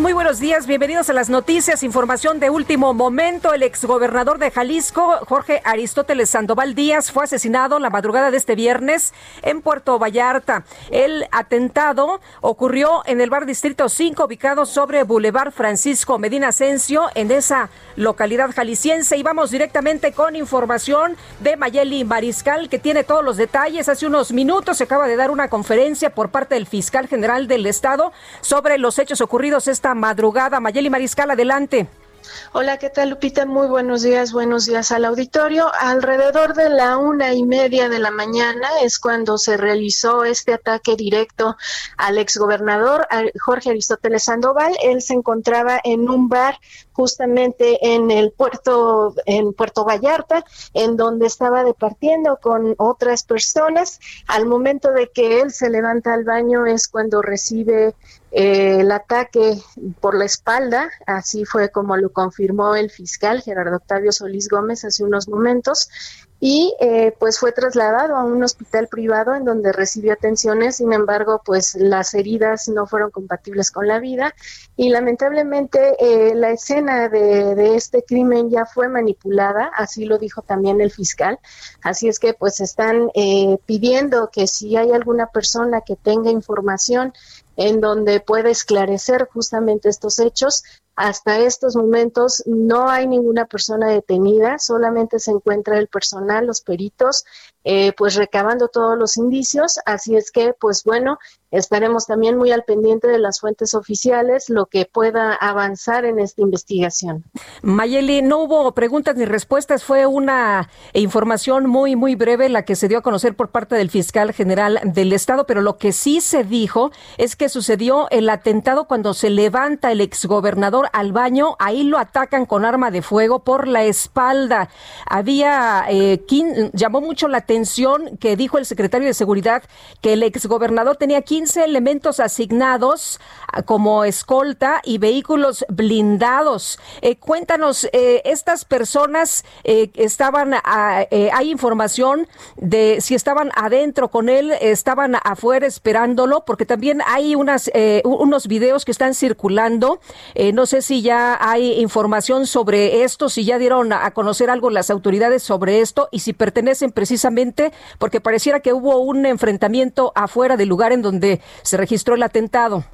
Muy buenos días, bienvenidos a las noticias, información de último momento. El exgobernador de Jalisco, Jorge Aristóteles Sandoval Díaz, fue asesinado la madrugada de este viernes en Puerto Vallarta. El atentado ocurrió en el bar Distrito 5, ubicado sobre Boulevard Francisco Medina Asensio, en esa localidad jalisciense. Y vamos directamente con información de Mayeli Mariscal, que tiene todos los detalles. Hace unos minutos se acaba de dar una conferencia por parte del fiscal general del Estado sobre los hechos ocurridos esta madrugada. Mayeli Mariscal, adelante. Hola, ¿qué tal, Lupita? Muy buenos días, buenos días al auditorio. Alrededor de la una y media de la mañana es cuando se realizó este ataque directo al exgobernador Jorge Aristóteles Sandoval. Él se encontraba en un bar justamente en el puerto, en Puerto Vallarta, en donde estaba departiendo con otras personas. Al momento de que él se levanta al baño es cuando recibe eh, el ataque por la espalda, así fue como lo confirmó el fiscal Gerardo Octavio Solís Gómez hace unos momentos, y eh, pues fue trasladado a un hospital privado en donde recibió atenciones, sin embargo pues las heridas no fueron compatibles con la vida y lamentablemente eh, la escena de, este crimen ya fue manipulada, así lo dijo también el fiscal, así es que pues están eh, pidiendo que si hay alguna persona que tenga información en donde pueda esclarecer justamente estos hechos, hasta estos momentos no hay ninguna persona detenida, solamente se encuentra el personal, los peritos, eh, pues recabando todos los indicios. Así es que, pues bueno, estaremos también muy al pendiente de las fuentes oficiales, lo que pueda avanzar en esta investigación. Mayeli, no hubo preguntas ni respuestas, fue una información muy, muy breve la que se dio a conocer por parte del fiscal general del Estado, pero lo que sí se dijo es que sucedió el atentado cuando se levanta el exgobernador al baño, ahí lo atacan con arma de fuego por la espalda. Había, eh, llamó mucho la atención que dijo el secretario de Seguridad que el exgobernador tenía 15 elementos asignados ah, como escolta y vehículos blindados. Eh, cuéntanos, eh, estas personas eh, estaban, ah, hay información de si estaban adentro con él, estaban afuera esperándolo, porque también hay unas, unos videos que están circulando. no sé si ya hay información sobre esto, si ya dieron a conocer algo las autoridades sobre esto y si pertenecen precisamente porque pareciera que hubo un enfrentamiento afuera del lugar en donde se registró el atentado.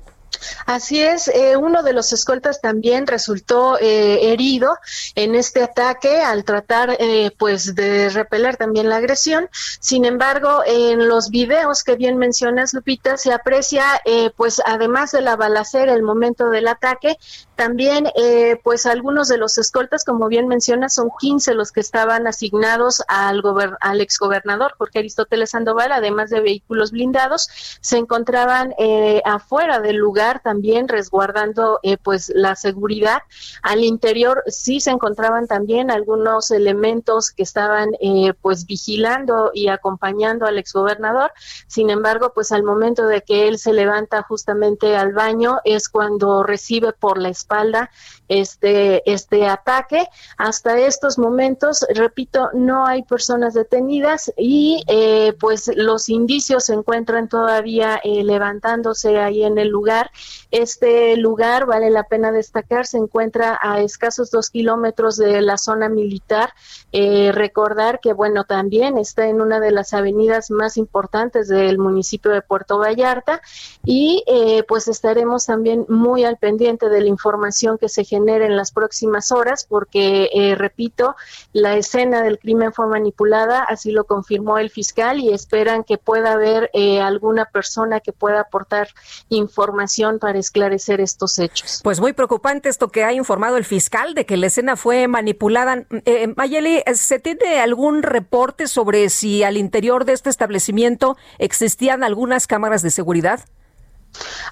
Así es, eh, uno de los escoltas también resultó eh, herido en este ataque al tratar eh, pues de repeler también la agresión. Sin embargo, en los videos que bien mencionas, Lupita, se aprecia pues además de la balacera, el momento del ataque, también, eh, pues algunos de los escoltas, como bien menciona, son 15 los que estaban asignados al, al exgobernador Jorge Aristóteles Sandoval, además de vehículos blindados, se encontraban eh, afuera del lugar también resguardando eh, pues la seguridad. Al interior sí se encontraban también algunos elementos que estaban eh, pues vigilando y acompañando al exgobernador. Sin embargo, pues al momento de que él se levanta justamente al baño es cuando recibe por la espalda este, este ataque. Hasta estos momentos, repito, no hay personas detenidas y eh, pues los indicios se encuentran todavía eh, levantándose ahí en el lugar Este lugar, vale la pena destacar, se encuentra a escasos dos kilómetros de la zona militar. Eh, recordar que, bueno, también está en una de las avenidas más importantes del municipio de Puerto Vallarta y eh, pues estaremos también muy al pendiente de la información que se genere en las próximas horas porque, eh, repito, la escena del crimen fue manipulada, así lo confirmó el fiscal y esperan que pueda haber alguna persona que pueda aportar información para esclarecer estos hechos. Pues muy preocupante esto que ha informado el fiscal de que la escena fue manipulada. Mayeli, ¿se tiene algún reporte sobre si al interior de este establecimiento existían algunas cámaras de seguridad?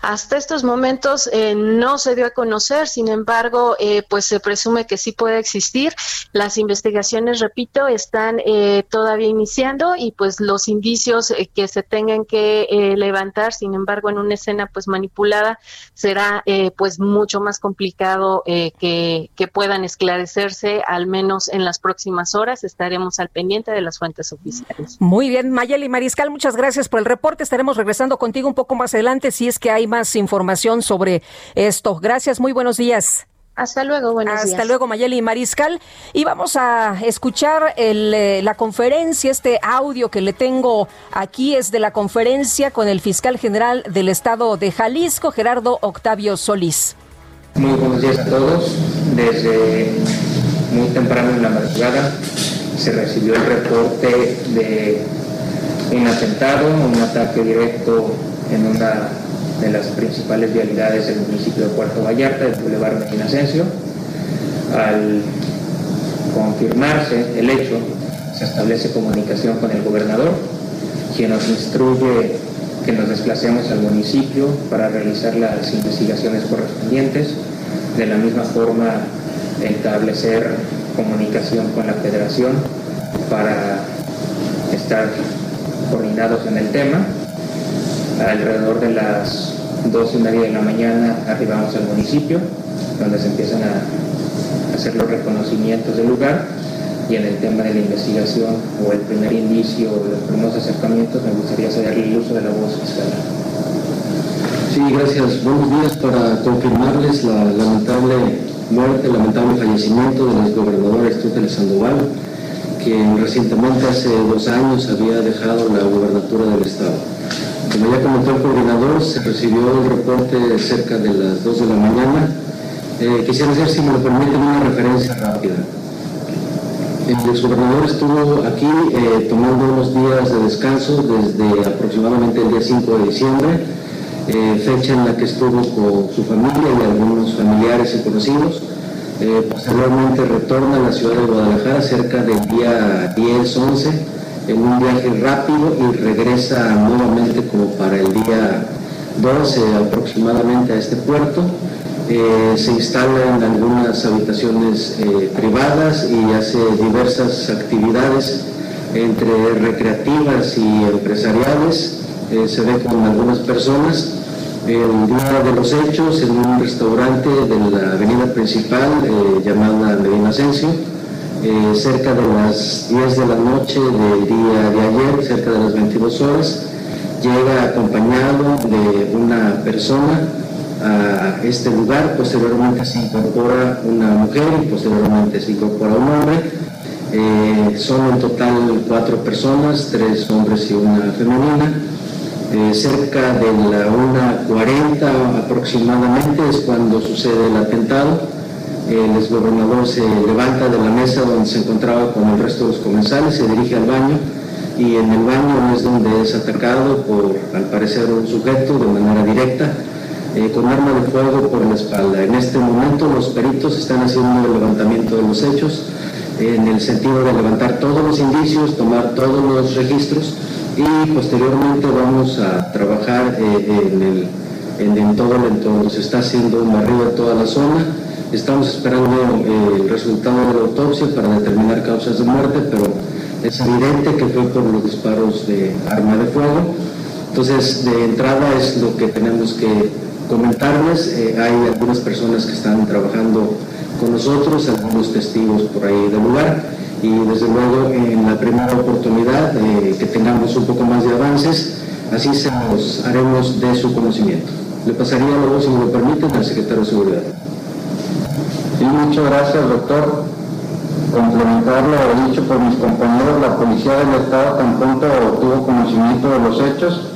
Hasta estos momentos eh, no se dio a conocer, sin embargo, eh, pues se presume que sí puede existir. Las investigaciones, repito, están eh, todavía iniciando y pues los indicios que se tengan que levantar, sin embargo, en una escena pues manipulada, será pues mucho más complicado que, que puedan esclarecerse, al menos en las próximas horas. Estaremos al pendiente de las fuentes oficiales. Muy bien, Mayeli Mariscal, muchas gracias por el reporte. Estaremos regresando contigo un poco más adelante si es que hay más información sobre esto. Gracias, muy buenos días. Hasta luego, buenos Hasta días. Hasta luego, Mayeli Mariscal. Y vamos a escuchar el, eh, la conferencia, este audio que le tengo aquí es de la conferencia con el fiscal general del estado de Jalisco, Gerardo Octavio Solís. Muy buenos días a todos. Desde muy temprano en la madrugada se recibió el reporte de un atentado, un ataque directo en una de las principales vialidades del municipio de Puerto Vallarta, el Boulevard Medina. Al confirmarse el hecho, se establece comunicación con el gobernador, quien nos instruye que nos desplacemos al municipio para realizar las investigaciones correspondientes. De la misma forma, establecer comunicación con la federación para estar coordinados en el tema alrededor de las dos y media de la mañana arribamos al municipio, donde se empiezan a hacer los reconocimientos del lugar y en el tema de la investigación o el primer indicio o los primeros acercamientos me gustaría cederle el uso de la voz fiscal. Sí, gracias. Buenos días para confirmarles la lamentable muerte, el lamentable fallecimiento del exgobernador Aristóteles Sandoval, quien recientemente hace dos años había dejado la gubernatura del estado. Como ya comentó el coordinador, se recibió el reporte cerca de las 2 de la mañana. Eh, quisiera hacer, si me lo permiten, una referencia rápida. El exgobernador estuvo aquí eh, tomando unos días de descanso desde aproximadamente el día 5 de diciembre, eh, fecha en la que estuvo con su familia y algunos familiares y conocidos. Posteriormente retorna a la ciudad de Guadalajara cerca del día 10-11 en un viaje rápido y regresa nuevamente como para el día 12 aproximadamente a este puerto. Eh, se instala en algunas habitaciones eh, privadas y hace diversas actividades entre recreativas y empresariales. Eh, se ve con algunas personas. El día de los hechos en un restaurante de la avenida principal llamada Medina Asensio eh, cerca de las 10 de la noche del día de ayer, cerca de las 22 horas, llega acompañado de una persona a este lugar, posteriormente se incorpora una mujer y posteriormente se incorpora un hombre. Eh, son en total cuatro personas, tres hombres y una femenina. Eh, cerca de la 1.40 aproximadamente es cuando sucede el atentado el exgobernador se levanta de la mesa donde se encontraba con el resto de los comensales, se dirige al baño y en el baño es donde es atacado por, al parecer, un sujeto de manera directa eh, con arma de fuego por la espalda. En este momento los peritos están haciendo el levantamiento de los hechos en el sentido de levantar todos los indicios, tomar todos los registros y posteriormente vamos a trabajar eh, en, el, en, en todo el entorno. Se está haciendo un barrido de toda la zona Estamos esperando eh, el resultado de la autopsia para determinar causas de muerte, pero es evidente que fue por los disparos de arma de fuego. Entonces, de entrada es lo que tenemos que comentarles. Eh, hay algunas personas que están trabajando con nosotros, algunos testigos por ahí del lugar y desde luego en la primera oportunidad eh, que tengamos un poco más de avances, así se los haremos de su conocimiento. Le pasaría luego, si me lo permiten, al secretario de Seguridad. Sí, muchas gracias, doctor. Complementar lo dicho por mis compañeros, la Policía del Estado tan pronto tuvo conocimiento de los hechos,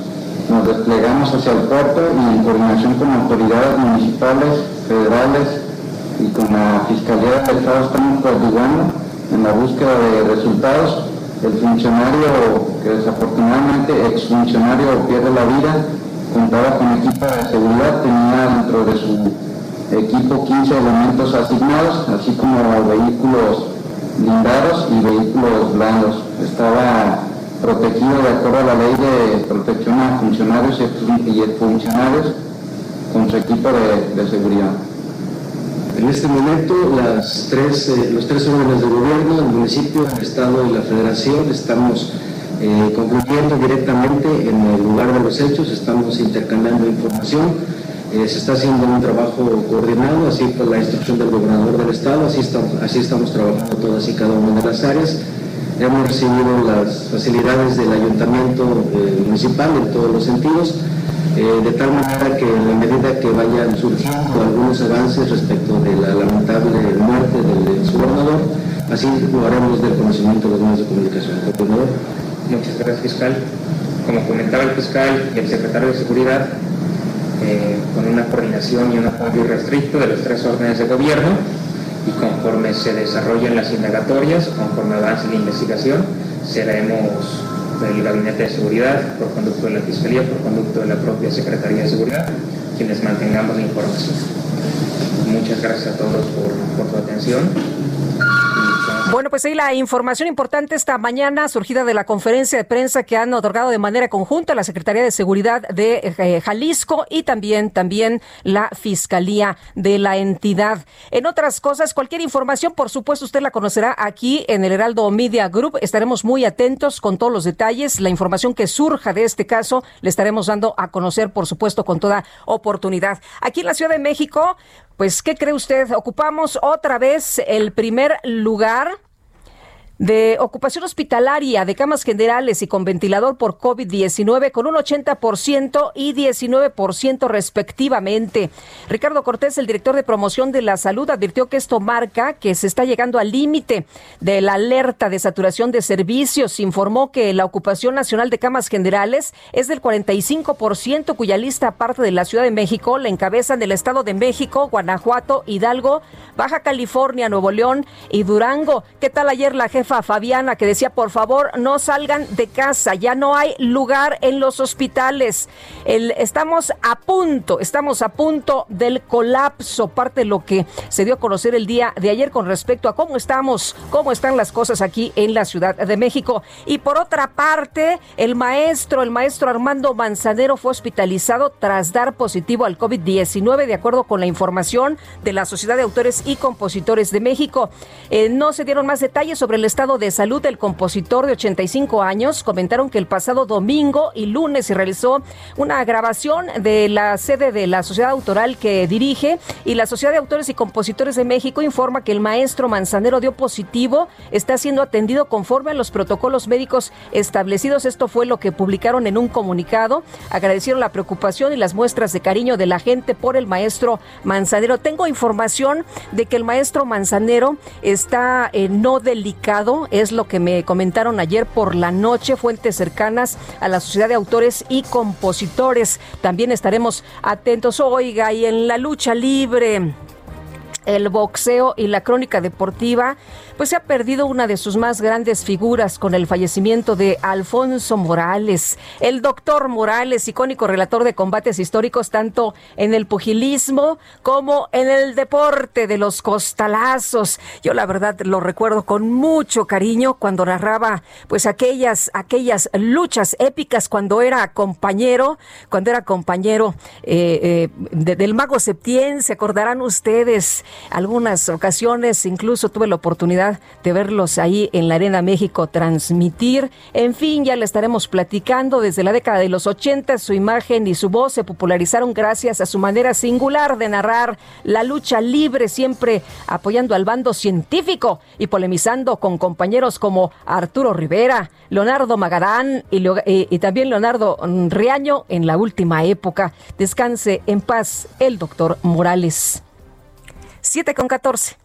nos desplegamos hacia el puerto y en coordinación con autoridades municipales, federales y con la Fiscalía del Estado estamos coadyuvando en la búsqueda de resultados. El funcionario, que desafortunadamente exfuncionario pierde la vida, contaba con equipo de seguridad, tenía dentro de su equipo 15 elementos asignados, así como vehículos blindados y vehículos blandos. Estaba protegido de acuerdo a la ley de protección a funcionarios y funcionarios con su equipo de, seguridad. En este momento, las tres, eh, los tres órdenes de gobierno, el municipio, el Estado y la Federación, estamos eh, concluyendo directamente en el lugar de los hechos, estamos intercambiando información, eh, se está haciendo un trabajo coordinado, así por la instrucción del gobernador del Estado, así estamos, trabajando todas y cada una de las áreas. Hemos recibido las facilidades del ayuntamiento eh, municipal en todos los sentidos, de tal manera que en la medida que vayan surgiendo algunos avances respecto de la lamentable muerte del gobernador, así lo haremos del conocimiento de los medios de comunicación. Muchas gracias, fiscal. Como comentaba el fiscal y el secretario de Seguridad, eh, con una coordinación y un apoyo irrestricto de los tres órdenes de gobierno y conforme se desarrollen las indagatorias, conforme avance la investigación, seremos del Gabinete de Seguridad, por conducto de la Fiscalía, por conducto de la propia Secretaría de Seguridad, quienes mantengamos la información. Muchas gracias a todos por, por su atención. Bueno, pues ahí la información importante esta mañana surgida de la conferencia de prensa que han otorgado de manera conjunta la Secretaría de Seguridad de eh, Jalisco y también, también la Fiscalía de la entidad. En otras cosas, cualquier información, por supuesto, usted la conocerá aquí en el Heraldo Media Group. Estaremos muy atentos con todos los detalles. La información que surja de este caso le estaremos dando a conocer, por supuesto, con toda oportunidad. Aquí en la Ciudad de México, pues, ¿qué cree usted? Ocupamos otra vez el primer lugar de ocupación hospitalaria de camas generales y con ventilador por COVID-19 con un 80% y 19% respectivamente. Ricardo Cortés, el director de promoción de la salud, advirtió que esto marca que se está llegando al límite de la alerta de saturación de servicios. Informó que la ocupación nacional de camas generales es del 45%, cuya lista parte de la Ciudad de México la encabezan el Estado de México, Guanajuato, Hidalgo, Baja California, Nuevo León y Durango. ¿Qué tal ayer la jefa Fabiana que decía, por favor, no salgan de casa, ya no hay lugar en los hospitales. Estamos a punto, estamos a punto del colapso, parte de lo que se dio a conocer el día de ayer con respecto a cómo estamos, cómo están las cosas aquí en la Ciudad de México. Y por otra parte, el maestro, el maestro Armando Manzanero fue hospitalizado tras dar positivo al COVID-19, de acuerdo con la información de la Sociedad de Autores y Compositores de México. Eh, no se dieron más detalles sobre el estado de salud del compositor de 85 años comentaron que el pasado domingo y lunes se realizó una grabación de la sede de la sociedad autoral que dirige y la Sociedad de Autores y Compositores de México informa que el maestro Manzanero dio positivo, está siendo atendido conforme a los protocolos médicos establecidos. Esto fue lo que publicaron en un comunicado. Agradecieron la preocupación y las muestras de cariño de la gente por el maestro Manzanero. Tengo información de que el maestro Manzanero está eh, no delicado es lo que me comentaron ayer por la noche fuentes cercanas a la Sociedad de Autores y Compositores. También estaremos atentos, oiga, y en la lucha libre el boxeo y la crónica deportiva pues se ha perdido una de sus más grandes figuras con el fallecimiento de Alfonso Morales, el doctor Morales, icónico relator de combates históricos tanto en el pugilismo como en el deporte de los costalazos. Yo la verdad lo recuerdo con mucho cariño cuando narraba pues aquellas aquellas luchas épicas cuando era compañero, cuando era compañero eh, eh, del mago Septién, se acordarán ustedes algunas ocasiones, incluso tuve la oportunidad de verlos ahí en la Arena México transmitir. En fin, ya le estaremos platicando desde la década de los 80, su imagen y su voz se popularizaron gracias a su manera singular de narrar la lucha libre, siempre apoyando al bando científico y polemizando con compañeros como Arturo Rivera, Leonardo Magarán y, y también Leonardo Riaño en la última época. Descanse en paz el doctor Morales. 7 con 14.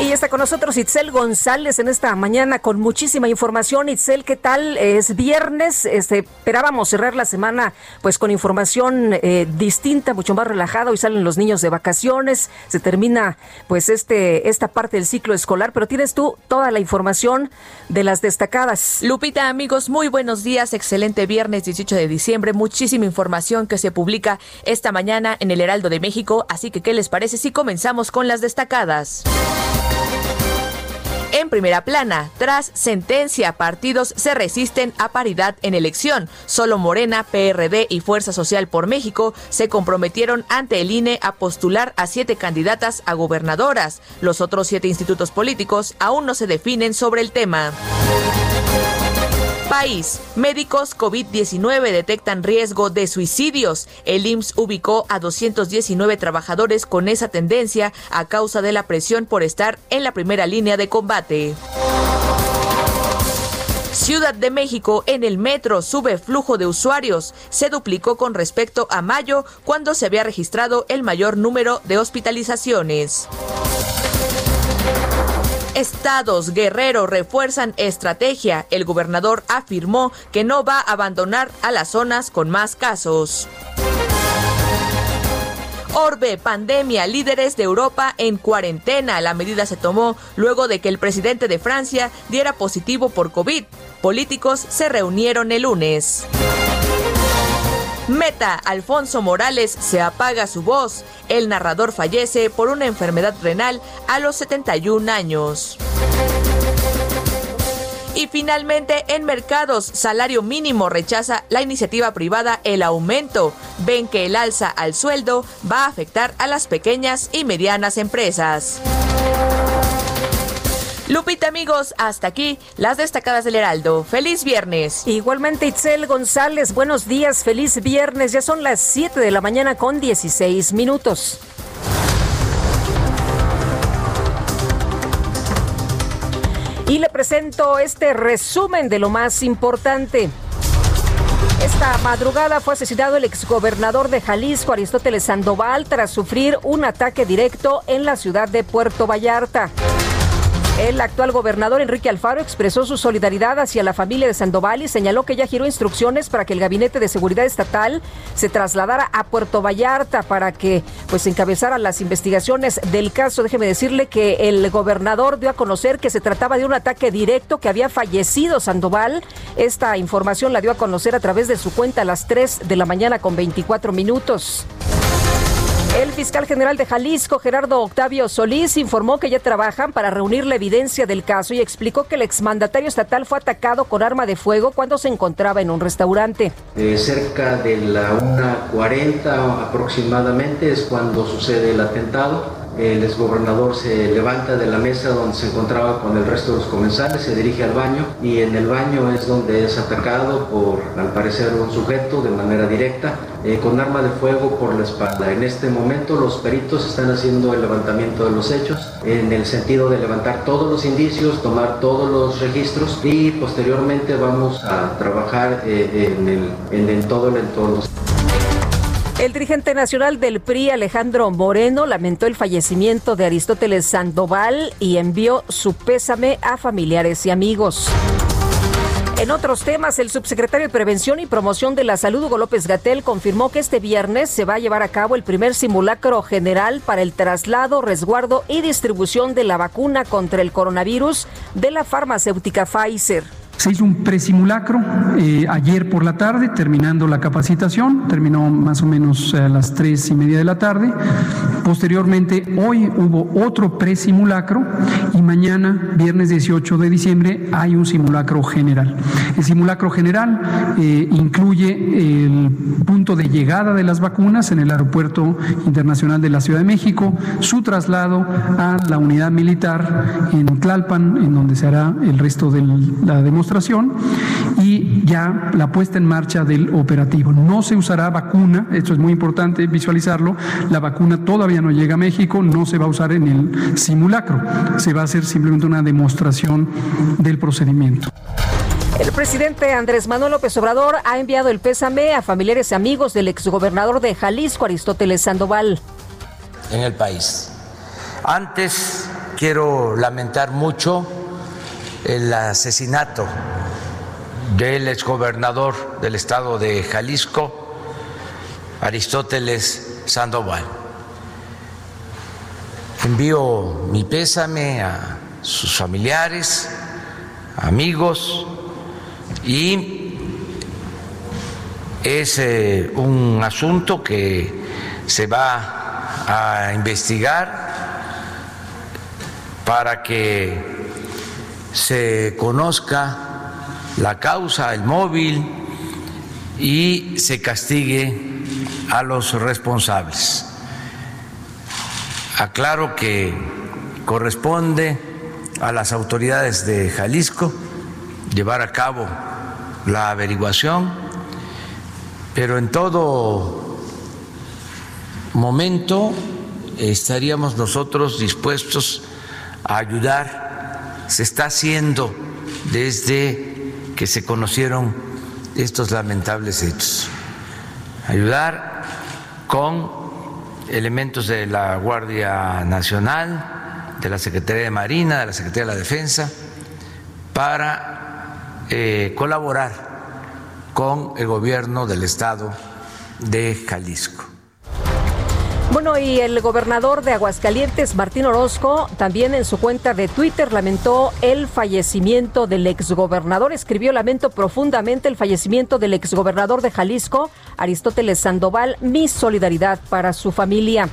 Y está con nosotros Itzel González en esta mañana con muchísima información. Itzel, ¿qué tal? Es viernes, este, esperábamos cerrar la semana pues con información eh, distinta, mucho más relajada. Hoy salen los niños de vacaciones, se termina pues este, esta parte del ciclo escolar, pero tienes tú toda la información de las destacadas. Lupita, amigos, muy buenos días. Excelente viernes 18 de diciembre. Muchísima información que se publica esta mañana en el Heraldo de México. Así que, ¿qué les parece si comenzamos con las destacadas? En primera plana, tras sentencia, partidos se resisten a paridad en elección. Solo Morena, PRD y Fuerza Social por México se comprometieron ante el INE a postular a siete candidatas a gobernadoras. Los otros siete institutos políticos aún no se definen sobre el tema. Médicos COVID-19 detectan riesgo de suicidios. El IMSS ubicó a 219 trabajadores con esa tendencia a causa de la presión por estar en la primera línea de combate. Ciudad de México en el metro sube flujo de usuarios. Se duplicó con respecto a mayo cuando se había registrado el mayor número de hospitalizaciones. Estados Guerrero refuerzan estrategia. El gobernador afirmó que no va a abandonar a las zonas con más casos. Orbe, pandemia, líderes de Europa en cuarentena. La medida se tomó luego de que el presidente de Francia diera positivo por COVID. Políticos se reunieron el lunes. Meta, Alfonso Morales se apaga su voz. El narrador fallece por una enfermedad renal a los 71 años. Y finalmente, en mercados, salario mínimo rechaza la iniciativa privada el aumento. Ven que el alza al sueldo va a afectar a las pequeñas y medianas empresas. Lupita, amigos, hasta aquí las destacadas del Heraldo. Feliz viernes. Igualmente, Itzel González, buenos días, feliz viernes. Ya son las 7 de la mañana con 16 minutos. Y le presento este resumen de lo más importante. Esta madrugada fue asesinado el exgobernador de Jalisco, Aristóteles Sandoval, tras sufrir un ataque directo en la ciudad de Puerto Vallarta. El actual gobernador Enrique Alfaro expresó su solidaridad hacia la familia de Sandoval y señaló que ya giró instrucciones para que el Gabinete de Seguridad Estatal se trasladara a Puerto Vallarta para que pues encabezara las investigaciones del caso. Déjeme decirle que el gobernador dio a conocer que se trataba de un ataque directo que había fallecido Sandoval. Esta información la dio a conocer a través de su cuenta a las 3 de la mañana con 24 minutos. El fiscal general de Jalisco, Gerardo Octavio Solís, informó que ya trabajan para reunir la evidencia del caso y explicó que el exmandatario estatal fue atacado con arma de fuego cuando se encontraba en un restaurante. Eh, cerca de la 1.40 aproximadamente es cuando sucede el atentado el exgobernador se levanta de la mesa donde se encontraba con el resto de los comensales, se dirige al baño y en el baño es donde es atacado por, al parecer, un sujeto de manera directa eh, con arma de fuego por la espalda. En este momento los peritos están haciendo el levantamiento de los hechos en el sentido de levantar todos los indicios, tomar todos los registros y posteriormente vamos a trabajar eh, en, el, en todo el entorno. El dirigente nacional del PRI, Alejandro Moreno, lamentó el fallecimiento de Aristóteles Sandoval y envió su pésame a familiares y amigos. En otros temas, el subsecretario de Prevención y Promoción de la Salud, Hugo López Gatel, confirmó que este viernes se va a llevar a cabo el primer simulacro general para el traslado, resguardo y distribución de la vacuna contra el coronavirus de la farmacéutica Pfizer. Se hizo un presimulacro eh, ayer por la tarde, terminando la capacitación, terminó más o menos a las tres y media de la tarde. Posteriormente, hoy hubo otro presimulacro y mañana, viernes 18 de diciembre, hay un simulacro general. El simulacro general eh, incluye el punto de llegada de las vacunas en el Aeropuerto Internacional de la Ciudad de México, su traslado a la unidad militar en Tlalpan, en donde se hará el resto de la demostración, y ya la puesta en marcha del operativo. No se usará vacuna, esto es muy importante visualizarlo, la vacuna todavía no llega a México, no se va a usar en el simulacro, se va a hacer simplemente una demostración del procedimiento. El presidente Andrés Manuel López Obrador ha enviado el pésame a familiares y amigos del exgobernador de Jalisco, Aristóteles Sandoval. En el país. Antes quiero lamentar mucho el asesinato del exgobernador del estado de Jalisco, Aristóteles Sandoval. Envío mi pésame a sus familiares, amigos, y es eh, un asunto que se va a investigar para que se conozca la causa, el móvil y se castigue a los responsables. Aclaro que corresponde a las autoridades de Jalisco llevar a cabo la averiguación, pero en todo momento estaríamos nosotros dispuestos a ayudar. Se está haciendo desde que se conocieron estos lamentables hechos. Ayudar con elementos de la Guardia Nacional, de la Secretaría de Marina, de la Secretaría de la Defensa, para eh, colaborar con el gobierno del estado de Jalisco. Bueno, y el gobernador de Aguascalientes, Martín Orozco, también en su cuenta de Twitter lamentó el fallecimiento del exgobernador. Escribió, lamento profundamente el fallecimiento del exgobernador de Jalisco, Aristóteles Sandoval, mi solidaridad para su familia.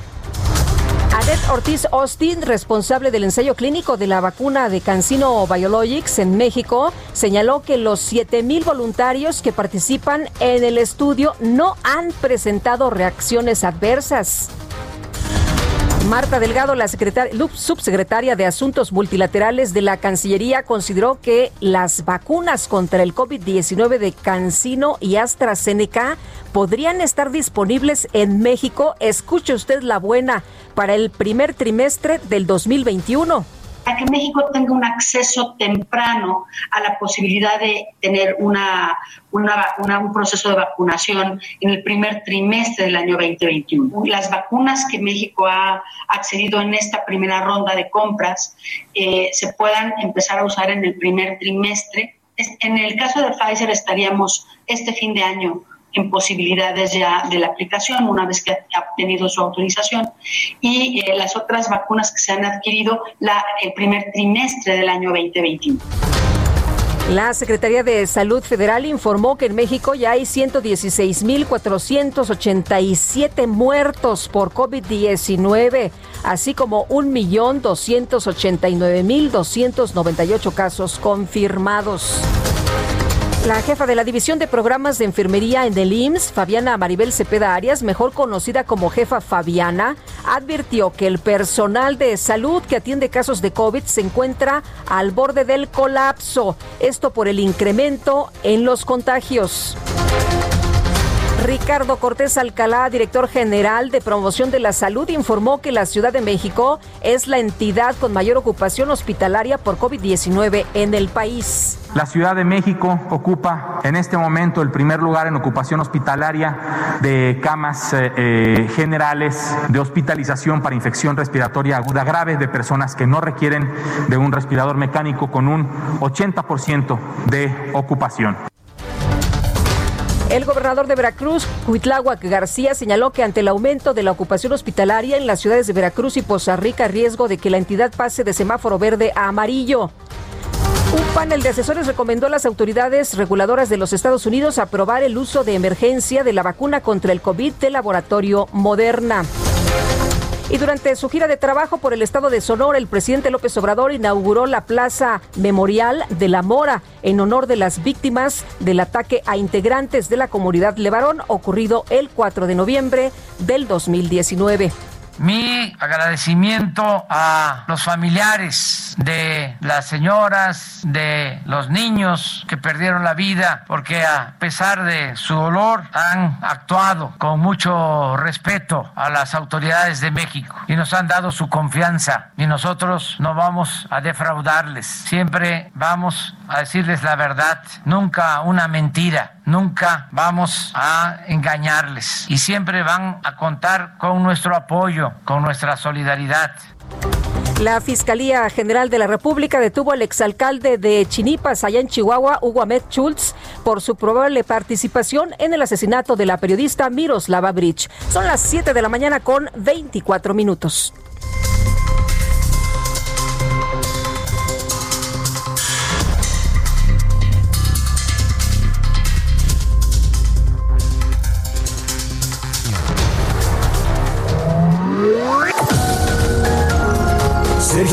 Adet Ortiz Austin, responsable del ensayo clínico de la vacuna de Cancino Biologics en México, señaló que los 7.000 voluntarios que participan en el estudio no han presentado reacciones adversas. Marta Delgado, la subsecretaria de Asuntos Multilaterales de la Cancillería, consideró que las vacunas contra el COVID-19 de Cancino y AstraZeneca podrían estar disponibles en México. Escuche usted la buena para el primer trimestre del 2021 para que México tenga un acceso temprano a la posibilidad de tener una, un proceso de vacunación en el primer trimestre del año 2021. Las vacunas que México ha accedido en esta primera ronda de compras eh, se puedan empezar a usar en el primer trimestre. En el caso de Pfizer estaríamos este fin de año en posibilidades ya de la aplicación una vez que ha obtenido su autorización y eh, las otras vacunas que se han adquirido la, el primer trimestre del año 2021. La Secretaría de Salud Federal informó que en México ya hay 116.487 muertos por COVID-19, así como 1.289.298 casos confirmados. La jefa de la División de Programas de Enfermería en el IMSS, Fabiana Maribel Cepeda Arias, mejor conocida como jefa Fabiana, advirtió que el personal de salud que atiende casos de COVID se encuentra al borde del colapso, esto por el incremento en los contagios. Ricardo Cortés Alcalá, director general de promoción de la salud, informó que la Ciudad de México es la entidad con mayor ocupación hospitalaria por COVID-19 en el país. La Ciudad de México ocupa en este momento el primer lugar en ocupación hospitalaria de camas eh, eh, generales de hospitalización para infección respiratoria aguda grave de personas que no requieren de un respirador mecánico con un 80% de ocupación. El gobernador de Veracruz, Cuitláhuac García, señaló que ante el aumento de la ocupación hospitalaria en las ciudades de Veracruz y Poza Rica, riesgo de que la entidad pase de semáforo verde a amarillo. Un panel de asesores recomendó a las autoridades reguladoras de los Estados Unidos aprobar el uso de emergencia de la vacuna contra el COVID del laboratorio Moderna. Y durante su gira de trabajo por el estado de Sonora, el presidente López Obrador inauguró la Plaza Memorial de la Mora en honor de las víctimas del ataque a integrantes de la comunidad Levarón ocurrido el 4 de noviembre del 2019 mi agradecimiento a los familiares de las señoras, de los niños que perdieron la vida, porque a pesar de su dolor han actuado con mucho respeto a las autoridades de México y nos han dado su confianza. Y nosotros no vamos a defraudarles, siempre vamos a decirles la verdad, nunca una mentira nunca vamos a engañarles y siempre van a contar con nuestro apoyo, con nuestra solidaridad. La Fiscalía General de la República detuvo al exalcalde de Chinipas, allá en Chihuahua, Hugo Ahmed Schultz, por su probable participación en el asesinato de la periodista Miroslava Bridge. Son las 7 de la mañana con 24 minutos.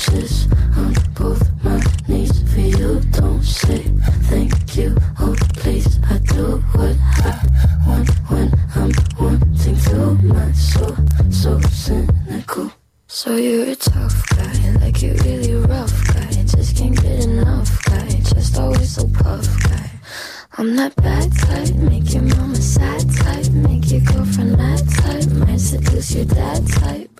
useless. On both my knees for you. Don't say thank you. Oh, please, I do what I want when I'm wanting to. My soul, so cynical. So you're a tough guy, like you're really rough guy. Just can't get enough guy, just always so puff guy. I'm that bad type, make your mama sad type, make your girlfriend mad type, might seduce your dad type.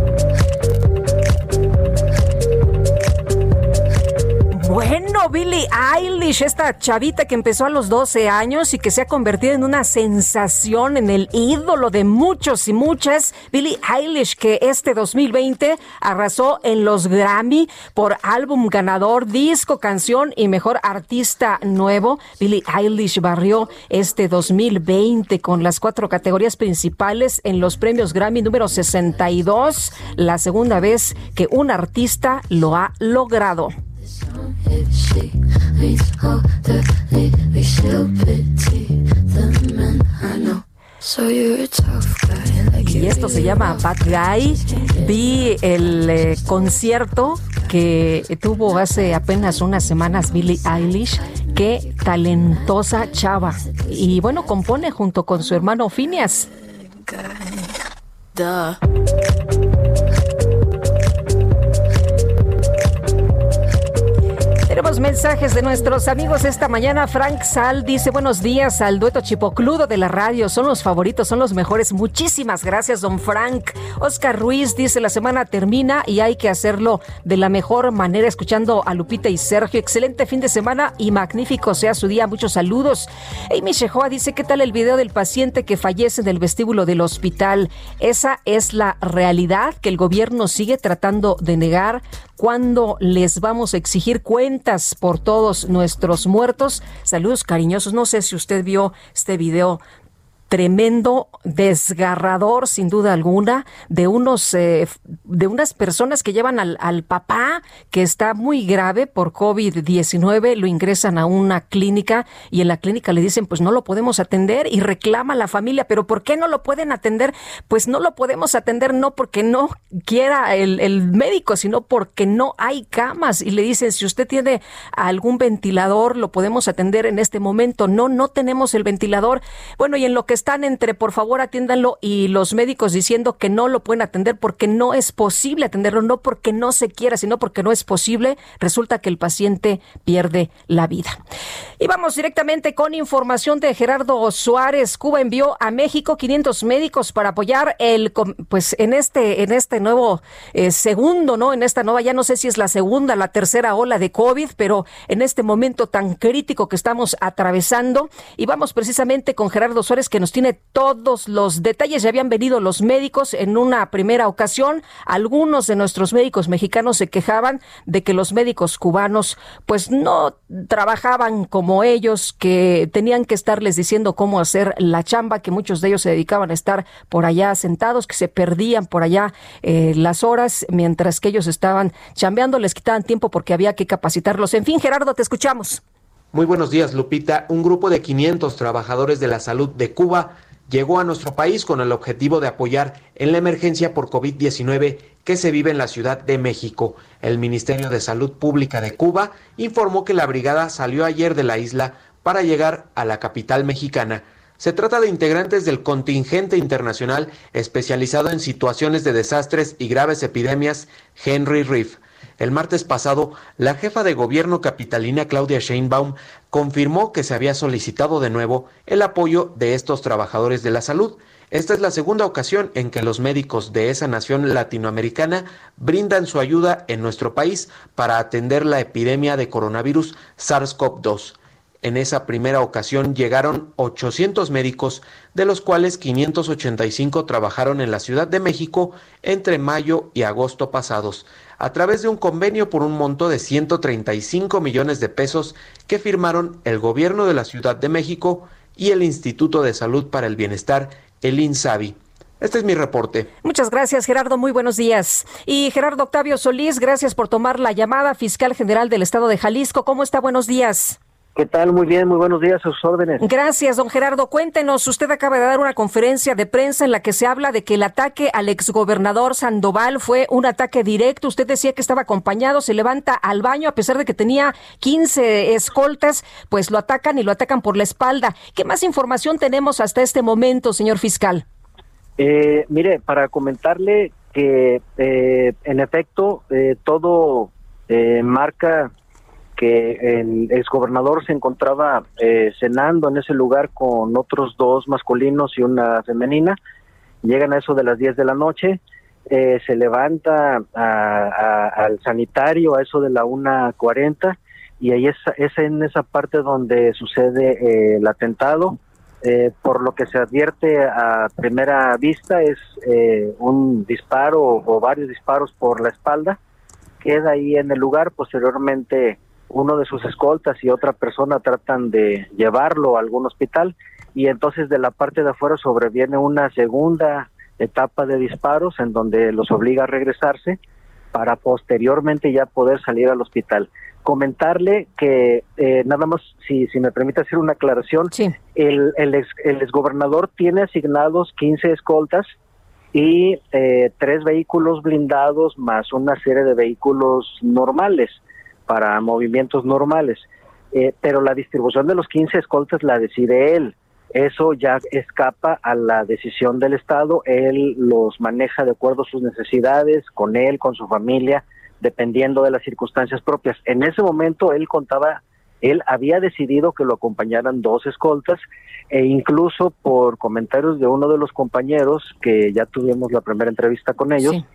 Bueno, Billie Eilish, esta chavita que empezó a los 12 años y que se ha convertido en una sensación, en el ídolo de muchos y muchas. Billie Eilish, que este 2020 arrasó en los Grammy por álbum ganador, disco, canción y mejor artista nuevo. Billie Eilish barrió este 2020 con las cuatro categorías principales en los premios Grammy número 62, la segunda vez que un artista lo ha logrado. Y esto se llama Bad Guy. Vi el eh, concierto que tuvo hace apenas unas semanas Billie Eilish. Qué talentosa chava. Y bueno, compone junto con su hermano Phineas. Tenemos mensajes de nuestros amigos esta mañana. Frank Sal dice buenos días al dueto chipocludo de la radio. Son los favoritos, son los mejores. Muchísimas gracias, don Frank. Oscar Ruiz dice la semana termina y hay que hacerlo de la mejor manera escuchando a Lupita y Sergio. Excelente fin de semana y magnífico sea su día. Muchos saludos. Amy Shehoa dice qué tal el video del paciente que fallece en el vestíbulo del hospital. Esa es la realidad que el gobierno sigue tratando de negar cuando les vamos a exigir cuentas por todos nuestros muertos. Saludos cariñosos. No sé si usted vio este video tremendo, desgarrador, sin duda alguna, de unos eh, de unas personas que llevan al, al, papá que está muy grave por COVID-19, lo ingresan a una clínica y en la clínica le dicen, pues no lo podemos atender y reclama la familia, pero ¿por qué no lo pueden atender? Pues no lo podemos atender no porque no quiera el, el médico, sino porque no hay camas y le dicen, si usted tiene algún ventilador, lo podemos atender en este momento. No, no tenemos el ventilador. Bueno, y en lo que están entre por favor atiéndanlo y los médicos diciendo que no lo pueden atender porque no es posible atenderlo, no porque no se quiera, sino porque no es posible, resulta que el paciente pierde la vida. Y vamos directamente con información de Gerardo Suárez. Cuba envió a México 500 médicos para apoyar el pues en este en este nuevo eh, segundo, ¿no? En esta nueva ya no sé si es la segunda, la tercera ola de COVID, pero en este momento tan crítico que estamos atravesando y vamos precisamente con Gerardo Suárez que nos tiene todos los detalles. Ya habían venido los médicos en una primera ocasión. Algunos de nuestros médicos mexicanos se quejaban de que los médicos cubanos pues no trabajaban como ellos, que tenían que estarles diciendo cómo hacer la chamba, que muchos de ellos se dedicaban a estar por allá sentados, que se perdían por allá eh, las horas mientras que ellos estaban chambeando, les quitaban tiempo porque había que capacitarlos. En fin, Gerardo, te escuchamos. Muy buenos días, Lupita. Un grupo de 500 trabajadores de la salud de Cuba llegó a nuestro país con el objetivo de apoyar en la emergencia por COVID-19 que se vive en la Ciudad de México. El Ministerio de Salud Pública de Cuba informó que la brigada salió ayer de la isla para llegar a la capital mexicana. Se trata de integrantes del contingente internacional especializado en situaciones de desastres y graves epidemias, Henry Riff. El martes pasado, la jefa de gobierno capitalina Claudia Sheinbaum confirmó que se había solicitado de nuevo el apoyo de estos trabajadores de la salud. Esta es la segunda ocasión en que los médicos de esa nación latinoamericana brindan su ayuda en nuestro país para atender la epidemia de coronavirus SARS-CoV-2. En esa primera ocasión llegaron 800 médicos, de los cuales 585 trabajaron en la Ciudad de México entre mayo y agosto pasados a través de un convenio por un monto de 135 millones de pesos que firmaron el gobierno de la Ciudad de México y el Instituto de Salud para el Bienestar, el INSABI. Este es mi reporte. Muchas gracias, Gerardo. Muy buenos días. Y Gerardo Octavio Solís, gracias por tomar la llamada, fiscal general del Estado de Jalisco. ¿Cómo está? Buenos días. ¿Qué tal? Muy bien, muy buenos días, a sus órdenes. Gracias, don Gerardo. Cuéntenos, usted acaba de dar una conferencia de prensa en la que se habla de que el ataque al exgobernador Sandoval fue un ataque directo. Usted decía que estaba acompañado, se levanta al baño a pesar de que tenía 15 escoltas, pues lo atacan y lo atacan por la espalda. ¿Qué más información tenemos hasta este momento, señor fiscal? Eh, mire, para comentarle que eh, en efecto eh, todo marca que el exgobernador se encontraba eh, cenando en ese lugar con otros dos masculinos y una femenina. Llegan a eso de las 10 de la noche, eh, se levanta al sanitario a eso de la 1.40 y ahí es, es en esa parte donde sucede eh, el atentado. por lo que se advierte a primera vista es un disparo o varios disparos por la espalda. Queda ahí en el lugar, posteriormente uno de sus escoltas y otra persona tratan de llevarlo a algún hospital y entonces de la parte de afuera sobreviene una segunda etapa de disparos en donde los obliga a regresarse para posteriormente ya poder salir al hospital. Comentarle que eh, nada más, si, si me permite hacer una aclaración, el, el, ex, el exgobernador tiene asignados 15 escoltas y eh, tres vehículos blindados más una serie de vehículos normales para movimientos normales. Eh, pero la distribución de los 15 escoltas la decide él. Eso ya escapa a la decisión del Estado. Él los maneja de acuerdo a sus necesidades, con él, con su familia, dependiendo de las circunstancias propias. En ese momento él contaba, él había decidido que lo acompañaran dos escoltas e incluso por comentarios de uno de los compañeros, que ya tuvimos la primera entrevista con ellos,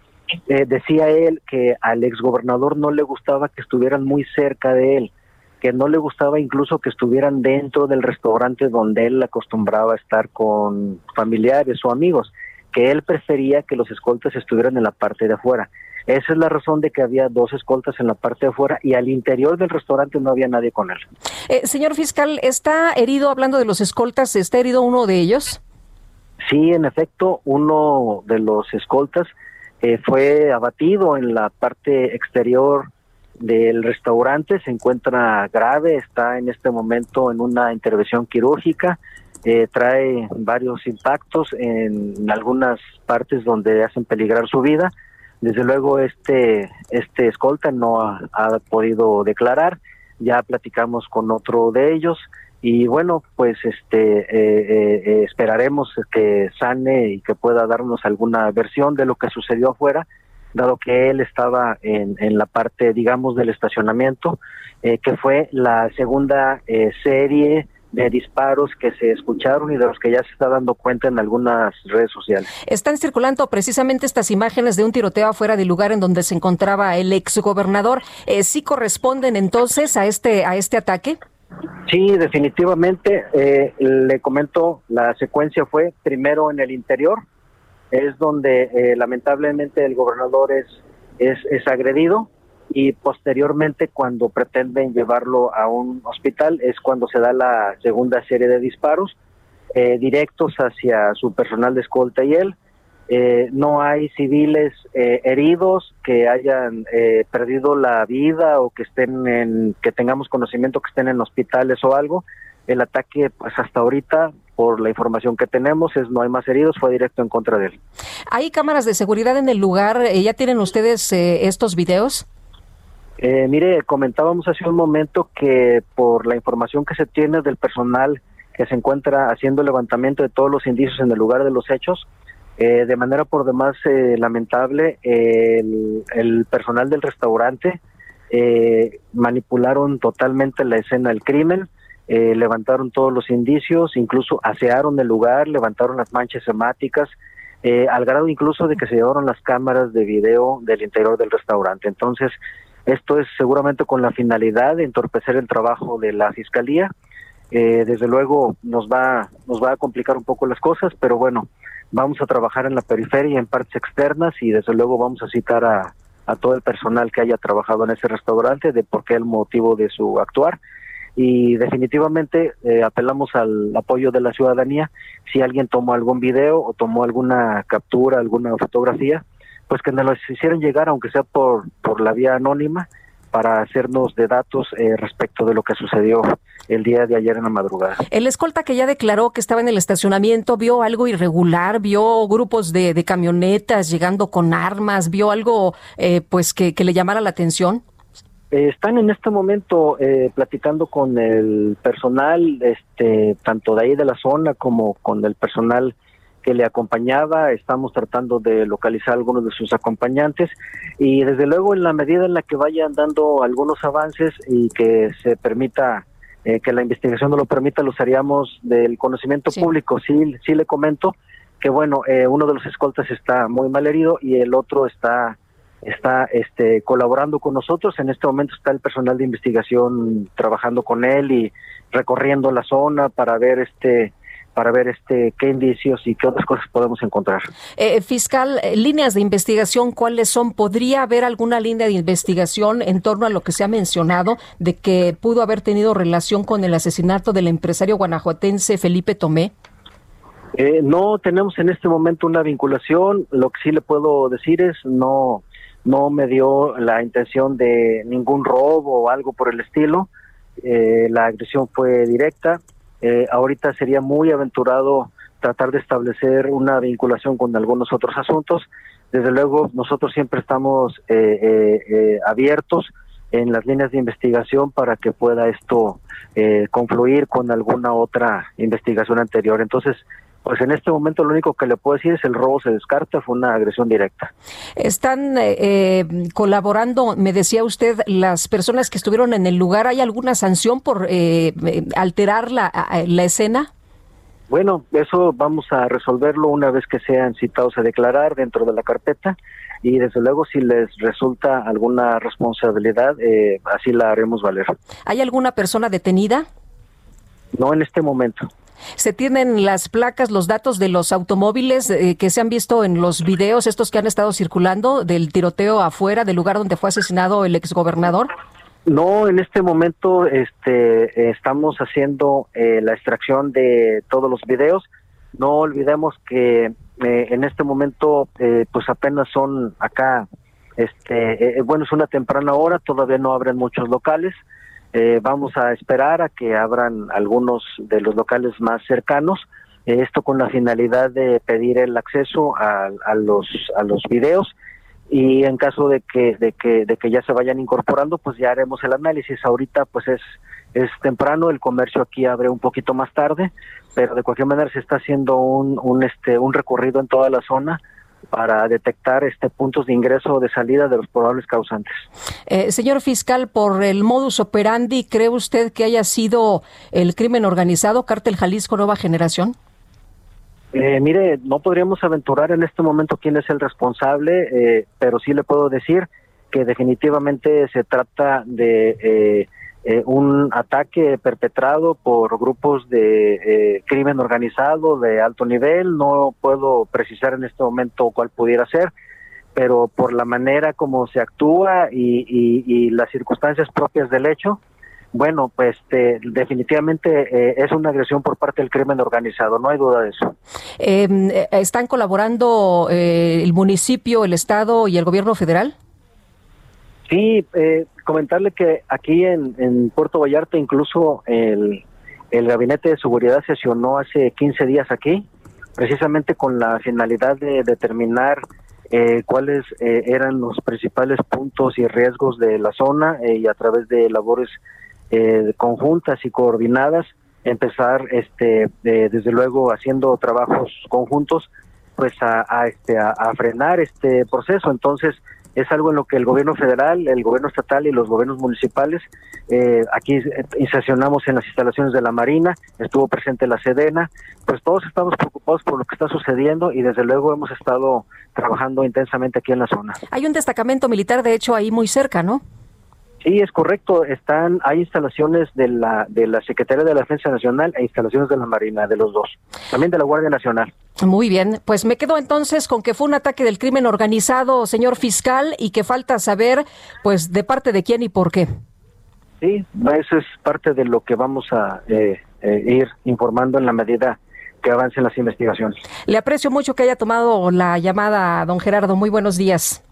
eh, decía él que al exgobernador no le gustaba que estuvieran muy cerca de él, que no le gustaba incluso que estuvieran dentro del restaurante donde él acostumbraba a estar con familiares o amigos, que él prefería que los escoltas estuvieran en la parte de afuera. Esa es la razón de que había dos escoltas en la parte de afuera y al interior del restaurante no había nadie con él. Eh, señor fiscal, ¿está herido, hablando de los escoltas, está herido uno de ellos? Sí, en efecto, uno de los escoltas eh, fue abatido en la parte exterior del restaurante, se encuentra grave, está en este momento en una intervención quirúrgica, eh, trae varios impactos en algunas partes donde hacen peligrar su vida. Desde luego este, este escolta no ha, podido declarar, ya platicamos con otro de ellos, y bueno, pues este eh, eh, eh, esperaremos que sane y que pueda darnos alguna versión de lo que sucedió afuera, dado que él estaba en, en la parte, digamos, del estacionamiento, que fue la segunda serie de disparos que se escucharon y de los que ya se está dando cuenta en algunas redes sociales. Están circulando precisamente estas imágenes de un tiroteo afuera del lugar en donde se encontraba el exgobernador. Eh, ¿Sí corresponden entonces a este a este ataque? Sí, definitivamente. Eh, le comento, la secuencia fue primero en el interior, es donde eh, lamentablemente el gobernador es, es, es agredido y posteriormente cuando pretenden llevarlo a un hospital es cuando se da la segunda serie de disparos eh, directos hacia su personal de escolta y él. Eh, no hay civiles eh, heridos que hayan perdido la vida o que estén en que tengamos conocimiento que estén en hospitales o algo. El ataque, pues hasta ahorita, por la información que tenemos, es no hay más heridos, fue directo en contra de él. ¿Hay cámaras de seguridad en el lugar? ¿Ya tienen ustedes estos videos? Eh, mire, comentábamos hace un momento que por la información que se tiene del personal que se encuentra haciendo levantamiento de todos los indicios en el lugar de los hechos, eh, de manera por demás eh, lamentable, el, personal del restaurante manipularon totalmente la escena del crimen, levantaron todos los indicios, incluso asearon el lugar, levantaron las manchas semáticas, al grado incluso de que se llevaron las cámaras de video del interior del restaurante. Entonces, esto es seguramente con la finalidad de entorpecer el trabajo de la fiscalía. Eh, desde luego nos va nos va a complicar un poco las cosas, pero bueno, vamos a trabajar en la periferia, en partes externas y desde luego vamos a citar a, todo el personal que haya trabajado en ese restaurante de por qué el motivo de su actuar y definitivamente eh, apelamos al apoyo de la ciudadanía. Si alguien tomó algún video o tomó alguna captura, alguna fotografía, pues que nos los hicieran llegar, aunque sea por, por la vía anónima, para hacernos de datos eh, respecto de lo que sucedió el día de ayer en la madrugada. El escolta que ya declaró que estaba en el estacionamiento, ¿vio algo irregular? ¿Vio grupos de, de camionetas llegando con armas? ¿Vio algo eh, pues que, que, le llamara la atención? Eh, están en este momento platicando con el personal, este, tanto de ahí de la zona como con el personal que le acompañaba, estamos tratando de localizar algunos de sus acompañantes y desde luego en la medida en la que vayan dando algunos avances y que se permita eh, que la investigación no lo permita, los haríamos del conocimiento público. Sí, sí le comento que bueno, eh, uno de los escoltas está muy mal herido y el otro está está este colaborando con nosotros. En este momento está el personal de investigación trabajando con él y recorriendo la zona para ver este para ver este qué indicios y qué otras cosas podemos encontrar. Eh, fiscal, eh, líneas de investigación, ¿cuáles son? ¿Podría haber alguna línea de investigación en torno a lo que se ha mencionado de que pudo haber tenido relación con el asesinato del empresario guanajuatense Felipe Tomé? Eh, no tenemos en este momento una vinculación. Lo que sí le puedo decir es no no me dio la intención de ningún robo o algo por el estilo. la agresión fue directa eh, ahorita sería muy aventurado tratar de establecer una vinculación con algunos otros asuntos. Desde luego, nosotros siempre estamos eh, eh, abiertos en las líneas de investigación para que pueda esto confluir con alguna otra investigación anterior. Entonces, pues en este momento lo único que le puedo decir es el robo se descarta, fue una agresión directa. Están eh, eh, colaborando, me decía usted, las personas que estuvieron en el lugar, ¿hay alguna sanción por eh, alterar la, la escena? Bueno, eso vamos a resolverlo una vez que sean citados a declarar dentro de la carpeta y desde luego si les resulta alguna responsabilidad, así la haremos valer. ¿Hay alguna persona detenida? No en este momento. Se tienen las placas, los datos de los automóviles eh, que se han visto en los videos, estos que han estado circulando del tiroteo afuera del lugar donde fue asesinado el exgobernador. No, en este momento este, estamos haciendo eh, la extracción de todos los videos. No olvidemos que eh, en este momento pues apenas son acá, este, bueno, es una temprana hora, todavía no abren muchos locales. Eh, vamos a esperar a que abran algunos de los locales más cercanos. Eh, esto con la finalidad de pedir el acceso a, los a los videos y en caso de que, de que, de que ya se vayan incorporando, pues ya haremos el análisis. Ahorita pues es, es temprano, el comercio aquí abre un poquito más tarde, pero de cualquier manera se está haciendo un, un, este, un recorrido en toda la zona para detectar este puntos de ingreso o de salida de los probables causantes. Eh, señor fiscal, por el modus operandi, ¿cree usted que haya sido el crimen organizado, Cártel Jalisco Nueva Generación? Eh, mire, no podríamos aventurar en este momento quién es el responsable, eh, pero sí le puedo decir que definitivamente se trata de eh, un ataque perpetrado por grupos de crimen organizado de alto nivel. No puedo precisar en este momento cuál pudiera ser, pero por la manera como se actúa y las circunstancias propias del hecho, bueno, pues este, definitivamente eh, es una agresión por parte del crimen organizado, no hay duda de eso. Em, eh, ¿Están colaborando eh, el municipio, el Estado y el gobierno federal? Sí, comentarle que aquí en, Puerto Vallarta incluso el, el Gabinete de Seguridad sesionó hace 15 días aquí, precisamente con la finalidad de determinar cuáles eran los principales puntos y riesgos de la zona y a través de labores eh, conjuntas y coordinadas, empezar este desde luego haciendo trabajos conjuntos pues a, este a, frenar este proceso. Entonces es algo en lo que el gobierno federal, el gobierno estatal y los gobiernos municipales, eh, aquí sesionamos en las instalaciones de la Marina, estuvo presente la Sedena, pues todos estamos preocupados por lo que está sucediendo y desde luego hemos estado trabajando intensamente aquí en la zona. Hay un destacamento militar, de hecho, ahí muy cerca, ¿no? Sí, es correcto. Están, hay instalaciones de la, de la Secretaría de la Defensa Nacional e instalaciones de la Marina, de los dos. También de la Guardia Nacional. Muy bien, pues me quedo entonces con que fue un ataque del crimen organizado, señor fiscal, y que falta saber, pues, de parte de quién y por qué. Sí, eso es parte de lo que vamos a eh, eh, ir informando en la medida que avancen las investigaciones. Le aprecio mucho que haya tomado la llamada, don Gerardo. Muy buenos días.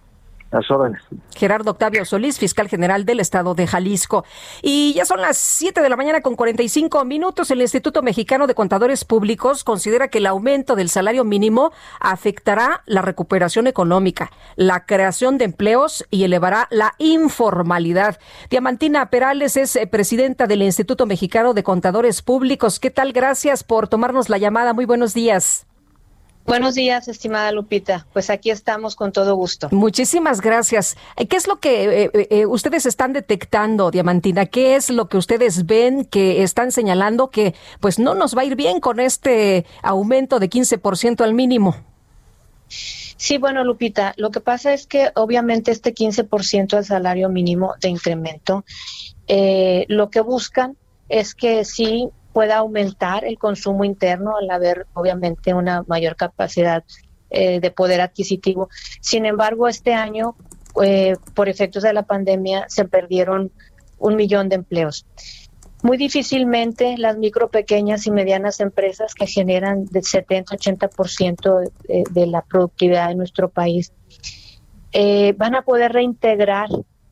Gerardo Octavio Solís, fiscal general del estado de Jalisco. Y ya son las 7 de la mañana con 45 minutos. El Instituto Mexicano de Contadores Públicos considera que el aumento del salario mínimo afectará la recuperación económica, la creación de empleos y elevará la informalidad. Diamantina Perales es eh, presidenta del Instituto Mexicano de Contadores Públicos. ¿Qué tal? Gracias por tomarnos la llamada. Muy buenos días. Buenos días, estimada Lupita. Pues aquí estamos con todo gusto. Muchísimas gracias. Eh, ¿Qué es lo que eh, eh, ustedes están detectando, Diamantina? ¿Qué es lo que ustedes ven que están señalando que pues no nos va a ir bien con este aumento de 15% al mínimo? Sí, bueno, Lupita, lo que pasa es que obviamente este 15% del salario mínimo de incremento, lo que buscan es que sí pueda aumentar el consumo interno al haber obviamente una mayor capacidad eh, de poder adquisitivo. Sin embargo, este año, eh, por efectos de la pandemia, se perdieron un millón de empleos. Muy difícilmente las micro, pequeñas y medianas empresas que generan del 70-80% de, de la productividad de nuestro país eh, van a poder reintegrar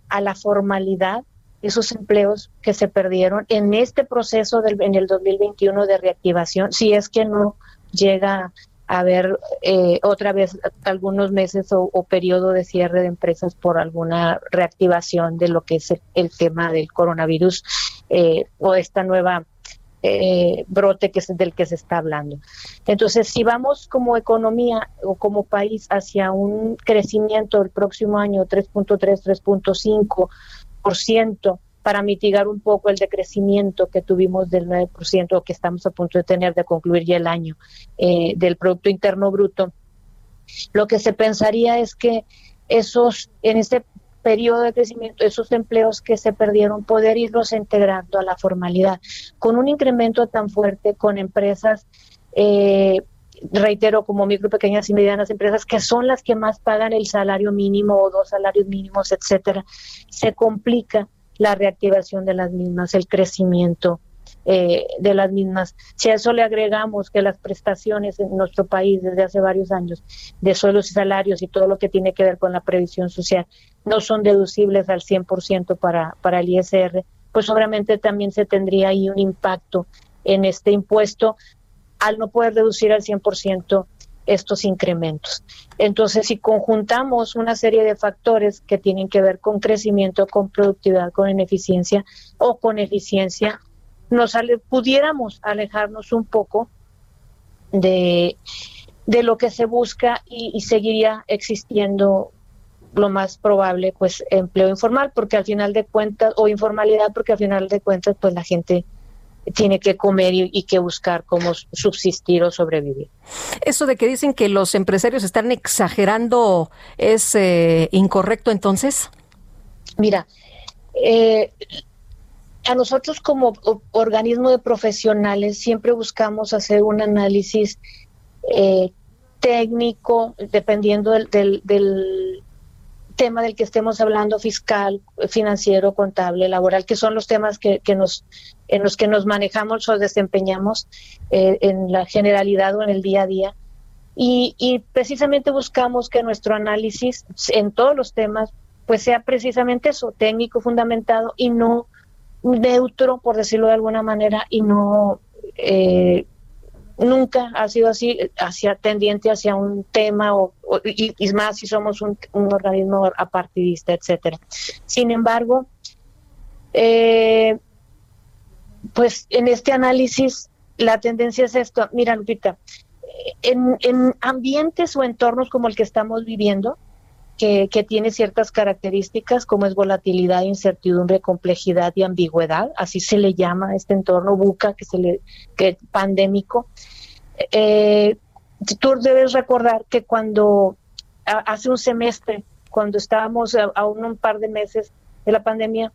a la formalidad esos empleos que se perdieron en este proceso del, en el 2021 de reactivación, si es que no llega a haber eh, otra vez algunos meses o, periodo de cierre de empresas por alguna reactivación de lo que es el, tema del coronavirus eh, o esta nueva eh, brote que es del que se está hablando. Entonces, si vamos como economía o como país hacia un crecimiento el próximo año 3.3, 3.5 para mitigar un poco el decrecimiento que tuvimos del 9% que estamos a punto de tener de concluir ya el año eh, del Producto Interno Bruto. Lo que se pensaría es que esos, en este periodo de crecimiento, esos empleos que se perdieron, poder irlos integrando a la formalidad. Con un incremento tan fuerte, con empresas eh, reitero, como micro, pequeñas y medianas empresas, que son las que más pagan el salario mínimo o dos salarios mínimos, etcétera, se complica la reactivación de las mismas, el crecimiento eh, de las mismas. Si a eso le agregamos que las prestaciones en nuestro país desde hace varios años de suelos y salarios y todo lo que tiene que ver con la previsión social no son deducibles al 100% para, para el ISR, pues obviamente también se tendría ahí un impacto en este impuesto al no poder reducir al 100% estos incrementos. Entonces, si conjuntamos una serie de factores que tienen que ver con crecimiento, con productividad, con ineficiencia o con eficiencia, nos pudiéramos alejarnos un poco de, de lo que se busca y, y seguiría existiendo lo más probable pues empleo informal porque al final de cuentas o informalidad porque al final de cuentas pues la gente tiene que comer y, que buscar cómo subsistir o sobrevivir. Eso de que dicen que los empresarios están exagerando es eh, incorrecto entonces. Mira, eh, a nosotros como organismo de profesionales siempre buscamos hacer un análisis eh, técnico, dependiendo del, tema del que estemos hablando, fiscal, financiero, contable, laboral, que son los temas que, nos, en los que nos manejamos o desempeñamos eh, en la generalidad o en el día a día. Y, y, precisamente buscamos que nuestro análisis en todos los temas pues sea precisamente eso, técnico, fundamentado y no neutro, por decirlo de alguna manera, y no eh, nunca ha sido así, hacia tendiente hacia un tema o, y, más si somos un, organismo apartidista, etcétera. Sin embargo, eh, pues en este análisis la tendencia es esto. Mira, Lupita, en, en ambientes o entornos como el que estamos viviendo, que, tiene ciertas características como es volatilidad, incertidumbre, complejidad y ambigüedad, así se le llama a este entorno buca que se le que pandémico. Eh, tú debes recordar que cuando hace un semestre, cuando estábamos a, a un par de meses de la pandemia,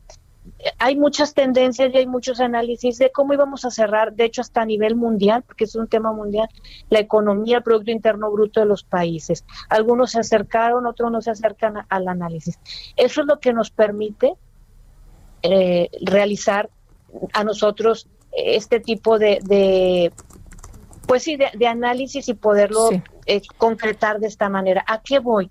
hay muchas tendencias y hay muchos análisis de cómo íbamos a cerrar, de hecho hasta a nivel mundial, porque es un tema mundial, la economía, el Producto Interno Bruto de los países. Algunos se acercaron, otros no se acercan al análisis. Eso es lo que nos permite eh, realizar a nosotros este tipo de, pues sí, de, análisis y poderlo eh, concretar de esta manera. ¿A qué voy?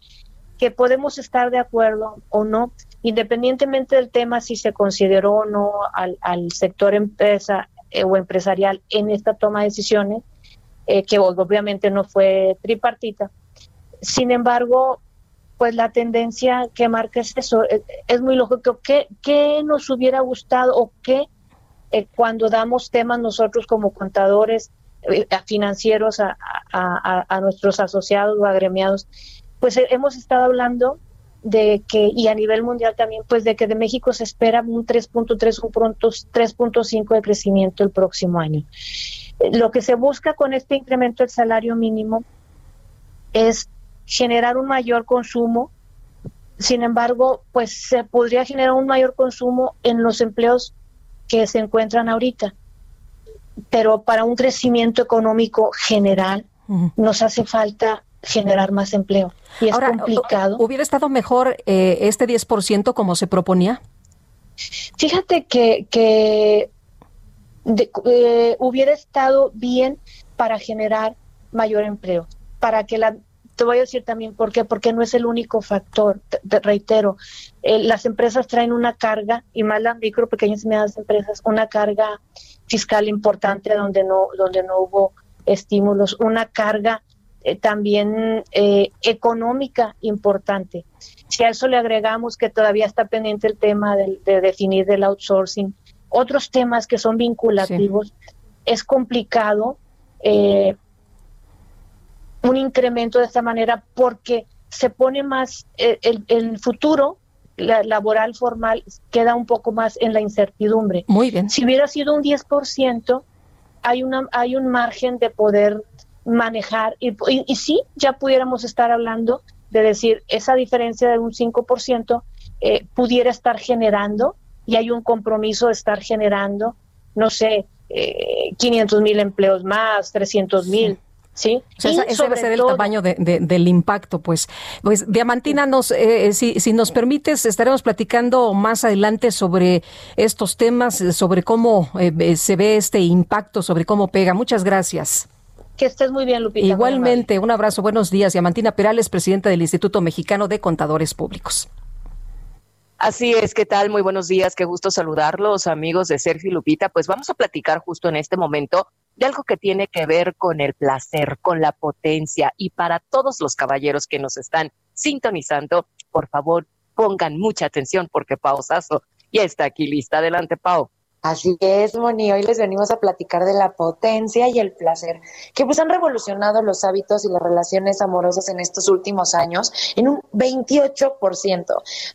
Que podemos estar de acuerdo o no independientemente del tema si se consideró o no al, sector empresa eh, o empresarial en esta toma de decisiones, eh, que obviamente no fue tripartita. Sin embargo, pues la tendencia que marca es eso, eh, es, muy lógico. ¿Qué, ¿Qué, nos hubiera gustado o qué cuando damos temas nosotros como contadores financieros a, a, nuestros asociados o agremiados, pues hemos estado hablando de que, y a nivel mundial también, pues de que de México se espera un 3.3, un pronto 3.5 de crecimiento el próximo año. Lo que se busca con este incremento del salario mínimo es generar un mayor consumo. Sin embargo, pues se podría generar un mayor consumo en los empleos que se encuentran ahorita. Pero para un crecimiento económico general nos hace falta generar más empleo. Y es complicado. ¿Hubiera estado mejor eh, este 10% como se proponía? Fíjate que, que eh, hubiera estado bien para generar mayor empleo, para que la te voy a decir también por qué, porque no es el único factor, te, reitero, eh, las empresas traen una carga, y más las micro, pequeñas y medianas empresas, una carga fiscal importante donde no, donde no hubo estímulos, una carga eh, también eh, económica importante. Si a eso le agregamos que todavía está pendiente el tema de, definir el outsourcing, otros temas que son vinculativos, es complicado eh, un incremento de esta manera porque se pone más el, el futuro laboral formal queda un poco más en la incertidumbre. Muy bien. Si hubiera sido un 10%, hay, una, hay un margen de poder manejar y, y, sí, ya pudiéramos estar hablando de decir esa diferencia de un 5% eh, pudiera estar generando y hay un compromiso de estar generando, no sé, eh, 500 mil empleos más, 300 mil. ¿Sí? ese debe ser el tamaño de, del impacto, pues. Pues, Diamantina, nos, eh, si, si nos permites, estaremos platicando más adelante sobre estos temas, sobre cómo eh, se ve este impacto, sobre cómo pega. Muchas gracias. Que estés muy bien, Lupita. Igualmente, un abrazo, buenos días. Diamantina Perales, presidenta del Instituto Mexicano de Contadores Públicos. Así es, ¿qué tal? Muy buenos días, qué gusto saludarlos, amigos de Sergio y Lupita. Pues vamos a platicar justo en este momento de algo que tiene que ver con el placer, con la potencia. Y para todos los caballeros que nos están sintonizando, por favor, pongan mucha atención porque Pau Sasso ya está aquí lista. Adelante, Pau. Así es, Moni. Hoy les venimos a platicar de la potencia y el placer, que pues han revolucionado los hábitos y las relaciones amorosas en estos últimos años en un 28%.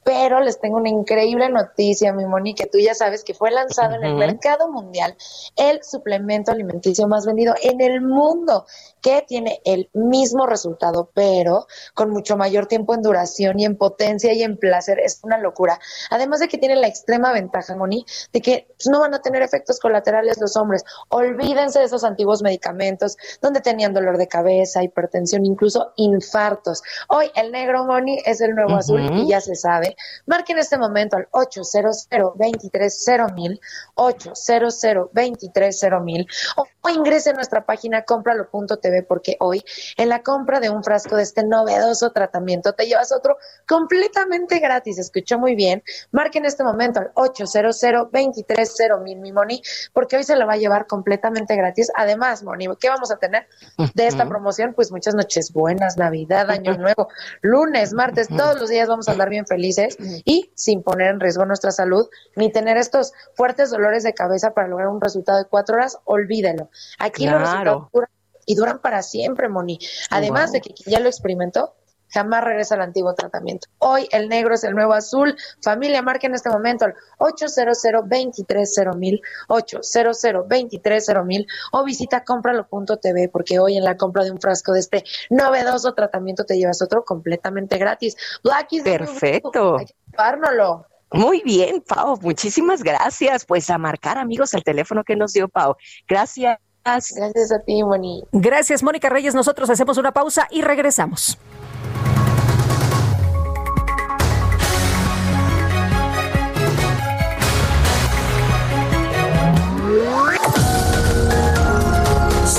Pero les tengo una increíble noticia, mi Moni, que tú ya sabes que fue lanzado en el mercado mundial el suplemento alimenticio más vendido en el mundo, que tiene el mismo resultado, pero con mucho mayor tiempo en duración y en potencia y en placer. Es una locura. Además de que tiene la extrema ventaja, Moni, de que pues, no van a tener efectos colaterales los hombres. Olvídense de esos antiguos medicamentos donde tenían dolor de cabeza, hipertensión, incluso infartos. Hoy el negro money es el nuevo azul y ya se sabe. Marquen este momento al 800 230 800 230 o, o ingrese a nuestra página cómpralo.tv porque hoy en la compra de un frasco de este novedoso tratamiento te llevas otro completamente gratis. Escuchó muy bien. Marquen este momento al 800 230 mil, mi Moni, porque hoy se lo va a llevar completamente gratis. Además, Moni, ¿qué vamos a tener de esta promoción? Pues muchas noches buenas, Navidad, Año Nuevo, lunes, martes, todos los días vamos a andar bien felices y sin poner en riesgo nuestra salud, ni tener estos fuertes dolores de cabeza para lograr un resultado de cuatro horas, olvídelo. Aquí los resultados duran y duran para siempre, Moni. Además de que ya lo experimentó, jamás regresa al antiguo tratamiento. Hoy el negro es el nuevo azul. Familia, marque en este momento al 800 230 800 230 o visita cómpralo.tv porque hoy en la compra de un frasco de este novedoso tratamiento te llevas otro completamente gratis. Blackie, Perfecto. Párnolo. Muy bien, Pau. Muchísimas gracias. Pues a marcar, amigos, el teléfono que nos dio Pau. Gracias. Gracias a ti, Moni. Gracias, Mónica Reyes. Nosotros hacemos una pausa y regresamos.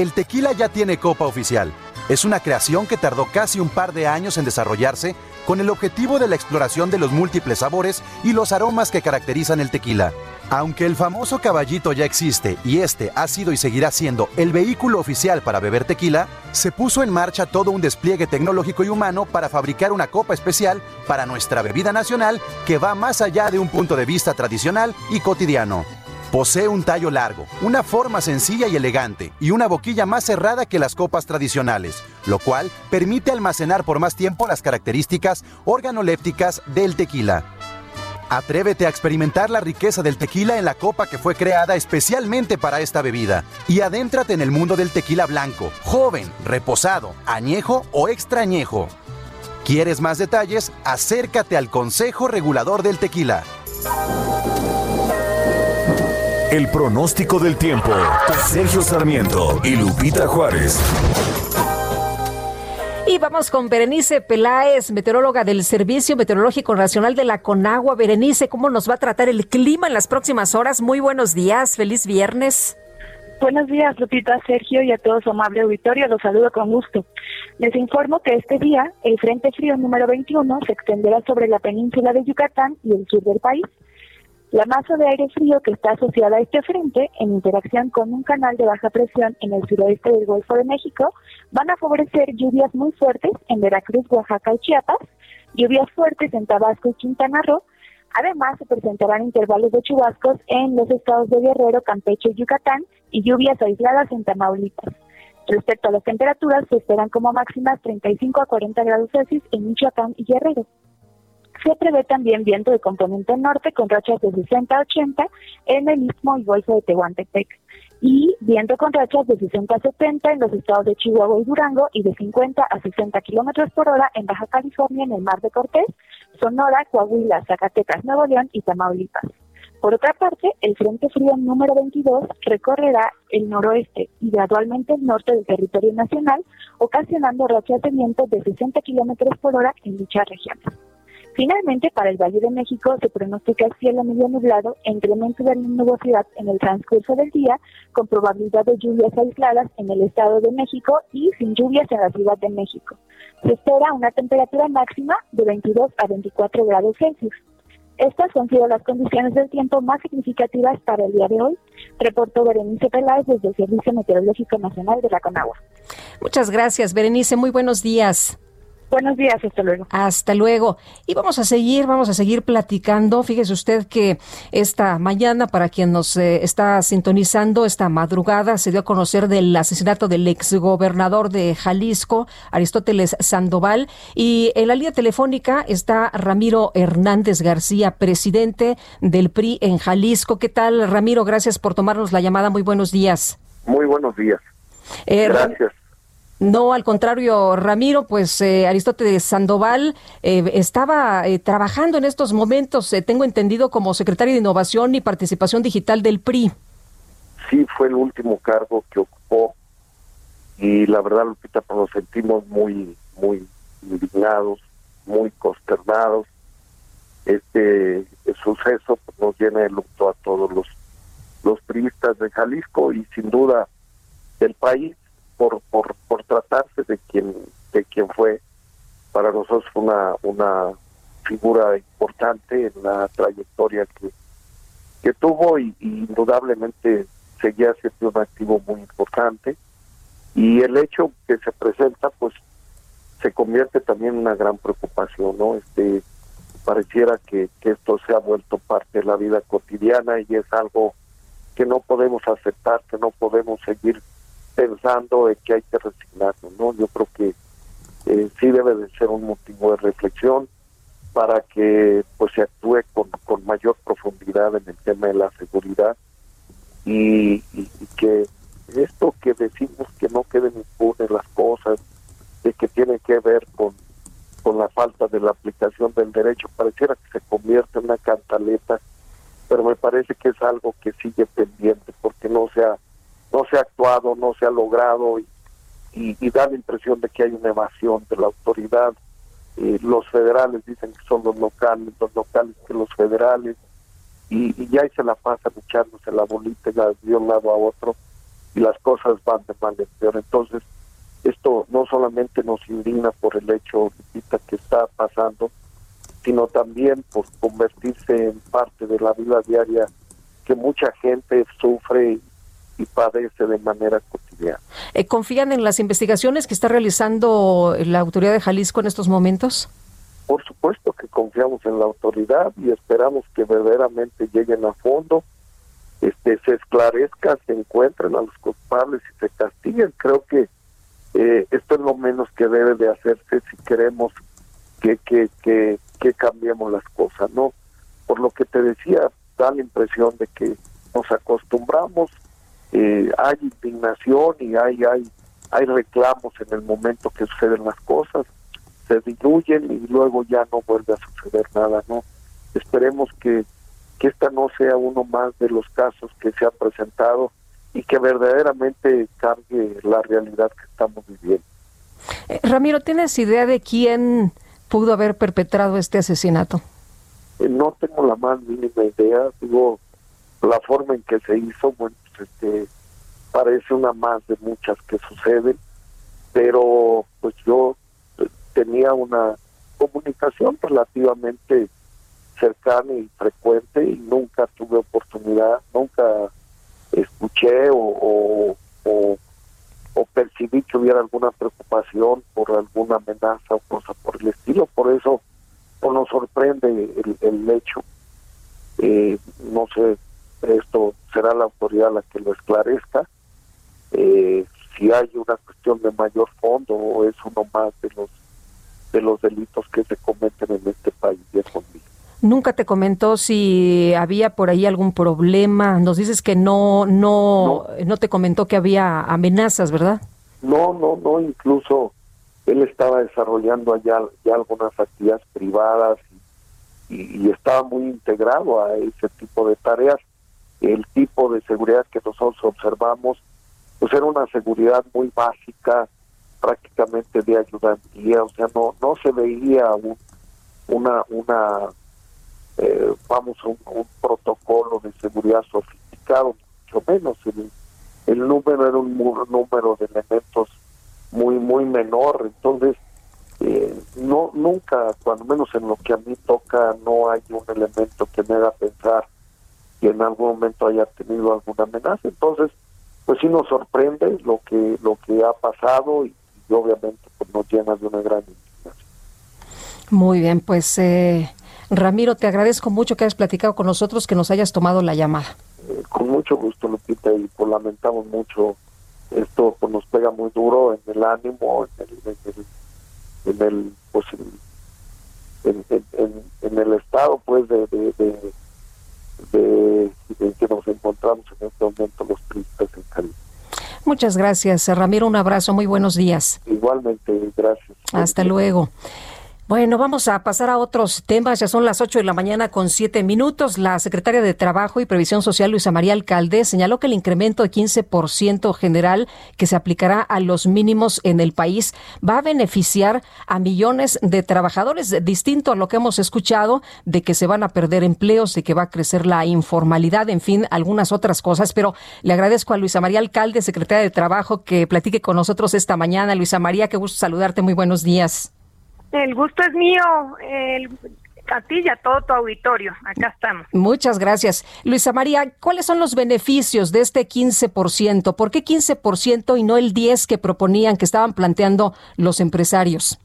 El tequila ya tiene copa oficial. Es una creación que tardó casi un par de años en desarrollarse con el objetivo de la exploración de los múltiples sabores y los aromas que caracterizan el tequila. Aunque el famoso caballito ya existe y este ha sido y seguirá siendo el vehículo oficial para beber tequila, se puso en marcha todo un despliegue tecnológico y humano para fabricar una copa especial para nuestra bebida nacional que va más allá de un punto de vista tradicional y cotidiano. Posee un tallo largo, una forma sencilla y elegante y una boquilla más cerrada que las copas tradicionales, lo cual permite almacenar por más tiempo las características organolépticas del tequila. Atrévete a experimentar la riqueza del tequila en la copa que fue creada especialmente para esta bebida y adéntrate en el mundo del tequila blanco, joven, reposado, añejo o extrañejo. ¿Quieres más detalles? Acércate al Consejo Regulador del Tequila. El pronóstico del tiempo. Sergio Sarmiento y Lupita Juárez. Y vamos con Berenice Peláez, meteoróloga del Servicio Meteorológico Nacional de la Conagua. Berenice, ¿cómo nos va a tratar el clima en las próximas horas? Muy buenos días, feliz viernes. Buenos días, Lupita, Sergio y a todos su amable auditorio. Los saludo con gusto. Les informo que este día el Frente Frío número 21 se extenderá sobre la península de Yucatán y el sur del país. La masa de aire frío que está asociada a este frente, en interacción con un canal de baja presión en el suroeste del Golfo de México, van a favorecer lluvias muy fuertes en Veracruz, Oaxaca y Chiapas, lluvias fuertes en Tabasco y Quintana Roo. Además, se presentarán intervalos de chubascos en los estados de Guerrero, Campeche y Yucatán y lluvias aisladas en Tamaulipas. Respecto a las temperaturas, se esperan como máximas 35 a 40 grados Celsius en Michoacán y Guerrero. Se prevé también viento de componente norte con rachas de 60 a 80 en el Istmo y Golfo de Tehuantepec. y viento con rachas de 60 a 70 en los estados de Chihuahua y Durango y de 50 a 60 kilómetros por hora en Baja California, en el Mar de Cortés, Sonora, Coahuila, Zacatecas, Nuevo León y Tamaulipas. Por otra parte, el Frente Frío número 22 recorrerá el noroeste y gradualmente el norte del territorio nacional, ocasionando rachas de viento de 60 kilómetros por hora en dichas regiones. Finalmente, para el Valle de México se pronostica cielo medio nublado e incremento de la nubosidad en el transcurso del día, con probabilidad de lluvias aisladas en el Estado de México y sin lluvias en la Ciudad de México. Se espera una temperatura máxima de 22 a 24 grados Celsius. Estas han sido las condiciones del tiempo más significativas para el día de hoy. Reportó Berenice Peláez desde el Servicio Meteorológico Nacional de la Conagua. Muchas gracias, Berenice. Muy buenos días. Buenos días, hasta luego. Hasta luego. Y vamos a seguir, vamos a seguir platicando. Fíjese usted que esta mañana, para quien nos eh, está sintonizando, esta madrugada se dio a conocer del asesinato del exgobernador de Jalisco, Aristóteles Sandoval. Y en la línea telefónica está Ramiro Hernández García, presidente del PRI en Jalisco. ¿Qué tal, Ramiro? Gracias por tomarnos la llamada. Muy buenos días. Muy buenos días. Eh, Gracias. No, al contrario, Ramiro, pues eh, Aristóteles Sandoval eh, estaba eh, trabajando en estos momentos, tengo entendido, como secretario de Innovación y Participación Digital del PRI. Sí, fue el último cargo que ocupó y la verdad, Lupita, pues nos sentimos muy, muy indignados, muy consternados. Este suceso pues, nos llena de luto a todos los, los priistas de Jalisco y sin duda del país por, por, tratarse de quien de quien fue. Para nosotros una una figura importante en la trayectoria que que tuvo y, indudablemente seguía siendo un activo muy importante. Y el hecho que se presenta pues se convierte también en una gran preocupación no este pareciera que, que esto se ha vuelto parte de la vida cotidiana y es algo que no podemos aceptar que no podemos seguir pensando en que hay que resignarnos, ¿no? Yo creo que eh, sí debe de ser un motivo de reflexión para que pues se actúe con, con mayor profundidad en el tema de la seguridad y, que esto que decimos que no queden impunes las cosas, de que tiene que ver con, con la falta de la aplicación del derecho, pareciera que se convierte en una cantaleta, pero me parece que es algo que sigue pendiente porque no se ha no se ha actuado, no se ha logrado y, da la impresión de que hay una evasión de la autoridad. Eh, los federales dicen que son los locales, los locales que los federales, y, y ya ahí se la pasan echándose la bolita de un lado a otro y las cosas van de mal en peor. Entonces, esto no solamente nos indigna por el hecho que está pasando, sino también por convertirse en parte de la vida diaria que mucha gente sufre y padece de manera cotidiana. Eh, ¿Confían en las investigaciones que está realizando la autoridad de Jalisco en estos momentos? Por supuesto que confiamos en la autoridad y esperamos que verdaderamente lleguen a fondo, este, se esclarezca, se encuentren a los culpables y se castiguen. Creo que eh, esto es lo menos que debe de hacerse si queremos que, que, que, que cambiemos las cosas, ¿no? Por lo que te decía, da la impresión de que nos acostumbramos eh, hay indignación y hay, hay, hay reclamos en el momento que suceden las cosas, se diluyen y luego ya no vuelve a suceder nada, ¿no? Esperemos que, que esta no sea uno más de los casos que se han presentado y que verdaderamente cambie la realidad que estamos viviendo. Eh, Ramiro, ¿tienes idea de quién pudo haber perpetrado este asesinato? Eh, no tengo la más mínima idea, digo, la forma en que se hizo, bueno, este parece una más de muchas que suceden, pero pues yo eh, tenía una comunicación relativamente cercana y frecuente y nunca tuve oportunidad, nunca escuché o, o, percibí que hubiera alguna preocupación por alguna amenaza o cosa por el estilo, por eso nos sorprende el, el hecho. Eh, no sé esto será la autoridad la que lo esclarezca. Eh, si hay una cuestión de mayor fondo o es uno más de los de los delitos que se cometen en este país. Nunca te comentó si había por ahí algún problema. Nos dices que no, no, no, te comentó que había amenazas, ¿verdad? No, no, no. Incluso él estaba desarrollando allá ya algunas actividades privadas y, y, estaba muy integrado a ese tipo de tareas. El tipo de seguridad que nosotros observamos, pues era una seguridad muy básica, prácticamente de ayudantía, o sea, no no se veía un, una una eh, vamos un, protocolo de seguridad sofisticado, mucho menos el, el número era un número de elementos muy muy menor, entonces eh, no nunca, cuando menos en lo que a mí toca, no hay un elemento que me haga pensar que en algún momento haya tenido alguna amenaza, entonces pues sí nos sorprende lo que lo que ha pasado y, y obviamente pues nos llena de una gran indignación. Muy bien, pues eh, Ramiro, te agradezco mucho que hayas platicado con nosotros, que nos hayas tomado la llamada. Eh, con mucho gusto, Lupita, y pues lamentamos mucho esto, pues nos pega muy duro en el ánimo, en el, en el, en el pues en, en, en, el estado, pues de, de, de, de, en que nos encontramos en este momento los tristes en Cali. Muchas gracias, Ramiro. Un abrazo. Muy buenos días. Igualmente, gracias. Hasta luego. Bueno, vamos a pasar a otros temas. Ya son las 8 de la mañana con 7 minutos. La secretaria de Trabajo y Previsión Social, Luisa María Alcalde, señaló que el incremento de 15% general que se aplicará a los mínimos en el país va a beneficiar a millones de trabajadores, distinto a lo que hemos escuchado de que se van a perder empleos, de que va a crecer la informalidad, en fin, algunas otras cosas. Pero le agradezco a Luisa María Alcalde, secretaria de Trabajo, que platique con nosotros esta mañana. Luisa María, qué gusto saludarte. Muy buenos días. El gusto es mío, el, a ti y a todo tu auditorio. Acá estamos. Muchas gracias. Luisa María, ¿cuáles son los beneficios de este 15%? ¿Por qué 15% y no el 10% que proponían, que estaban planteando los empresarios?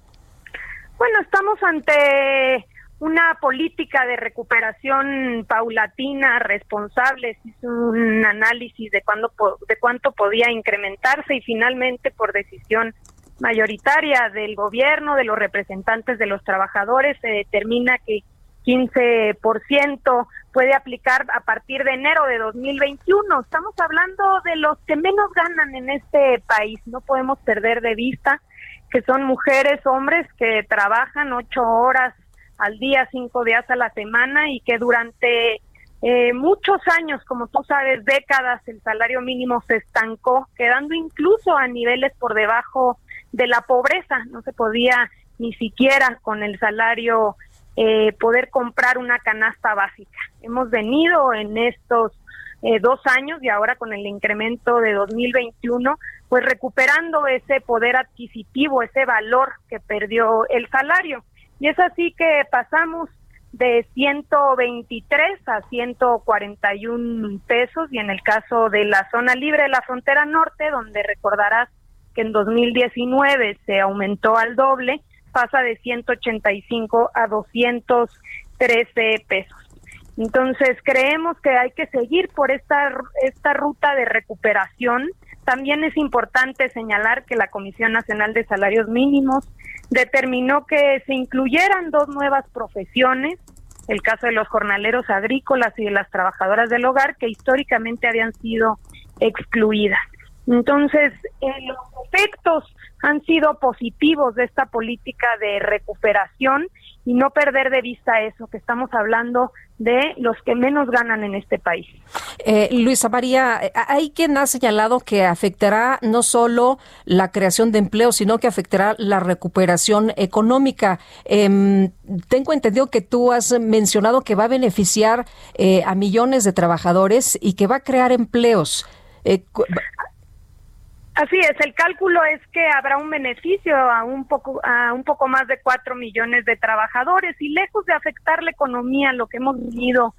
Bueno, estamos ante una política de recuperación paulatina, responsable, hizo un análisis de, cuándo, de cuánto podía incrementarse y finalmente por decisión mayoritaria del gobierno, de los representantes de los trabajadores, se determina que 15% puede aplicar a partir de enero de 2021. Estamos hablando de los que menos ganan en este país. No podemos perder de vista que son mujeres, hombres que trabajan ocho horas al día, cinco días a la semana y que durante eh, muchos años, como tú sabes, décadas, el salario mínimo se estancó, quedando incluso a niveles por debajo de la pobreza, no se podía ni siquiera con el salario eh, poder comprar una canasta básica. Hemos venido en estos eh, dos años y ahora con el incremento de 2021, pues recuperando ese poder adquisitivo, ese valor que perdió el salario. Y es así que pasamos de 123 a 141 pesos y en el caso de la zona libre de la frontera norte, donde recordarás que en 2019 se aumentó al doble, pasa de 185 a 213 pesos. Entonces, creemos que hay que seguir por esta, esta ruta de recuperación. También es importante señalar que la Comisión Nacional de Salarios Mínimos determinó que se incluyeran dos nuevas profesiones, el caso de los jornaleros agrícolas y de las trabajadoras del hogar, que históricamente habían sido excluidas. Entonces, eh, los efectos han sido positivos de esta política de recuperación y no perder de vista eso, que estamos hablando de los que menos ganan en este país. Eh, Luisa María, eh, hay quien ha señalado que afectará no solo la creación de empleo, sino que afectará la recuperación económica. Eh, tengo entendido que tú has mencionado que va a beneficiar eh, a millones de trabajadores y que va a crear empleos. Así es, el cálculo es que habrá un beneficio a un poco a un poco más de cuatro millones de trabajadores y lejos de afectar la economía, lo que hemos venido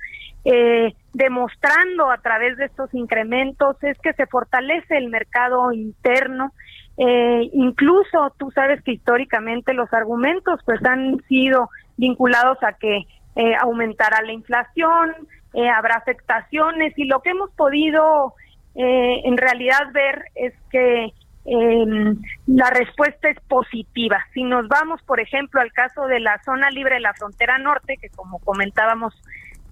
eh, demostrando a través de estos incrementos es que se fortalece el mercado interno. Eh, incluso tú sabes que históricamente los argumentos pues han sido vinculados a que eh, aumentará la inflación, eh, habrá afectaciones y lo que hemos podido eh, en realidad ver es que em, la respuesta es positiva. Si nos vamos, por ejemplo, al caso de la zona libre de la frontera norte, que como comentábamos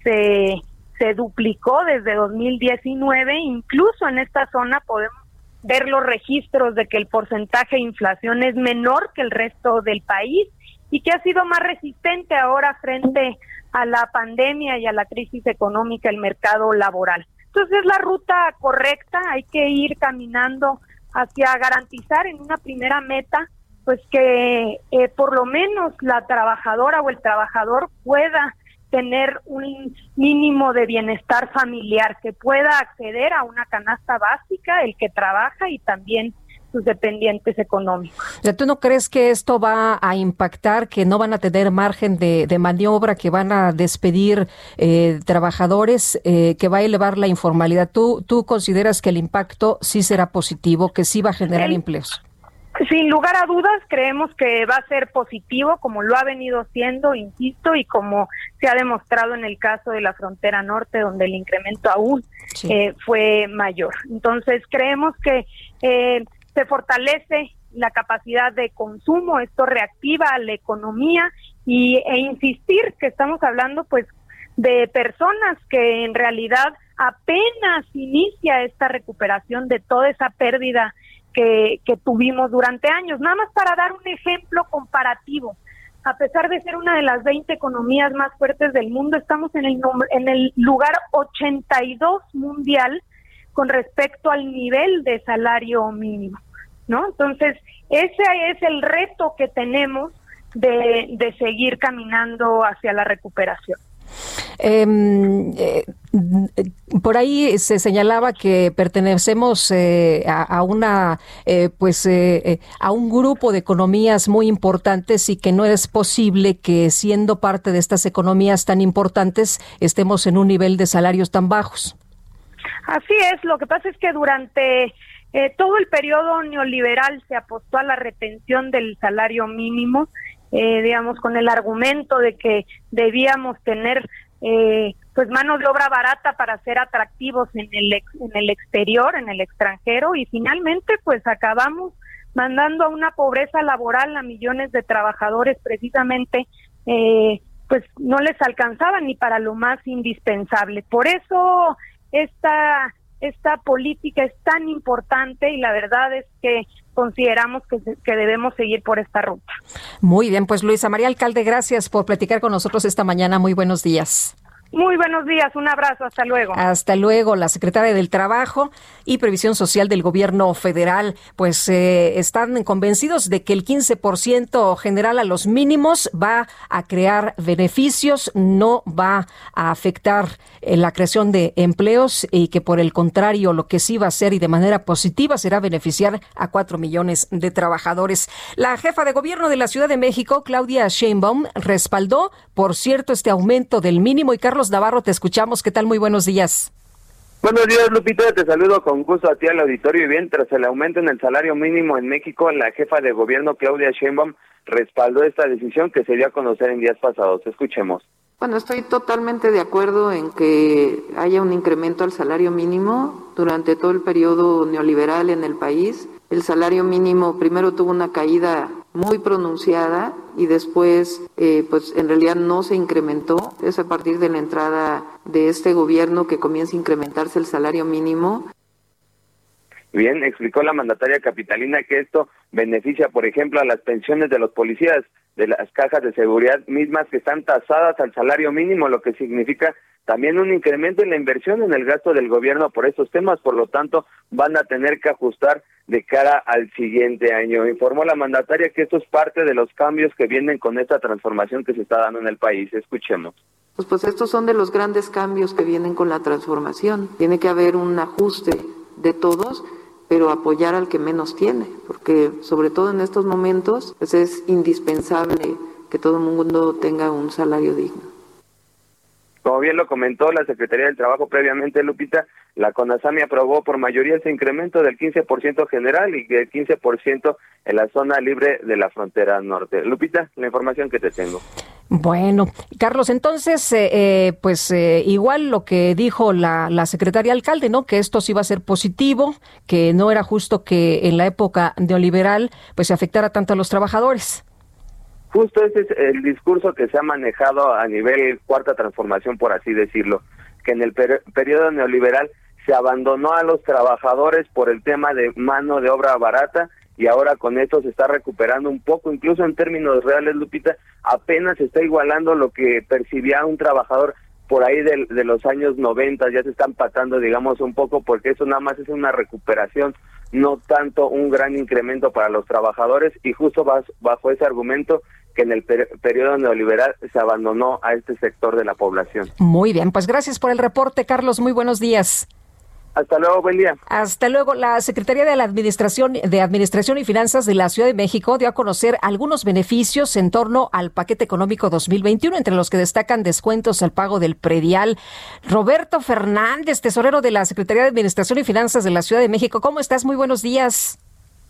se, se duplicó desde 2019, incluso en esta zona podemos ver los registros de que el porcentaje de inflación es menor que el resto del país y que ha sido más resistente ahora frente a la pandemia y a la crisis económica el mercado laboral. Entonces es la ruta correcta, hay que ir caminando hacia garantizar en una primera meta pues que eh, por lo menos la trabajadora o el trabajador pueda tener un mínimo de bienestar familiar, que pueda acceder a una canasta básica, el que trabaja y también sus dependientes económicos. ¿Tú no crees que esto va a impactar, que no van a tener margen de, maniobra, que van a despedir eh, trabajadores, eh, que va a elevar la informalidad? ¿Tú, ¿Tú consideras que el impacto sí será positivo, que sí va a generar empleos? Sin lugar a dudas, creemos que va a ser positivo, como lo ha venido siendo, insisto, y como se ha demostrado en el caso de la frontera norte, donde el incremento aún eh, fue mayor. Entonces, creemos que eh, se fortalece la capacidad de consumo, esto reactiva la economía y, e insistir que estamos hablando, pues, de personas que en realidad apenas inicia esta recuperación de toda esa pérdida que, tuvimos durante años. Nada más para dar un ejemplo comparativo. A pesar de ser una de las 20 economías más fuertes del mundo, estamos en el, en el lugar 82 mundial con respecto al nivel de salario mínimo, ¿no? Entonces, ese es el reto que tenemos de, de seguir caminando hacia la recuperación. Em, eh, por ahí se señalaba que pertenecemos eh, a, una, eh, pues, a un grupo de economías muy importantes y que no es posible que siendo parte de estas economías tan importantes estemos en un nivel de salarios tan bajos. Así es. Lo que pasa es que durante todo el periodo neoliberal se apostó a la retención del salario mínimo. digamos, con el argumento de que debíamos tener eh, pues mano de obra barata para ser atractivos en el, en el exterior, en el extranjero y finalmente pues acabamos mandando a una pobreza laboral a millones de trabajadores precisamente eh, pues no les alcanzaba ni para lo más indispensable. Por eso esta política es tan importante y la verdad es que consideramos que, que, debemos seguir por esta ruta. Muy bien, pues Luisa María Alcalde, gracias por platicar con nosotros esta mañana. Muy buenos días. Muy buenos días, un abrazo, hasta luego. Hasta luego, la secretaria del Trabajo y Previsión Social del Gobierno Federal, pues eh, están convencidos de que el 15% general a los mínimos va a crear beneficios, no va a afectar eh, la creación de empleos y que por el contrario lo que sí va a hacer y de manera positiva será beneficiar a cuatro millones de trabajadores. La jefa de gobierno de la Ciudad de México, Claudia Sheinbaum, respaldó, por cierto, este aumento del mínimo y Carlos Navarro, te escuchamos. ¿Qué tal? Muy buenos días. Buenos días, Lupita. Te saludo con gusto a ti al auditorio. Y bien, tras el aumento en el salario mínimo en México, la jefa de gobierno, Claudia Sheinbaum, respaldó esta decisión que se dio a conocer en días pasados. Escuchemos. Bueno, estoy totalmente de acuerdo en que haya un incremento al salario mínimo durante todo el periodo neoliberal en el país. El salario mínimo primero tuvo una caída muy pronunciada y después eh, pues en realidad no se incrementó. Es a partir de la entrada de este gobierno que comienza a incrementarse el salario mínimo. Bien, explicó la mandataria capitalina que esto beneficia, por ejemplo, a las pensiones de los policías de las cajas de seguridad mismas que están tasadas al salario mínimo, lo que significa también un incremento en la inversión en el gasto del gobierno por estos temas, por lo tanto van a tener que ajustar de cara al siguiente año. Informó la mandataria que esto es parte de los cambios que vienen con esta transformación que se está dando en el país. Escuchemos. Pues, pues estos son de los grandes cambios que vienen con la transformación. Tiene que haber un ajuste de todos pero apoyar al que menos tiene, porque sobre todo en estos momentos pues es indispensable que todo el mundo tenga un salario digno. Como bien lo comentó la Secretaría del Trabajo previamente, Lupita, la CONASAMI aprobó por mayoría ese incremento del 15% general y del 15% en la zona libre de la frontera norte. Lupita, la información que te tengo. Bueno, Carlos, entonces, eh, eh, pues eh, igual lo que dijo la, la secretaria alcalde, ¿no? Que esto sí iba a ser positivo, que no era justo que en la época neoliberal pues se afectara tanto a los trabajadores. Justo ese es el discurso que se ha manejado a nivel cuarta transformación, por así decirlo, que en el periodo neoliberal se abandonó a los trabajadores por el tema de mano de obra barata y ahora con esto se está recuperando un poco, incluso en términos reales, Lupita, apenas se está igualando lo que percibía un trabajador por ahí de, de los años 90, ya se está empatando, digamos, un poco, porque eso nada más es una recuperación, no tanto un gran incremento para los trabajadores, y justo bajo ese argumento que en el periodo neoliberal se abandonó a este sector de la población. Muy bien, pues gracias por el reporte, Carlos. Muy buenos días. Hasta luego, buen día. Hasta luego. La Secretaría de la Administración de Administración y Finanzas de la Ciudad de México dio a conocer algunos beneficios en torno al paquete económico 2021, entre los que destacan descuentos al pago del predial. Roberto Fernández, tesorero de la Secretaría de Administración y Finanzas de la Ciudad de México, ¿cómo estás? Muy buenos días.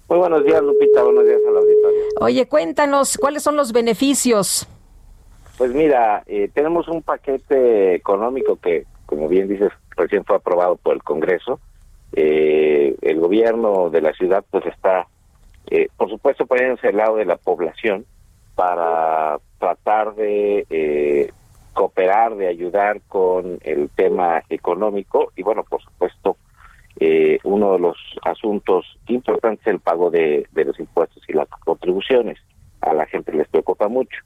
Muy buenos días, Lupita. Buenos días a la auditorio. Oye, cuéntanos, ¿cuáles son los beneficios? Pues mira, eh, tenemos un paquete económico que, como bien dices, recién fue aprobado por el Congreso. Eh, el gobierno de la ciudad pues está, eh, por supuesto, poniéndose al lado de la población para tratar de eh, cooperar, de ayudar con el tema económico y bueno, por supuesto, uno de los asuntos importantes es el pago de, los impuestos y las contribuciones. A la gente les preocupa mucho.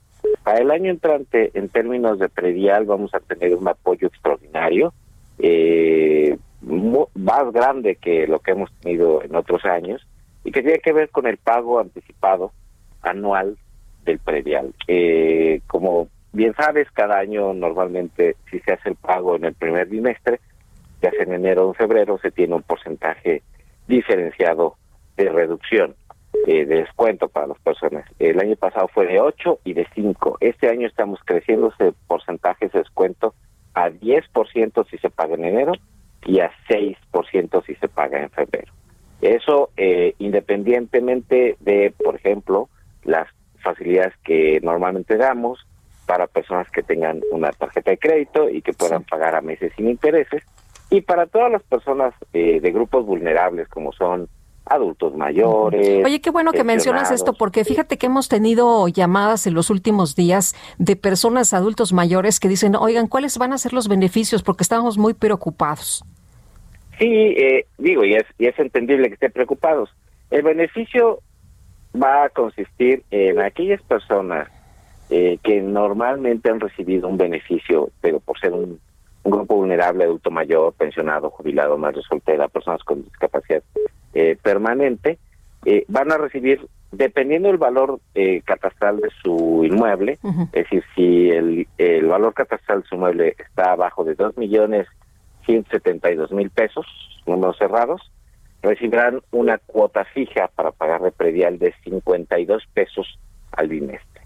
Para el año entrante, en términos de predial, vamos a tener un apoyo extraordinario eh, más grande que lo que hemos tenido en otros años y que tiene que ver con el pago anticipado anual del predial. Eh, como bien sabes, cada año normalmente si se hace el pago en el primer bimestre, ya sea en enero o en febrero, se tiene un porcentaje diferenciado de reducción, eh, de descuento para las personas. El año pasado fue de 8 y de 5. Este año estamos creciendo ese porcentaje de descuento a 10% si se paga en enero y a 6% si se paga en febrero. Eso eh, independientemente de, por ejemplo, las facilidades que normalmente damos para personas que tengan una tarjeta de crédito y que puedan pagar a meses sin intereses, y para todas las personas eh, de grupos vulnerables como son adultos mayores. Oye, qué bueno que mencionas esto, porque fíjate que hemos tenido llamadas en los últimos días de personas adultos mayores que dicen, oigan, ¿cuáles van a ser los beneficios? Porque estamos muy preocupados. Sí, eh, digo, y es, y es entendible que estén preocupados. El beneficio va a consistir en aquellas personas eh, que normalmente han recibido un beneficio, pero por ser un, un grupo vulnerable, adulto mayor, pensionado, jubilado, madre soltera, personas con discapacidad eh, permanente, eh, van a recibir, dependiendo del valor eh, catastral de su inmueble, es decir, si el, el valor catastral de su inmueble está abajo de dos millones dos mil pesos, números cerrados, recibirán una cuota fija para pagar de predial de 52 pesos al bimestre.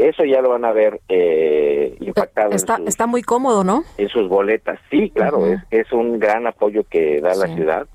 Eso ya lo van a ver eh, impactado. Está, está muy cómodo, ¿no? En sus boletas. Sí, claro, es, es un gran apoyo que da la ciudad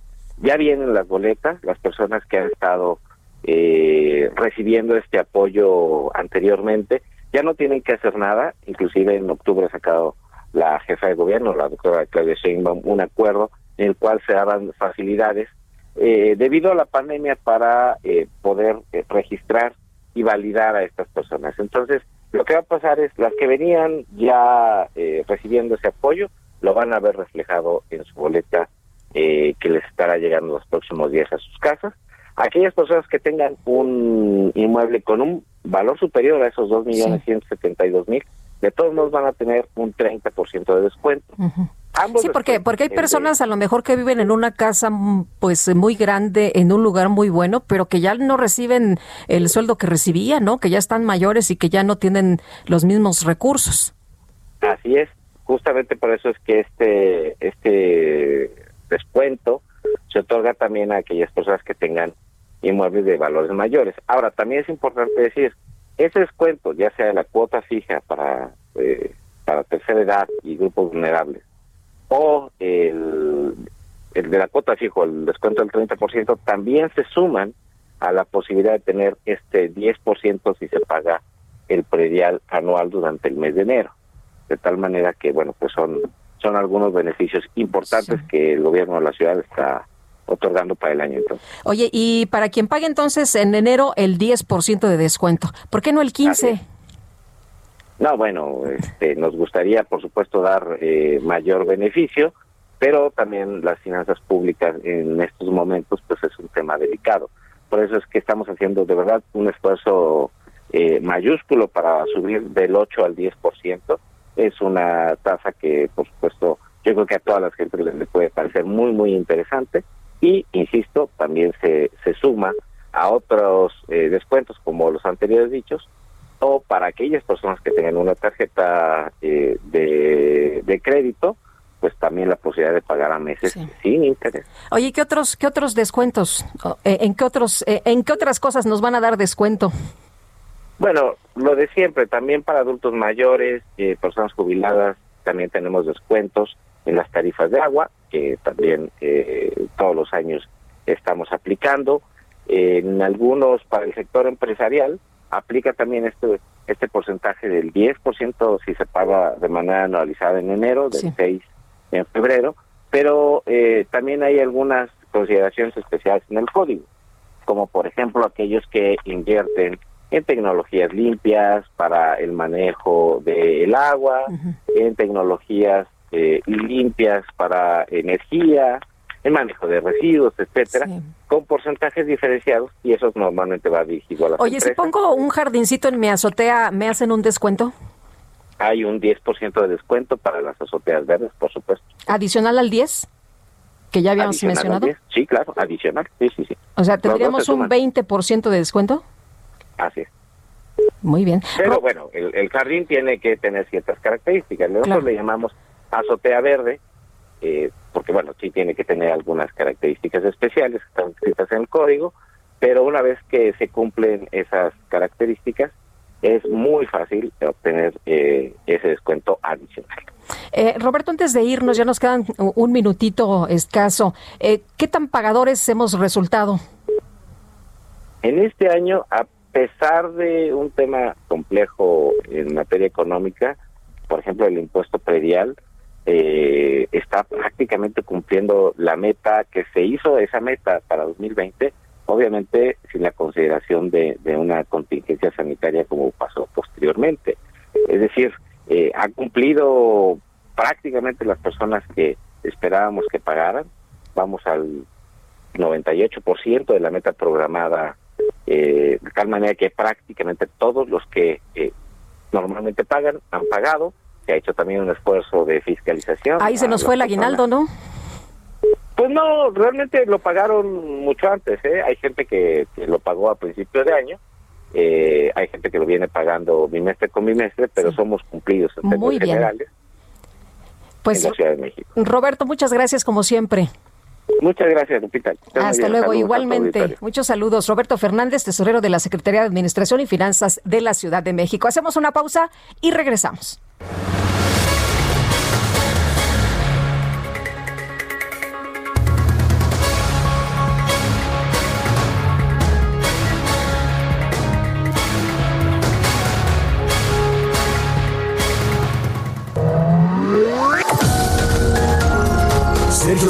ya vienen las boletas, las personas que han estado eh, recibiendo este apoyo anteriormente ya no tienen que hacer nada, inclusive en octubre ha sacado la jefa de gobierno, la doctora Claudia Sheinbaum, un acuerdo en el cual se daban facilidades eh, debido a la pandemia para eh, poder registrar y validar a estas personas. Entonces, lo que va a pasar es las que venían ya recibiendo ese apoyo, lo van a ver reflejado en su boleta eh, que les estará llegando los próximos días a sus casas. Aquellas personas que tengan un inmueble con un valor superior a esos dos millones mil, de todos modos van a tener un 30% de descuento. sí, porque porque hay personas a lo mejor que viven en una casa mm, pues muy grande en un lugar muy bueno, pero que ya no reciben el sueldo que recibían, ¿no? Que ya están mayores y que ya no tienen los mismos recursos. Así es, justamente por eso es que este este descuento se otorga también a aquellas personas que tengan inmuebles de valores mayores. Ahora, también es importante decir, ese descuento, ya sea de la cuota fija para, eh, para tercera edad y grupos vulnerables, o el, el de la cuota fijo, el descuento del 30%, también se suman a la posibilidad de tener este 10% si se paga el predial anual durante el mes de enero. De tal manera que, bueno, pues son, son algunos beneficios importantes que el gobierno de la ciudad está otorgando para el año entonces. Oye, y para quien pague entonces en enero el 10% de descuento, ¿por qué no el 15%? No, bueno, este, nos gustaría, por supuesto, dar eh, mayor beneficio, pero también las finanzas públicas en estos momentos, pues es un tema delicado. Por eso es que estamos haciendo de verdad un esfuerzo eh, mayúsculo para subir del 8 al 10%. Es una tasa que, por supuesto, yo creo que a todas las gentes les puede parecer muy, muy interesante y, insisto, también se, se suma a otros eh, descuentos como los anteriores dichos o para aquellas personas que tengan una tarjeta eh, de, crédito pues también la posibilidad de pagar a meses sin interés. Oye, ¿qué otros qué otros descuentos? Eh, ¿En qué otros en qué otras cosas nos van a dar descuento? Bueno, lo de siempre, también para adultos mayores, personas jubiladas, también tenemos descuentos en las tarifas de agua, que también eh, todos los años estamos aplicando. En algunos, para el sector empresarial, aplica también este este porcentaje del 10% si se paga de manera anualizada en enero, del 6 en febrero, pero eh, también hay algunas consideraciones especiales en el código, como por ejemplo aquellos que invierten en tecnologías limpias para el manejo del agua, en tecnologías eh, limpias para energía, el manejo de residuos, etcétera, con porcentajes diferenciados y eso normalmente va dirigido a las Oye, si pongo un jardincito en mi azotea, ¿me hacen un descuento? Hay un 10% de descuento para las azoteas verdes, por supuesto. ¿Adicional al 10? Que ya habíamos mencionado. Sí, claro, adicional. Sí, sí, sí. O sea, ¿tendríamos un 20% de descuento? Así es. Muy bien. Pero bueno, el, jardín tiene que tener ciertas características. Nosotros le llamamos azotea verde, eh, porque bueno, sí tiene que tener algunas características especiales que están escritas en el código, pero una vez que se cumplen esas características, es muy fácil obtener eh, ese descuento adicional. Eh, Roberto, antes de irnos, ya nos quedan un minutito escaso. ¿Qué tan pagadores hemos resultado? En este año, a pesar de un tema complejo en materia económica, por ejemplo, el impuesto predial, eh, está prácticamente cumpliendo la meta que se hizo, esa meta para 2020, obviamente sin la consideración de, una contingencia sanitaria como pasó posteriormente. Es decir, eh, ha cumplido prácticamente las personas que esperábamos que pagaran, vamos al 98% de la meta programada, eh, de tal manera que prácticamente todos los que eh, normalmente pagan han pagado se ha hecho también un esfuerzo de fiscalización. Ahí se nos fue el aguinaldo, ¿no? Pues no, realmente lo pagaron mucho antes, ¿eh? Hay gente que, lo pagó a principio de año, eh, hay gente que lo viene pagando bimestre con bimestre, pero somos cumplidos en términos generales pues, en la Ciudad de México. Roberto, muchas gracias como siempre. Muchas gracias, Lupita. Hasta luego, igualmente. Muchos saludos. Roberto Fernández, tesorero de la Secretaría de Administración y Finanzas de la Ciudad de México. Hacemos una pausa y regresamos.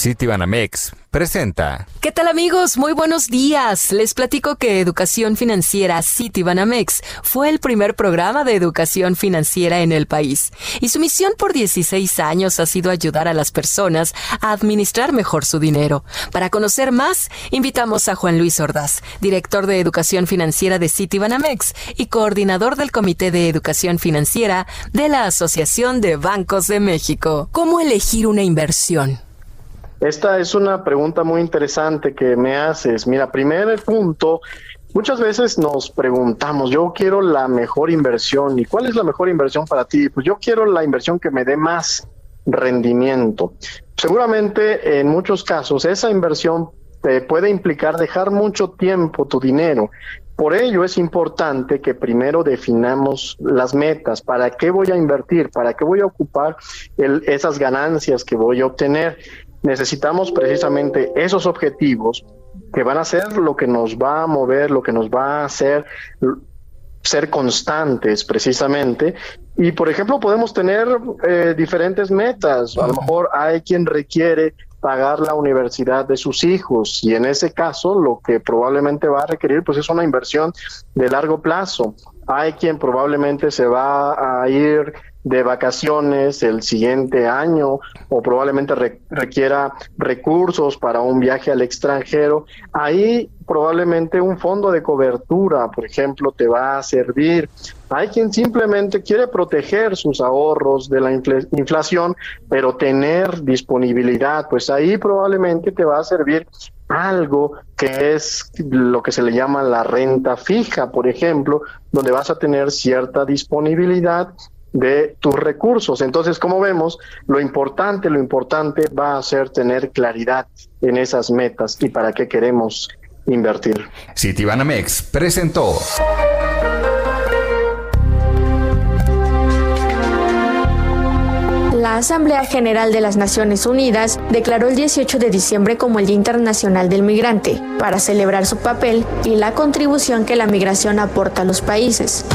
Citibanamex presenta. ¿Qué tal amigos? Muy buenos días. Les platico que Educación Financiera Citibanamex fue el primer programa de educación financiera en el país y su misión por 16 años ha sido ayudar a las personas a administrar mejor su dinero. Para conocer más, invitamos a Juan Luis Ordaz, director de Educación Financiera de Citibanamex y coordinador del Comité de Educación Financiera de la Asociación de Bancos de México. ¿Cómo elegir una inversión? Esta es una pregunta muy interesante que me haces. Mira, primer punto, muchas veces nos preguntamos, yo quiero la mejor inversión. ¿Y cuál es la mejor inversión para ti? Pues yo quiero la inversión que me dé más rendimiento. Seguramente en muchos casos esa inversión te puede implicar dejar mucho tiempo tu dinero. Por ello es importante que primero definamos las metas, para qué voy a invertir, para qué voy a ocupar esas ganancias que voy a obtener. Necesitamos precisamente esos objetivos que van a ser lo que nos va a mover, lo que nos va a hacer ser constantes precisamente. Y por ejemplo, podemos tener eh, diferentes metas. A lo mejor hay quien requiere pagar la universidad de sus hijos y en ese caso lo que probablemente va a requerir pues es una inversión de largo plazo. Hay quien probablemente se va a ir de vacaciones el siguiente año o probablemente requiera recursos para un viaje al extranjero, ahí probablemente un fondo de cobertura, por ejemplo, te va a servir. Hay quien simplemente quiere proteger sus ahorros de la inflación, pero tener disponibilidad, pues ahí probablemente te va a servir algo que es lo que se le llama la renta fija, por ejemplo, donde vas a tener cierta disponibilidad de tus recursos. Entonces, como vemos, lo importante, lo importante va a ser tener claridad en esas metas y para qué queremos invertir. Citibanamex presentó. La Asamblea General de las Naciones Unidas declaró el 18 de diciembre como el Día Internacional del Migrante, para celebrar su papel y la contribución que la migración aporta a los países.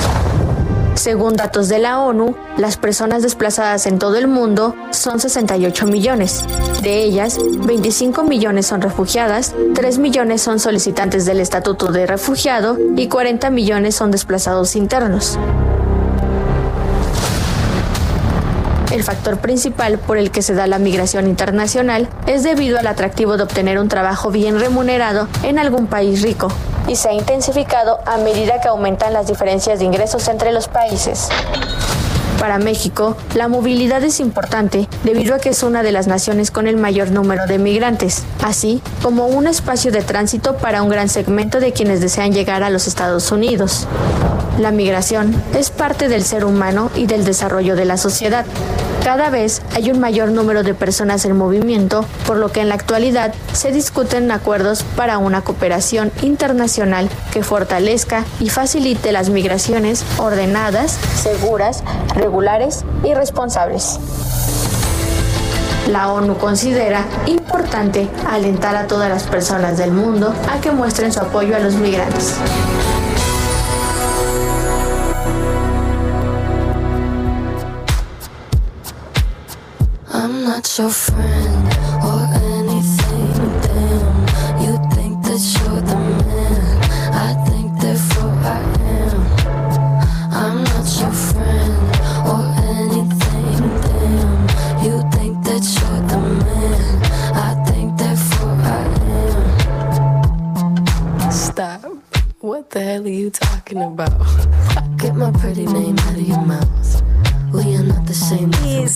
Según datos de la ONU, las personas desplazadas en todo el mundo son 68 millones. De ellas, 25 millones son refugiadas, 3 millones son solicitantes del estatuto de refugiado y 40 millones son desplazados internos. El factor principal por el que se da la migración internacional es debido al atractivo de obtener un trabajo bien remunerado en algún país rico, y se ha intensificado a medida que aumentan las diferencias de ingresos entre los países. Para México, la movilidad es importante debido a que es una de las naciones con el mayor número de migrantes, así como un espacio de tránsito para un gran segmento de quienes desean llegar a los Estados Unidos. La migración es parte del ser humano y del desarrollo de la sociedad. Cada vez hay un mayor número de personas en movimiento, por lo que en la actualidad se discuten acuerdos para una cooperación internacional que fortalezca y facilite las migraciones ordenadas, seguras, regulares y responsables. La ONU considera importante alentar a todas las personas del mundo a que muestren su apoyo a los migrantes. Not your friend or anything. Damn, you think that you're the man. I think therefore I am. I'm not your friend or anything. Damn, you think that you're the man. I think therefore I am. Stop. What the hell are you talking about? Get my pretty name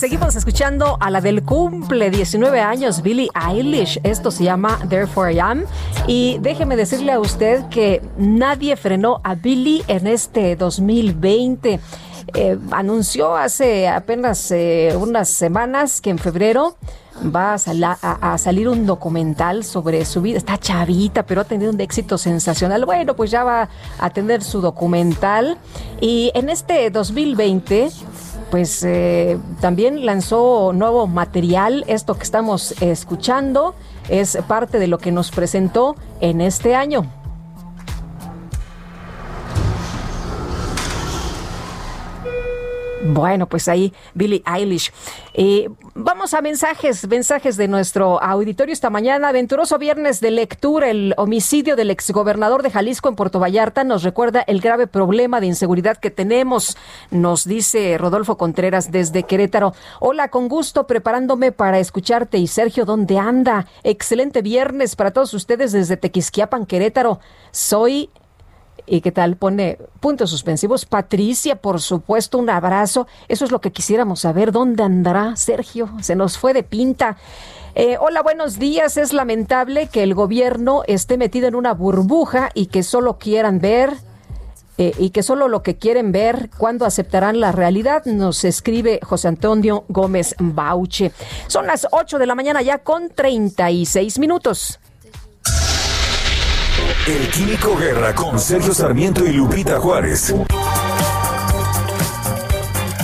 seguimos escuchando a la del cumple 19 años, Billie Eilish. Esto se llama Therefore I Am. Y déjeme decirle a usted que nadie frenó a Billie en este 2020. Eh, anunció hace apenas eh, unas semanas que en febrero va a, a, salir un documental sobre su vida. Está chavita, pero ha tenido un éxito sensacional. Bueno, pues ya va a tener su documental. Y en este 2020 pues eh, también lanzó nuevo material. Esto que estamos escuchando es parte de lo que nos presentó en este año. Bueno, pues ahí Billie Eilish. Eh, vamos a mensajes, mensajes de nuestro auditorio esta mañana. Venturoso viernes de lectura, el homicidio del exgobernador de Jalisco en Puerto Vallarta nos recuerda el grave problema de inseguridad que tenemos, nos dice Rodolfo Contreras desde Querétaro. Hola, con gusto, preparándome para escucharte. Y Sergio, ¿dónde anda? Excelente viernes para todos ustedes desde Tequisquiapan, Querétaro. Soy ¿Y qué tal? Pone puntos suspensivos. Patricia, por supuesto, un abrazo. Eso es lo que quisiéramos saber. ¿Dónde andará Sergio? Se nos fue de pinta. Eh, hola, buenos días. Es lamentable que el gobierno esté metido en una burbuja y que solo quieran ver eh, y que solo lo que quieren ver cuando aceptarán la realidad, nos escribe José Antonio Gómez Bauche. Son las 8 de la mañana ya con 36 minutos. El Químico Guerra con Sergio Sarmiento y Lupita Juárez.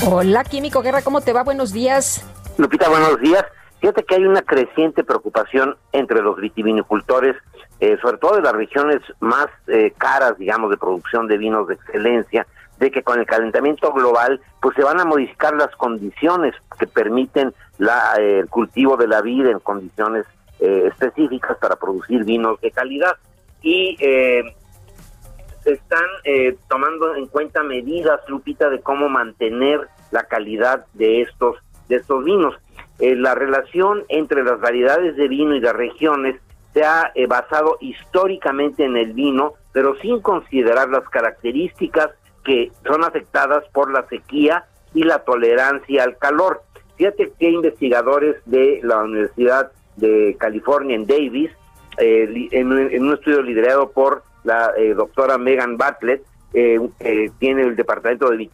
Hola, Químico Guerra, ¿cómo te va? Buenos días. Lupita, buenos días. Fíjate que hay una creciente preocupación entre los vitivinicultores eh, sobre todo de las regiones más eh, caras, digamos, de producción de vinos de excelencia, de que con el calentamiento global, pues se van a modificar las condiciones que permiten la, eh, el cultivo de la vida en condiciones específicas para producir vinos de calidad. Y se están tomando en cuenta medidas, Lupita, de cómo mantener la calidad de estos, de estos vinos. la relación entre las variedades de vino y las regiones se ha eh, basado históricamente en el vino, pero sin considerar las características que son afectadas por la sequía y la tolerancia al calor. Fíjate que investigadores de la Universidad de California en Davis, eh, en, un estudio liderado por la eh, doctora Megan Bartlett, tiene el Departamento de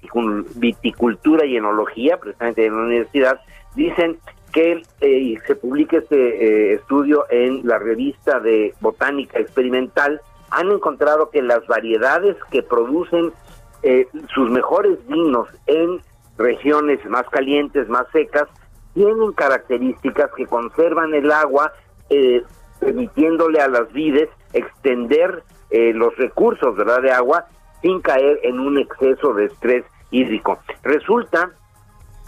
Viticultura y Enología, precisamente en la universidad, dicen que eh, se publique este eh, estudio en la revista de Botánica Experimental, han encontrado que las variedades que producen eh, sus mejores vinos en regiones más calientes, más secas, tienen características que conservan el agua, permitiéndole a las vides extender los recursos ¿verdad? de agua sin caer en un exceso de estrés hídrico. Resulta,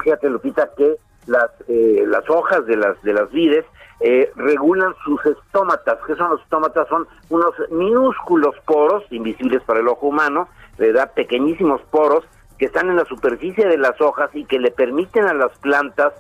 fíjate Lupita, que las, eh, las hojas de las, de las vides eh, regulan sus estómatas. ¿Qué son los estómatas? Son unos minúsculos poros, invisibles para el ojo humano, ¿verdad? Pequeñísimos poros que están en la superficie de las hojas y que le permiten a las plantas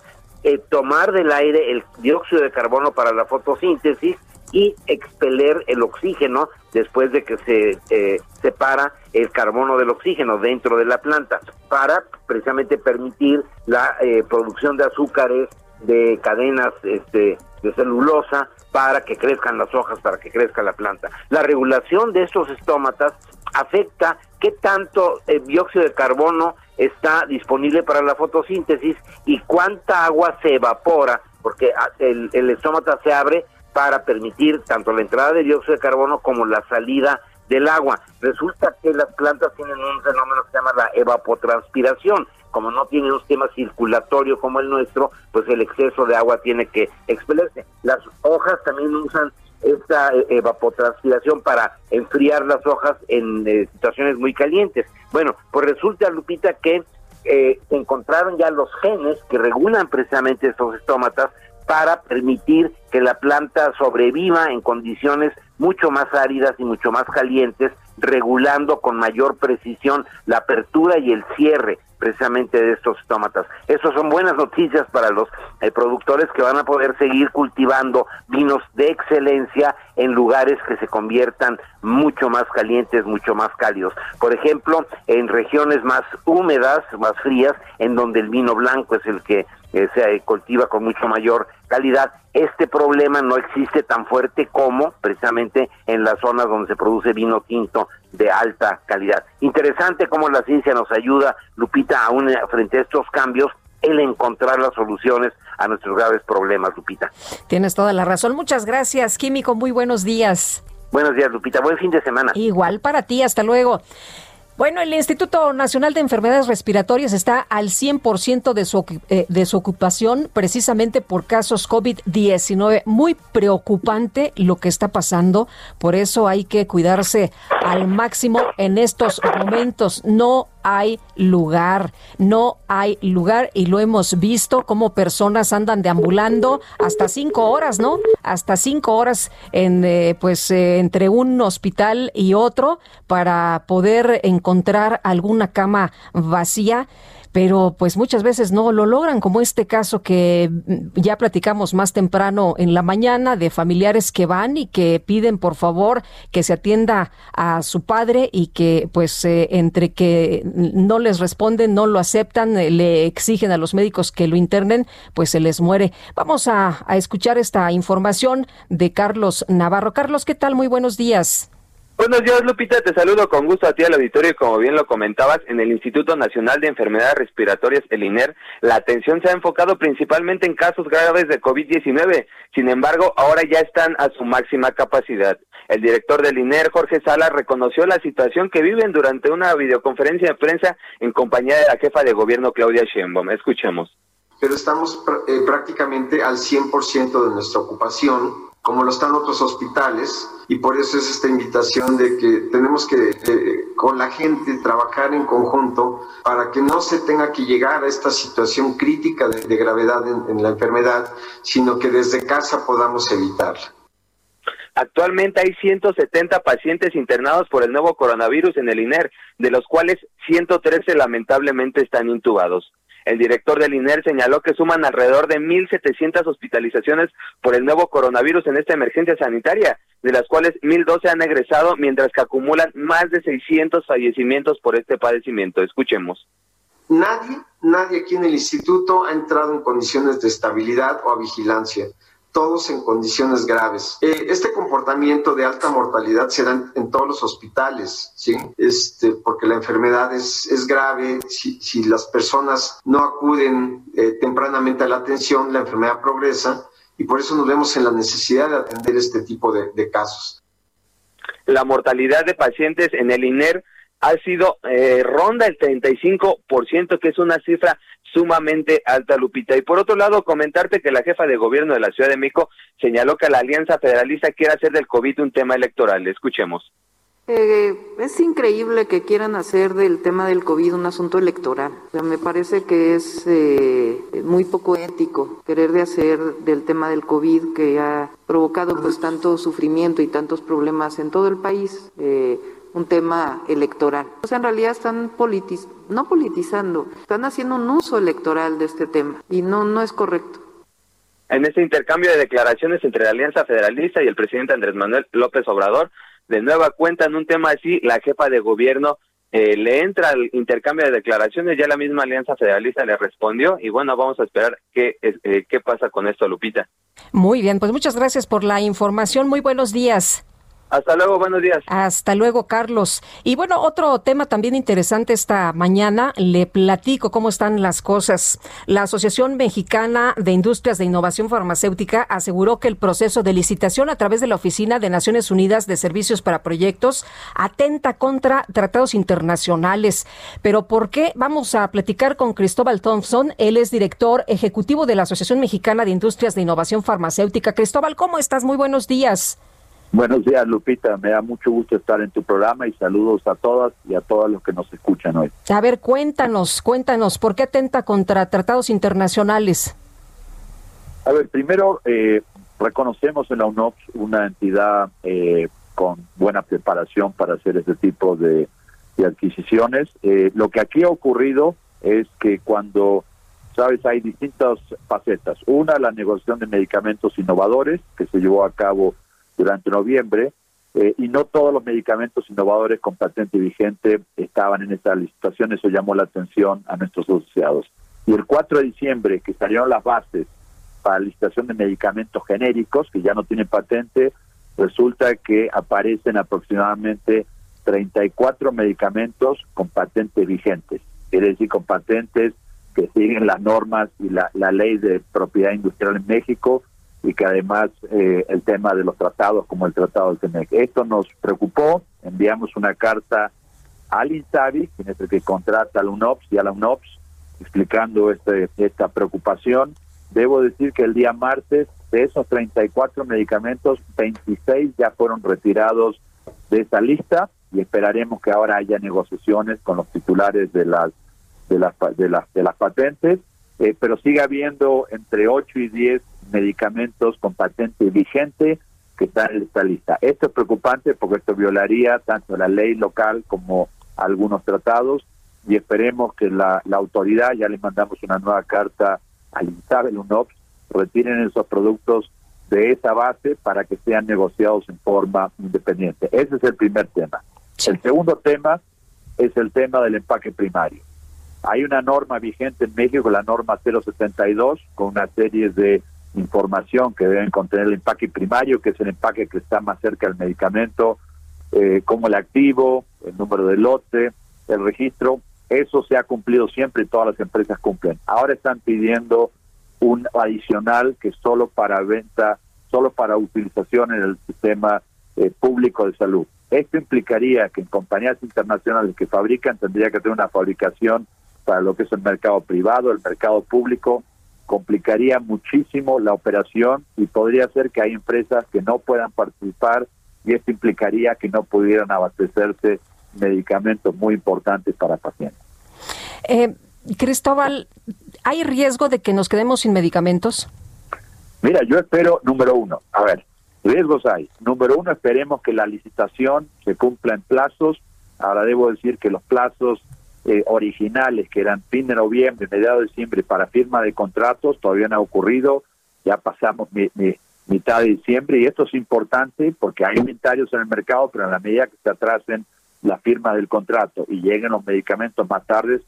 eh, tomar del aire el dióxido de carbono para la fotosíntesis y expeler el oxígeno después de que se eh, separa el carbono del oxígeno dentro de la planta para precisamente permitir la eh, producción de azúcares de cadenas este, de celulosa para que crezcan las hojas, para que crezca la planta. La regulación de estos estómatas afecta qué tanto eh, dióxido de carbono está disponible para la fotosíntesis y cuánta agua se evapora, porque ah, el, el estómata se abre para permitir tanto la entrada de dióxido de carbono como la salida del agua. Resulta que las plantas tienen un fenómeno que se llama la evapotranspiración. Como no tienen un sistema circulatorio como el nuestro, pues el exceso de agua tiene que expelerse. Las hojas también usan esta eh, evapotranspiración para enfriar las hojas en eh, situaciones muy calientes. Bueno, pues resulta, Lupita, que eh, encontraron ya los genes que regulan precisamente estos estómatas para permitir que la planta sobreviva en condiciones mucho más áridas y mucho más calientes, regulando con mayor precisión la apertura y el cierre precisamente de estos estómatas. Estas son buenas noticias para los eh, productores que van a poder seguir cultivando vinos de excelencia en lugares que se conviertan mucho más calientes, mucho más cálidos. Por ejemplo, en regiones más húmedas, más frías, en donde el vino blanco es el que se cultiva con mucho mayor calidad. Este problema no existe tan fuerte como precisamente en las zonas donde se produce vino tinto de alta calidad. Interesante cómo la ciencia nos ayuda, Lupita, aún frente a estos cambios, el encontrar las soluciones a nuestros graves problemas, Lupita. Tienes toda la razón. Muchas gracias, Químico. Muy buenos días. Buenos días, Lupita. Buen fin de semana. Igual para ti. Hasta luego. Bueno, el Instituto Nacional de Enfermedades Respiratorias está al 100% de su, eh, de su ocupación precisamente por casos COVID-19. Muy preocupante lo que está pasando, por eso hay que cuidarse al máximo en estos momentos. No hay lugar, no hay lugar y lo hemos visto como personas andan deambulando hasta cinco horas, ¿no? Hasta cinco horas en, eh, pues, eh, entre un hospital y otro para poder encontrar alguna cama vacía pero pues muchas veces no lo logran, como este caso que mm, ya platicamos más temprano en la mañana de familiares que van y que piden por favor que se atienda a su padre y que pues eh, entre que no les responden, no lo aceptan, eh, le exigen a los médicos que lo internen, pues se les muere. Vamos a, a escuchar esta información de Carlos Navarro. Carlos, ¿qué tal? Muy buenos días. Buenos días, Lupita. Te saludo con gusto a ti al auditorio y como bien lo comentabas, en el Instituto Nacional de Enfermedades Respiratorias, el INER, la atención se ha enfocado principalmente en casos graves de COVID-19. Sin embargo, ahora ya están a su máxima capacidad. El director del INER, Jorge Sala, reconoció la situación que viven durante una videoconferencia de prensa en compañía de la jefa de gobierno, Claudia Sheinbaum. Escuchemos. Pero estamos eh, prácticamente al 100% de nuestra ocupación como lo están otros hospitales, y por eso es esta invitación de que tenemos que eh, con la gente trabajar en conjunto para que no se tenga que llegar a esta situación crítica de, gravedad en, la enfermedad, sino que desde casa podamos evitarla. Actualmente hay 170 pacientes internados por el nuevo coronavirus en el INER, de los cuales 113 lamentablemente están intubados. El director del INER señaló que suman alrededor de 1.700 hospitalizaciones por el nuevo coronavirus en esta emergencia sanitaria, de las cuales 1.012 han egresado, mientras que acumulan más de 600 fallecimientos por este padecimiento. Escuchemos. Nadie, nadie aquí en el instituto ha entrado en condiciones de estabilidad o a vigilancia todos en condiciones graves. Eh, este comportamiento de alta mortalidad se da en, todos los hospitales, ¿sí? Este, porque la enfermedad es, es grave, si, las personas no acuden eh, tempranamente a la atención, la enfermedad progresa y por eso nos vemos en la necesidad de atender este tipo de, de casos. La mortalidad de pacientes en el INER ha sido eh, ronda el 35%, que es una cifra sumamente alta, Lupita. Y por otro lado, comentarte que la jefa de gobierno de la Ciudad de México señaló que la Alianza Federalista quiere hacer del COVID un tema electoral. Escuchemos. Eh, es increíble que quieran hacer del tema del COVID un asunto electoral. O sea, me parece que es eh, muy poco ético querer de hacer del tema del COVID que ha provocado pues tanto sufrimiento y tantos problemas en todo el país. Eh, un tema electoral. O sea, en realidad están politiz no politizando, están haciendo un uso electoral de este tema y no, no es correcto. En este intercambio de declaraciones entre la Alianza Federalista y el presidente Andrés Manuel López Obrador, de nueva cuenta en un tema así, la jefa de gobierno eh, le entra al intercambio de declaraciones, ya la misma Alianza Federalista le respondió y bueno, vamos a esperar qué, eh, qué pasa con esto, Lupita. Muy bien, pues muchas gracias por la información, muy buenos días. Hasta luego, buenos días. Hasta luego, Carlos. Y bueno, otro tema también interesante esta mañana, le platico cómo están las cosas. La Asociación Mexicana de Industrias de Innovación Farmacéutica aseguró que el proceso de licitación a través de la Oficina de Naciones Unidas de Servicios para Proyectos atenta contra tratados internacionales. Pero ¿por qué? Vamos a platicar con Cristóbal Thompson. Él es director ejecutivo de la Asociación Mexicana de Industrias de Innovación Farmacéutica. Cristóbal, ¿cómo estás? Muy buenos días. Buenos días, Lupita. Me da mucho gusto estar en tu programa y saludos a todas y a todos los que nos escuchan hoy. A ver, cuéntanos, cuéntanos, ¿por qué atenta contra tratados internacionales? A ver, primero, eh, reconocemos en la UNOPS una entidad eh, con buena preparación para hacer este tipo de, adquisiciones. Eh, lo que aquí ha ocurrido es que cuando, sabes, hay distintas facetas. Una, la negociación de medicamentos innovadores que se llevó a cabo durante noviembre eh, y no todos los medicamentos innovadores con patente vigente estaban en esta licitación, eso llamó la atención a nuestros asociados. Y el 4 de diciembre, que salieron las bases para la licitación de medicamentos genéricos que ya no tienen patente, resulta que aparecen aproximadamente 34 medicamentos con patentes vigentes, quiere decir con patentes que siguen las normas y la, la ley de propiedad industrial en México y que además eh, el tema de los tratados como el tratado del TEMEC. Esto nos preocupó, enviamos una carta al INSABI, quien es el que contrata al UNOPS y a la UNOPS, explicando este, esta preocupación. Debo decir que el día martes de esos 34 medicamentos, 26 ya fueron retirados de esa lista y esperaremos que ahora haya negociaciones con los titulares de las de las de las, de las patentes, eh, pero sigue habiendo entre 8 y 10 medicamentos con patente vigente que están en esta lista. Esto es preocupante porque esto violaría tanto la ley local como algunos tratados y esperemos que la, la autoridad, ya le mandamos una nueva carta al INSAB, el UNOPS, retiren esos productos de esa base para que sean negociados en forma independiente. Ese es el primer tema. El segundo tema es el tema del empaque primario. Hay una norma vigente en México, la norma 072, con una serie de información que deben contener el empaque primario, que es el empaque que está más cerca del medicamento, eh, como el activo, el número de lote, el registro. Eso se ha cumplido siempre y todas las empresas cumplen. Ahora están pidiendo un adicional que solo para venta, solo para utilización en el sistema eh, público de salud. Esto implicaría que en compañías internacionales que fabrican tendría que tener una fabricación para lo que es el mercado privado, el mercado público, complicaría muchísimo la operación y podría ser que hay empresas que no puedan participar y esto implicaría que no pudieran abastecerse medicamentos muy importantes para pacientes. Eh, Cristóbal, ¿hay riesgo de que nos quedemos sin medicamentos? Mira, yo espero, número uno, a ver, riesgos hay. Número uno, esperemos que la licitación se cumpla en plazos. Ahora debo decir que los plazos eh, originales, que eran fin de noviembre, mediados de diciembre, para firma de contratos, todavía no ha ocurrido. Ya pasamos mitad de diciembre y esto es importante porque hay inventarios en el mercado, pero en la medida que se atrasen la firma del contrato y lleguen los medicamentos más tarde,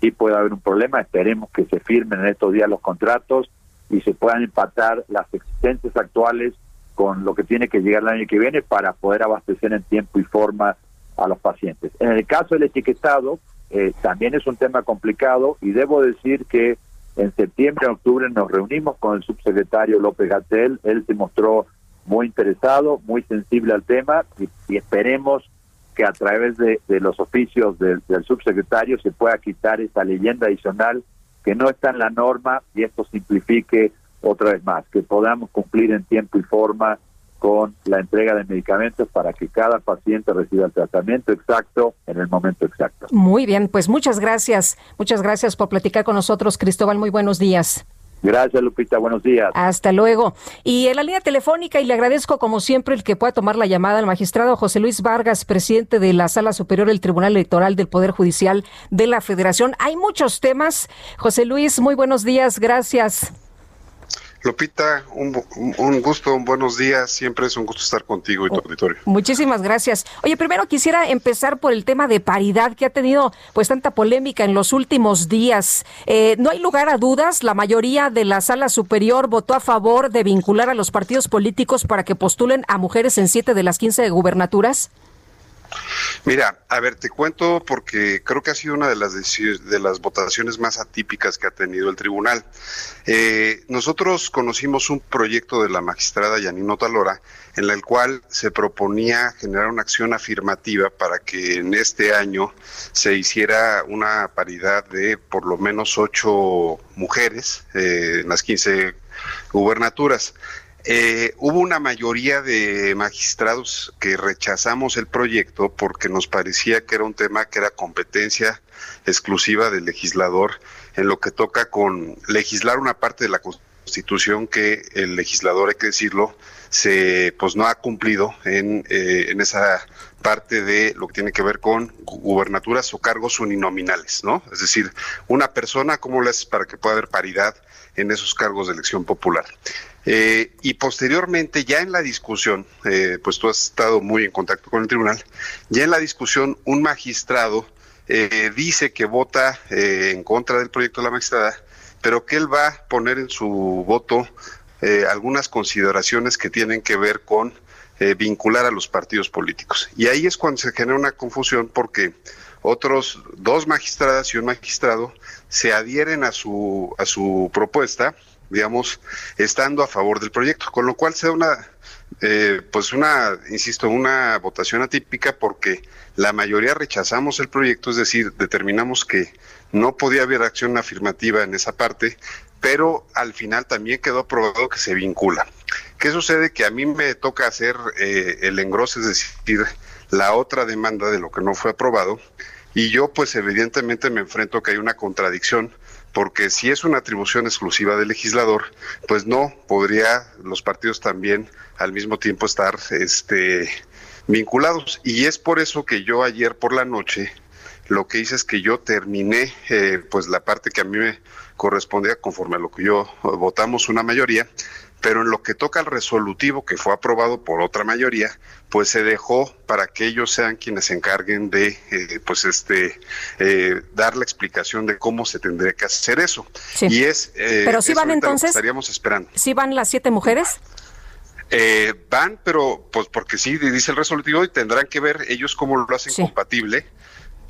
sí puede haber un problema. Esperemos que se firmen en estos días los contratos y se puedan empatar las existencias actuales con lo que tiene que llegar el año que viene para poder abastecer en tiempo y forma a los pacientes. En el caso del etiquetado, eh, también es un tema complicado y debo decir que en septiembre, octubre nos reunimos con el subsecretario López Gatel, él se mostró muy interesado, muy sensible al tema y, esperemos que a través de, los oficios del, subsecretario se pueda quitar esa leyenda adicional que no está en la norma y esto simplifique otra vez más, que podamos cumplir en tiempo y forma con la entrega de medicamentos para que cada paciente reciba el tratamiento exacto en el momento exacto. Muy bien, pues muchas gracias. Muchas gracias por platicar con nosotros, Cristóbal. Muy buenos días. Gracias, Lupita. Buenos días. Hasta luego. Y en la línea telefónica, y le agradezco como siempre el que pueda tomar la llamada al magistrado José Luis Vargas, presidente de la Sala Superior del Tribunal Electoral del Poder Judicial de la Federación. Hay muchos temas. José Luis, muy buenos días. Gracias. Lupita, un, un, gusto, un buenos días. Siempre es un gusto estar contigo y tu auditorio. Muchísimas gracias. Oye, primero quisiera empezar por el tema de paridad que ha tenido pues tanta polémica en los últimos días. Eh, no hay lugar a dudas, la mayoría de la sala superior votó a favor de vincular a los partidos políticos para que postulen a mujeres en siete de las quince gubernaturas. Mira, a ver, te cuento porque creo que ha sido una de las de las votaciones más atípicas que ha tenido el tribunal. Eh, nosotros conocimos un proyecto de la magistrada Yanino Talora en el cual se proponía generar una acción afirmativa para que en este año se hiciera una paridad de por lo menos ocho mujeres eh, en las 15 gubernaturas. Eh, hubo una mayoría de magistrados que rechazamos el proyecto porque nos parecía que era un tema que era competencia exclusiva del legislador en lo que toca con legislar una parte de la Constitución que el legislador, hay que decirlo, se pues no ha cumplido en, eh, en esa parte de lo que tiene que ver con gubernaturas o cargos uninominales, ¿no? Es decir, una persona, ¿cómo le haces para que pueda haber paridad en esos cargos de elección popular? Eh, y posteriormente, ya en la discusión, eh, pues tú has estado muy en contacto con el tribunal, ya en la discusión un magistrado eh, dice que vota en contra del proyecto de la magistrada, pero que él va a poner en su voto algunas consideraciones que tienen que ver con vincular a los partidos políticos. Y ahí es cuando se genera una confusión porque otros dos magistradas y un magistrado se adhieren a su, a su propuesta digamos, estando a favor del proyecto, con lo cual se da una, eh, pues una, insisto, una votación atípica porque la mayoría rechazamos el proyecto, es decir, determinamos que no podía haber acción afirmativa en esa parte, pero al final también quedó aprobado que se vincula. ¿Qué sucede? Que a mí me toca hacer eh, el engrose, es decir, la otra demanda de lo que no fue aprobado, y yo pues evidentemente me enfrento a que hay una contradicción porque si es una atribución exclusiva del legislador, pues no podría los partidos también al mismo tiempo estar este vinculados. Y es por eso que yo ayer por la noche lo que hice es que yo terminé eh, pues la parte que a mí me correspondía conforme a lo que yo votamos una mayoría, pero en lo que toca al resolutivo que fue aprobado por otra mayoría, pues se dejó para que ellos sean quienes se encarguen de, eh, pues este, eh, dar la explicación de cómo se tendría que hacer eso. Y es, eh, pero si van entonces, estaríamos esperando. ¿Sí van las siete mujeres? van, pero pues porque sí dice el resolutivo y tendrán que ver ellos cómo lo hacen compatible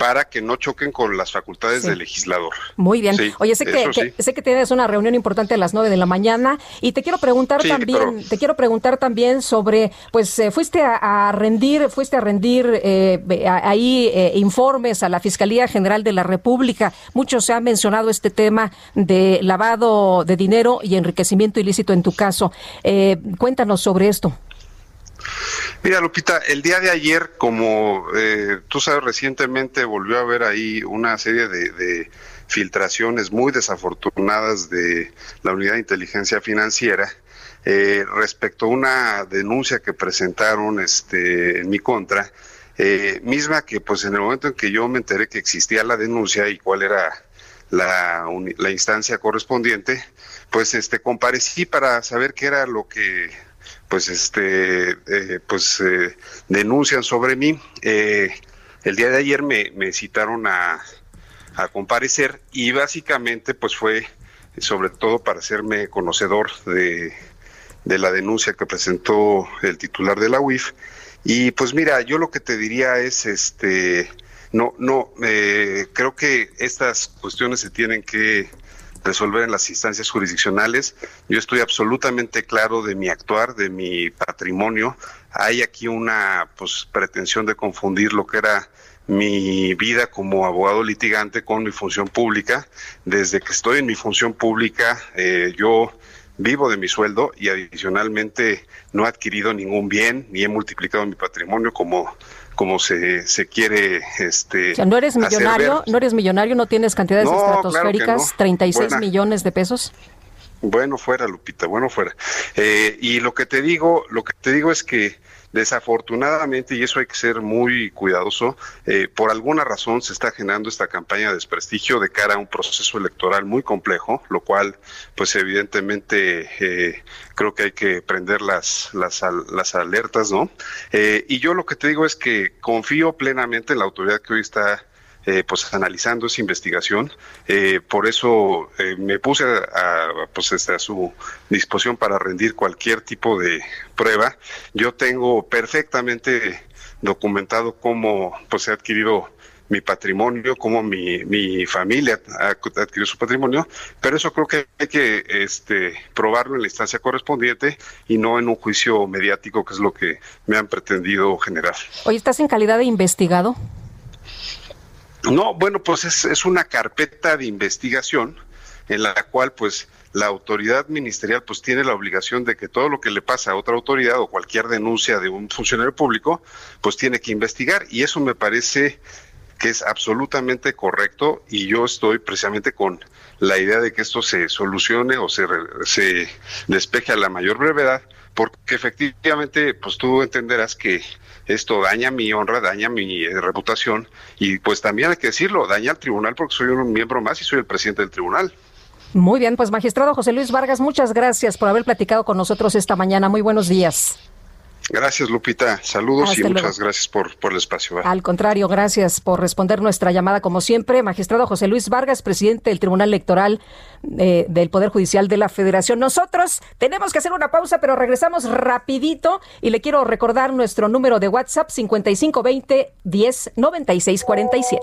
para que no choquen con las facultades del legislador. Muy bien. Oye, sé que, sé que tienes una reunión importante a las nueve de la mañana y te quiero preguntar también, te quiero preguntar también sobre, pues eh, fuiste a, rendir, fuiste a rendir eh, ahí eh, informes a la Fiscalía General de la República. Mucho se ha mencionado este tema de lavado de dinero y enriquecimiento ilícito en tu caso. cuéntanos sobre esto. Mira, Lupita, el día de ayer, como eh, tú sabes, recientemente volvió a haber ahí una serie de, filtraciones muy desafortunadas de la Unidad de Inteligencia Financiera eh, respecto a una denuncia que presentaron este, en mi contra, eh, misma que pues en el momento en que yo me enteré que existía la denuncia y cuál era la, la instancia correspondiente, pues este comparecí para saber qué era lo que pues este eh, pues eh, denuncian sobre mí. Eh, el día de ayer me, citaron a, comparecer y básicamente pues fue sobre todo para hacerme conocedor de, de la denuncia que presentó el titular de la UIF y pues mira yo lo que te diría es este no no creo que estas cuestiones se tienen que resolver en las instancias jurisdiccionales. Yo estoy absolutamente claro de mi actuar, de mi patrimonio. Hay aquí una pues, pretensión de confundir lo que era mi vida como abogado litigante con mi función pública. Desde que estoy en mi función pública, eh, yo vivo de mi sueldo y adicionalmente no he adquirido ningún bien ni he multiplicado mi patrimonio como como se, se quiere este o sea, no eres millonario no eres millonario no tienes cantidades estratosféricas 36 millones de pesos bueno fuera Lupita bueno fuera. Eh, y lo que te digo lo que te digo es que Desafortunadamente, y eso hay que ser muy cuidadoso, eh, por alguna razón se está generando esta campaña de desprestigio de cara a un proceso electoral muy complejo, lo cual, pues evidentemente, eh, creo que hay que prender las, las, las alertas, ¿no? Eh, y yo lo que te digo es que confío plenamente en la autoridad que hoy está eh, pues analizando esa investigación. Eh, por eso eh, me puse a, pues, este, a su disposición para rendir cualquier tipo de prueba. Yo tengo perfectamente documentado cómo pues he adquirido mi patrimonio, cómo mi, mi familia ha adquirido su patrimonio, pero eso creo que hay que este, probarlo en la instancia correspondiente y no en un juicio mediático, que es lo que me han pretendido generar. Hoy ¿estás en calidad de investigado? No, bueno, pues es, es una carpeta de investigación en la cual pues la autoridad ministerial pues tiene la obligación de que todo lo que le pasa a otra autoridad o cualquier denuncia de un funcionario público pues tiene que investigar. Y eso me parece que es absolutamente correcto y yo estoy precisamente con la idea de que esto se solucione o se, se despeje a la mayor brevedad porque efectivamente pues tú entenderás que esto daña mi honra, daña mi eh, reputación y pues también hay que decirlo, daña al tribunal porque soy un miembro más y soy el presidente del tribunal. Muy bien, pues magistrado José Luis Vargas, muchas gracias por haber platicado con nosotros esta mañana. Muy buenos días. Gracias, Lupita. Saludos y muchas gracias por, por el espacio. Al contrario, gracias por responder nuestra llamada como siempre. Magistrado José Luis Vargas, presidente del Tribunal Electoral eh, del Poder Judicial de la Federación. Nosotros tenemos que hacer una pausa, pero regresamos rapidito y le quiero recordar nuestro número de WhatsApp 5520 10 96 47.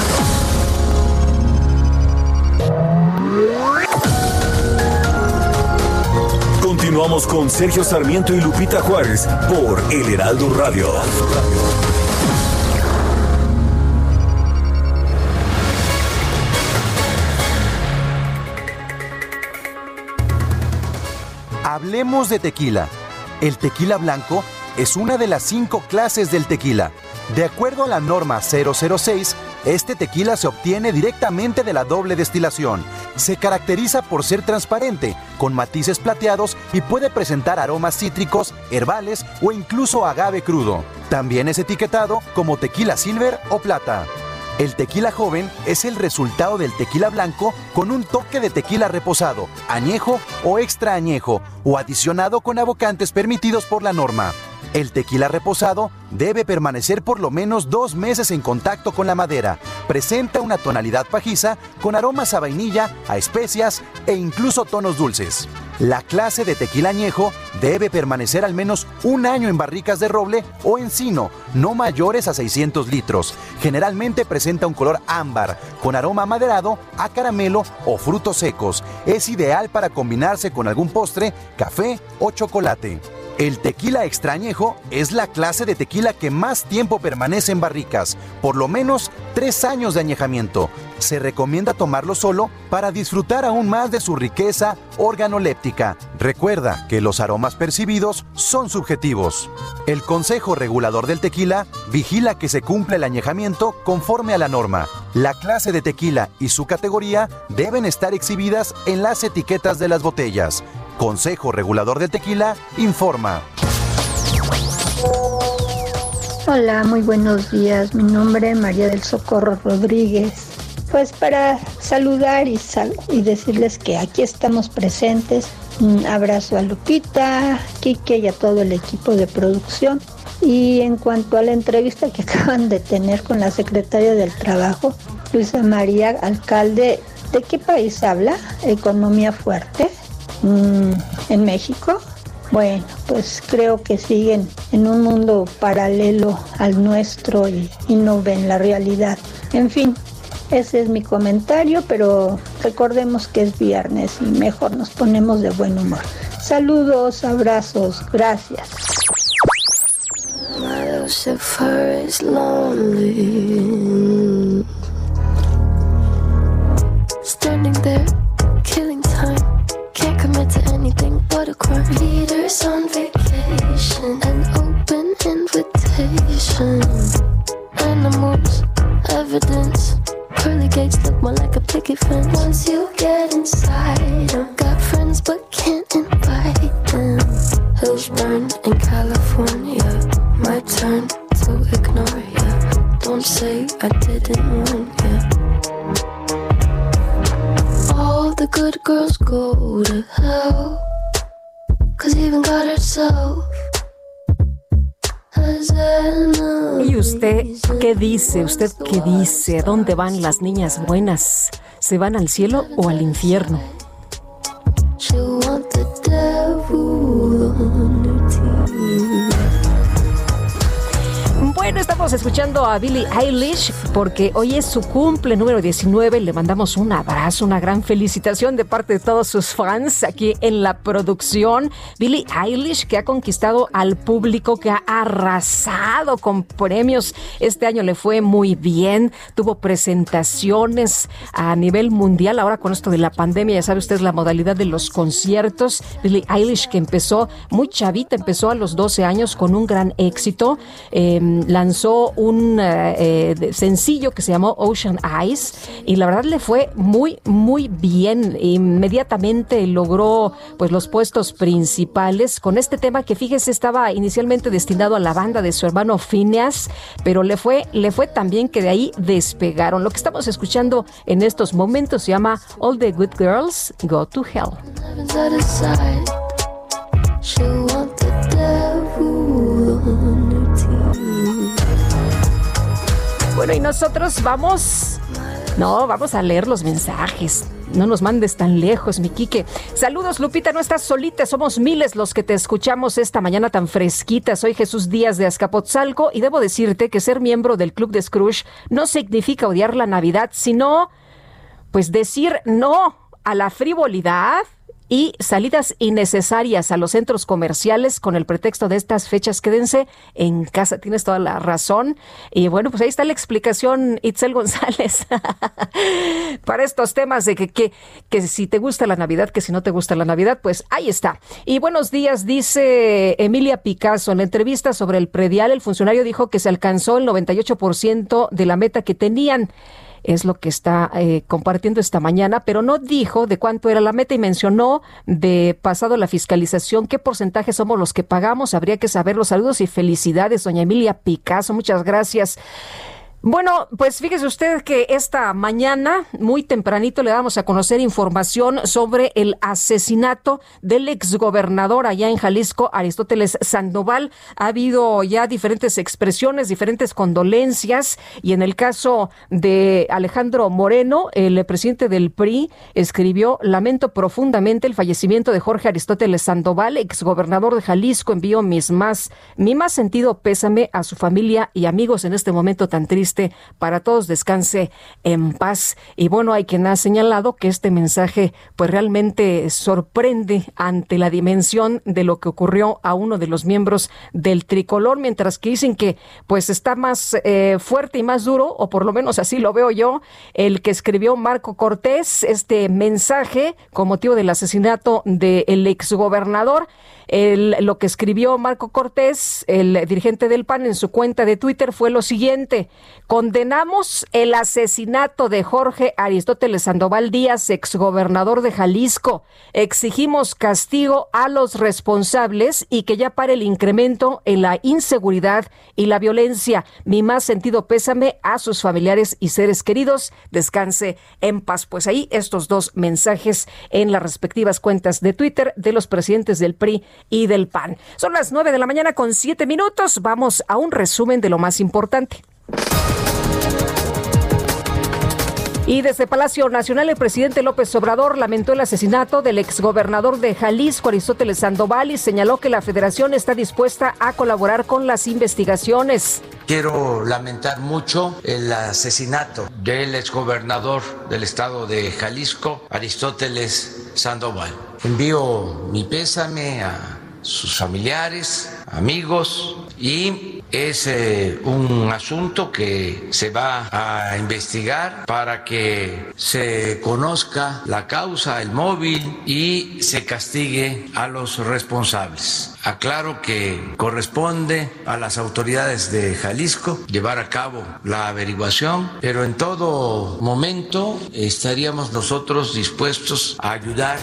Con Sergio Sarmiento y Lupita Juárez por El Heraldo Radio. Hablemos de tequila. El tequila blanco es una de las cinco clases del tequila. De acuerdo a la norma 006, este tequila se obtiene directamente de la doble destilación. Se caracteriza por ser transparente, con matices plateados y puede presentar aromas cítricos, herbales o incluso agave crudo. También es etiquetado como tequila silver o plata. El tequila joven es el resultado del tequila blanco con un toque de tequila reposado, añejo o extra añejo, o adicionado con abocantes permitidos por la norma. El tequila reposado debe permanecer por lo menos dos meses en contacto con la madera. Presenta una tonalidad pajiza con aromas a vainilla, a especias e incluso tonos dulces. La clase de tequila añejo debe permanecer al menos un año en barricas de roble o encino, no mayores a 600 litros. Generalmente presenta un color ámbar, con aroma maderado, a caramelo o frutos secos. Es ideal para combinarse con algún postre, café o chocolate. El tequila extrañejo es la clase de tequila que más tiempo permanece en barricas, por lo menos tres años de añejamiento. Se recomienda tomarlo solo para disfrutar aún más de su riqueza organoléptica. Recuerda que los aromas percibidos son subjetivos. El Consejo Regulador del Tequila vigila que se cumpla el añejamiento conforme a la norma. La clase de tequila y su categoría deben estar exhibidas en las etiquetas de las botellas. Consejo Regulador del Tequila informa. Hola, muy buenos días. Mi nombre es María del Socorro Rodríguez. Pues para saludar y, y decirles que aquí estamos presentes. Un abrazo a Lupita, Kike y a todo el equipo de producción. Y en cuanto a la entrevista que acaban de tener con la secretaria del Trabajo, Luisa María Alcalde, ¿de qué país habla? ¿Economía fuerte? Mm, en México. Bueno, pues creo que siguen en un mundo paralelo al nuestro y, y, no ven la realidad. En fin, ese es mi comentario, pero recordemos que es viernes y mejor nos ponemos de buen humor. Saludos, abrazos, gracias. A. Leaders on vacation, an open invitation. Animals, evidence. Pearly gates look more like a picket fence. Once you get inside, I've dice? ¿Usted qué dice? ¿Dónde van las niñas buenas? ¿Se van al cielo o al infierno? Estamos escuchando a Billie Eilish porque hoy es su cumple número 19. Le mandamos un abrazo, una gran felicitación de parte de todos sus fans aquí en la producción. Billie Eilish que ha conquistado al público, que ha arrasado con premios. Este año le fue muy bien. Tuvo presentaciones a nivel mundial. Ahora con esto de la pandemia, ya sabe usted la modalidad de los conciertos. Billie Eilish que empezó muy chavita, empezó a los 12 años con un gran éxito. Eh, lanzó un eh, eh, sencillo que se llamó Ocean Eyes y la verdad le fue muy, muy bien. Inmediatamente logró pues los puestos principales con este tema que fíjese estaba inicialmente destinado a la banda de su hermano Phineas, pero le fue, le fue también que de ahí despegaron. Lo que estamos escuchando en estos momentos se llama All the Good Girls Go to Hell. The Bueno, y nosotros vamos. No, vamos a leer los mensajes. No nos mandes tan lejos, mi Quique. Saludos, Lupita, no estás solita, somos miles los que te escuchamos esta mañana tan fresquita. Soy Jesús Díaz de Azcapotzalco y debo decirte que ser miembro del Club de Scrooge no significa odiar la Navidad, sino pues decir no a la frivolidad y salidas innecesarias a los centros comerciales con el pretexto de estas fechas. Quédense en casa, tienes toda la razón. Y bueno, pues ahí está la explicación, Itzel González, para estos temas de que, que, que si te gusta la Navidad, que si no te gusta la Navidad, pues ahí está. Y buenos días, dice Emilia Picasso. En la entrevista sobre el predial, el funcionario dijo que se alcanzó el 98% de la meta que tenían es lo que está eh, compartiendo esta mañana, pero no dijo de cuánto era la meta y mencionó de pasado la fiscalización qué porcentaje somos los que pagamos. Habría que saber los saludos y felicidades, doña Emilia Picasso. Muchas gracias. Bueno, pues fíjese usted que esta mañana, muy tempranito, le damos a conocer información sobre el asesinato del exgobernador allá en Jalisco, Aristóteles Sandoval. Ha habido ya diferentes expresiones, diferentes condolencias, y en el caso de Alejandro Moreno, el presidente del PRI, escribió, lamento profundamente el fallecimiento de Jorge Aristóteles Sandoval, exgobernador de Jalisco, envío mis más, mi más sentido pésame a su familia y amigos en este momento tan triste para todos descanse en paz. Y bueno, hay quien ha señalado que este mensaje pues realmente sorprende ante la dimensión de lo que ocurrió a uno de los miembros del tricolor, mientras que dicen que pues está más eh, fuerte y más duro, o por lo menos así lo veo yo, el que escribió Marco Cortés este mensaje con motivo del asesinato del exgobernador. El, lo que escribió Marco Cortés, el dirigente del PAN, en su cuenta de Twitter fue lo siguiente. Condenamos el asesinato de Jorge Aristóteles Sandoval Díaz, exgobernador de Jalisco. Exigimos castigo a los responsables y que ya pare el incremento en la inseguridad y la violencia. Mi más sentido pésame a sus familiares y seres queridos. Descanse en paz. Pues ahí estos dos mensajes en las respectivas cuentas de Twitter de los presidentes del PRI y del PAN. Son las nueve de la mañana con siete minutos. Vamos a un resumen de lo más importante. Y desde Palacio Nacional, el presidente López Obrador lamentó el asesinato del exgobernador de Jalisco, Aristóteles Sandoval, y señaló que la federación está dispuesta a colaborar con las investigaciones. Quiero lamentar mucho el asesinato del exgobernador del estado de Jalisco, Aristóteles Sandoval. Envío mi pésame a sus familiares, amigos y es eh, un asunto que se va a investigar para que se conozca la causa, el móvil y se castigue a los responsables. Aclaro que corresponde a las autoridades de Jalisco llevar a cabo la averiguación, pero en todo momento estaríamos nosotros dispuestos a ayudar.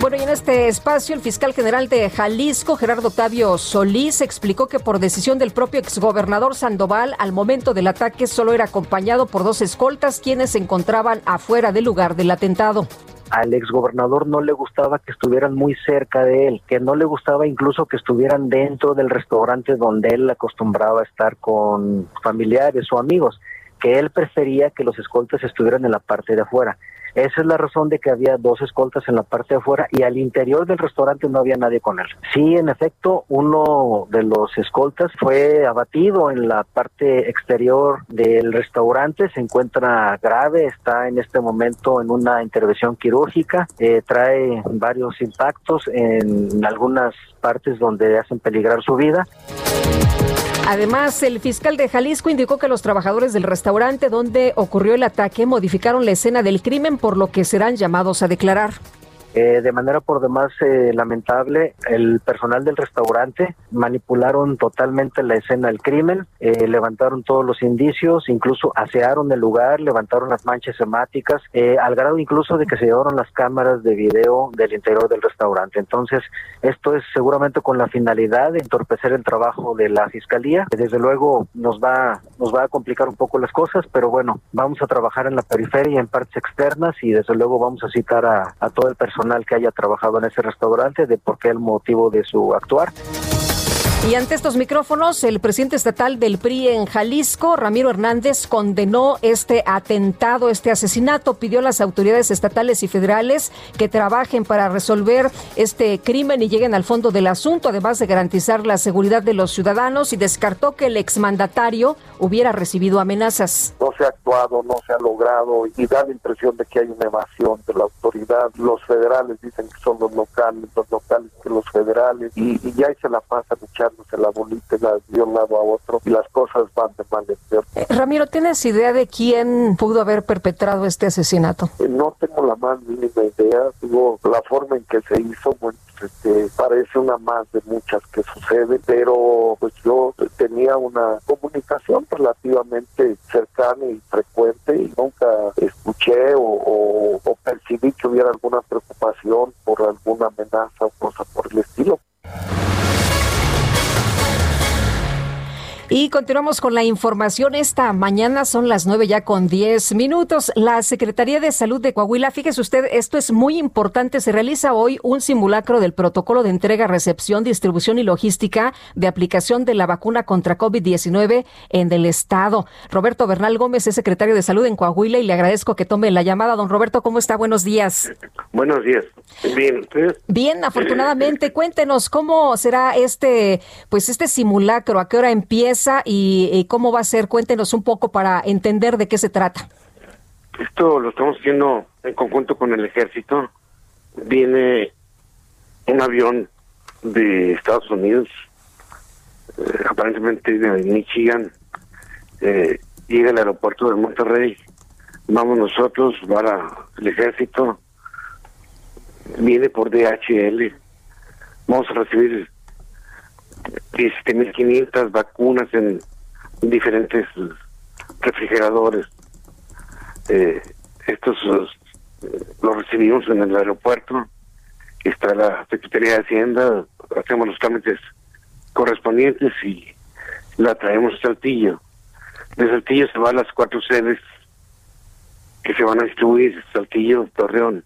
Bueno, y en este espacio, el fiscal general de Jalisco, Gerardo Octavio Solís, explicó que por decisión del propio exgobernador Sandoval, al momento del ataque solo era acompañado por dos escoltas quienes se encontraban afuera del lugar del atentado al exgobernador no le gustaba que estuvieran muy cerca de él, que no le gustaba incluso que estuvieran dentro del restaurante donde él acostumbraba estar con familiares o amigos, que él prefería que los escoltas estuvieran en la parte de afuera. Esa es la razón de que había dos escoltas en la parte de afuera y al interior del restaurante no había nadie con él. Sí, en efecto, uno de los escoltas fue abatido en la parte exterior del restaurante, se encuentra grave, está en este momento en una intervención quirúrgica, eh, trae varios impactos en algunas partes donde hacen peligrar su vida. Además, el fiscal de Jalisco indicó que los trabajadores del restaurante donde ocurrió el ataque modificaron la escena del crimen, por lo que serán llamados a declarar. Eh, de manera por demás eh, lamentable, el personal del restaurante manipularon totalmente la escena del crimen, eh, levantaron todos los indicios, incluso asearon el lugar, levantaron las manchas hemáticas, al grado incluso de que se llevaron las cámaras de video del interior del restaurante. Entonces, esto es seguramente con la finalidad de entorpecer el trabajo de la fiscalía. Desde luego nos va, nos va a complicar un poco las cosas, pero bueno, vamos a trabajar en la periferia, en partes externas y desde luego vamos a citar a, a todo el personal que haya trabajado en ese restaurante, de por qué el motivo de su actuar. Y ante estos micrófonos, el presidente estatal del PRI en Jalisco, Ramiro Hernández, condenó este atentado, este asesinato, pidió a las autoridades estatales y federales que trabajen para resolver este crimen y lleguen al fondo del asunto, además de garantizar la seguridad de los ciudadanos y descartó que el exmandatario hubiera recibido amenazas. No se ha actuado, no se ha logrado y da la impresión de que hay una evasión de la autoridad. Los federales dicen que son los locales, los locales que los federales y, ya se la pasan echando se la bolita de un lado a otro y las cosas van de mal en peor. Eh, Ramiro, ¿tienes idea de quién pudo haber perpetrado este asesinato? Eh, no tengo la más mínima idea. Digo, la forma en que se hizo, bueno, este, parece una más de muchas que suceden, pero pues yo tenía una comunicación relativamente cercana y frecuente y nunca escuché o, o, o percibí que hubiera alguna preocupación por alguna amenaza o cosa por el estilo. Y continuamos con la información. Esta mañana son las nueve ya con diez minutos. La Secretaría de Salud de Coahuila, fíjese usted, esto es muy importante. Se realiza hoy un simulacro del protocolo de entrega, recepción, distribución y logística de aplicación de la vacuna contra COVID-19 en el Estado. Roberto Bernal Gómez es secretario de Salud en Coahuila y le agradezco que tome la llamada. Don Roberto, ¿cómo está? Buenos días. Buenos días. Bien, ¿ustedes? Bien, afortunadamente. Cuéntenos cómo será este, pues este simulacro, a qué hora empieza y, y, cómo va a ser. Cuéntenos un poco para entender de qué se trata. Esto lo estamos haciendo en conjunto con el ejército. Viene un avión de Estados Unidos, eh, aparentemente de Michigan, eh, llega al aeropuerto de Monterrey. Vamos nosotros, va la, el ejército, viene por DHL. Vamos a recibir 17.500 vacunas en diferentes refrigeradores. Eh, estos los recibimos en el aeropuerto, está la Secretaría de Hacienda, hacemos los trámites correspondientes y la traemos a Saltillo. De Saltillo se va a las cuatro sedes que se van a distribuir, Saltillo, Torreón,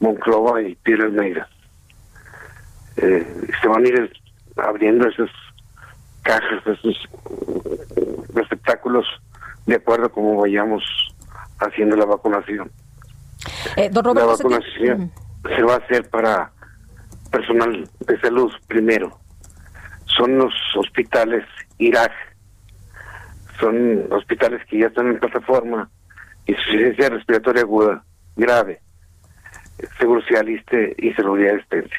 Monclova y Piedras Negras. Eh, se van a ir abriendo esas cajas, esos receptáculos de acuerdo a cómo vayamos haciendo la vacunación. Eh, don la Roberto, vacunación se, se va a hacer para personal de salud primero. Son los hospitales Irak. Son hospitales que ya están en plataforma. Insuficiencia respiratoria aguda, grave. Seguro social y seguridad estancia.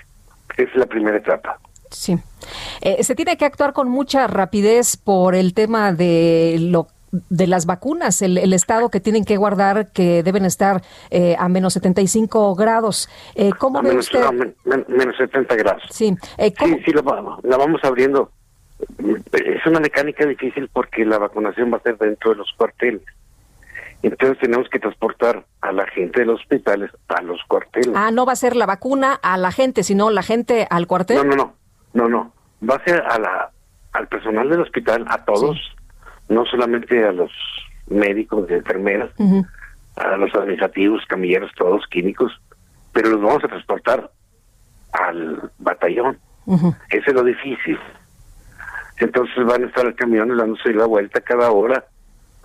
Esa es la primera etapa. Sí. Eh, se tiene que actuar con mucha rapidez por el tema de lo de las vacunas, el, el, estado que tienen que guardar, que deben estar eh, a menos 75 grados. Eh, ¿Cómo a menos, usted? a men- men- menos 70 grados. Sí. Eh, ¿cómo- Sí, sí, la vamos abriendo. Es una mecánica difícil porque la vacunación va a ser dentro de los cuarteles. Entonces tenemos que transportar a la gente de los hospitales a los cuarteles. Ah, no va a ser la vacuna a la gente, sino la gente al cuartel. No, no, no, no, no. Va a ser a la, al personal del hospital, a todos, no solamente a los médicos, enfermeras, a los administrativos, camilleros, todos químicos, pero los vamos a transportar al batallón. Ujú. Ese es lo difícil. Entonces van a estar el camión dándose la vuelta cada hora.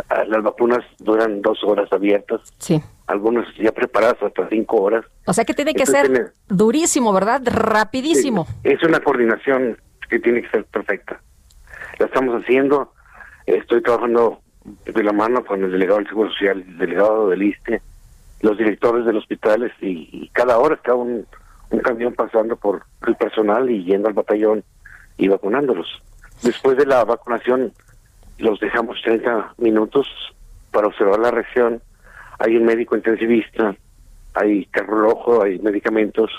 Ah, Las vacunas duran dos horas abiertas, Sí. Algunas ya preparadas hasta cinco horas. O sea que tiene que Entonces, ser tiene- durísimo, ¿verdad? Rapidísimo. Es una coordinación que tiene que ser perfecta. La estamos haciendo. Estoy trabajando de la mano con el delegado del Seguro Social, el delegado del ISTE, los directores de los hospitales y, y cada hora está un, un camión pasando por el personal y yendo al batallón y vacunándolos. Después de la vacunación los dejamos 30 minutos para observar la reacción. Hay un médico intensivista, hay carro rojo, hay medicamentos,